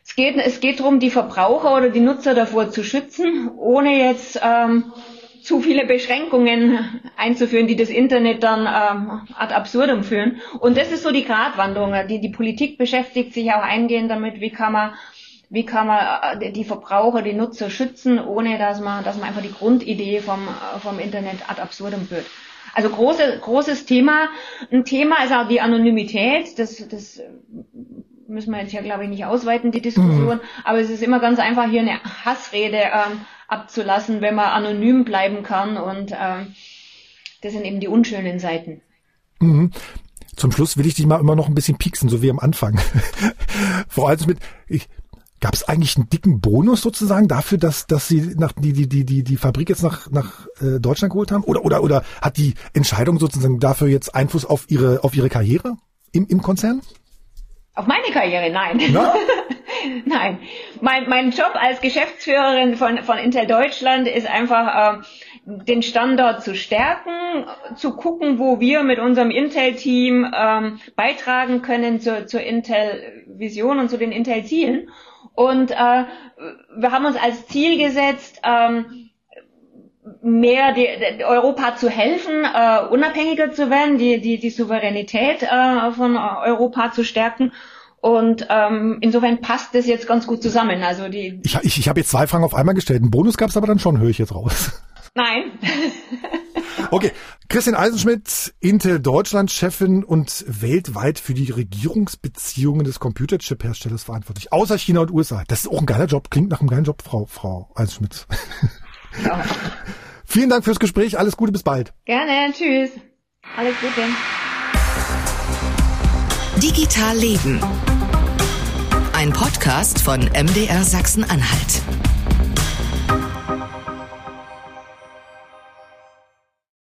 Speaker 4: es geht, es geht darum, die Verbraucher oder die Nutzer davor zu schützen, ohne jetzt ähm, zu viele Beschränkungen einzuführen, die das Internet dann ähm, ad absurdum führen. Und das ist so die Gratwanderung. Die, die Politik beschäftigt sich auch eingehend damit, wie kann man wie kann man äh, die Verbraucher, die Nutzer schützen, ohne dass man, dass man einfach die Grundidee vom, vom Internet ad absurdum führt. Also große, großes Thema. Ein Thema ist auch die Anonymität. Das, das müssen wir jetzt ja, glaube ich, nicht ausweiten, die Diskussion. Mhm. Aber es ist immer ganz einfach, hier eine Hassrede ähm, abzulassen, wenn man anonym bleiben kann. Und ähm, das sind eben die unschönen Seiten.
Speaker 2: Mhm. Zum Schluss will ich dich mal immer noch ein bisschen pieksen, so wie am Anfang. Vor allem mit, ich, Gab es eigentlich einen dicken Bonus sozusagen dafür, dass, dass Sie nach, die, die, die, die, die Fabrik jetzt nach, nach äh, Deutschland geholt haben? Oder, oder, oder hat die Entscheidung sozusagen dafür jetzt Einfluss auf Ihre, auf Ihre Karriere im, im Konzern?
Speaker 4: Auf meine Karriere, nein. nein. Mein, mein Job als Geschäftsführerin von, von Intel Deutschland ist einfach, äh, den Standort zu stärken, zu gucken, wo wir mit unserem Intel-Team ähm, beitragen können zur, zur Intel-Vision und zu den Intel-Zielen. Und äh, wir haben uns als Ziel gesetzt, ähm, mehr die, die Europa zu helfen, äh, unabhängiger zu werden, die, die, die Souveränität äh, von Europa zu stärken. Und ähm, insofern passt das jetzt ganz gut zusammen. Also die
Speaker 2: ich ich, ich habe jetzt zwei Fragen auf einmal gestellt. Einen Bonus gab es aber dann schon, höre ich jetzt raus.
Speaker 4: Nein.
Speaker 2: okay, Christian Eisenschmidt, Intel Deutschland-Chefin und weltweit für die Regierungsbeziehungen des Computerchip-Herstellers verantwortlich, außer China und USA. Das ist auch ein geiler Job, klingt nach einem geilen Job, Frau, Frau Eisenschmidt. Ja. Vielen Dank fürs Gespräch, alles Gute, bis bald.
Speaker 4: Gerne, tschüss. Alles Gute.
Speaker 1: Digital Leben. Ein Podcast von MDR Sachsen-Anhalt.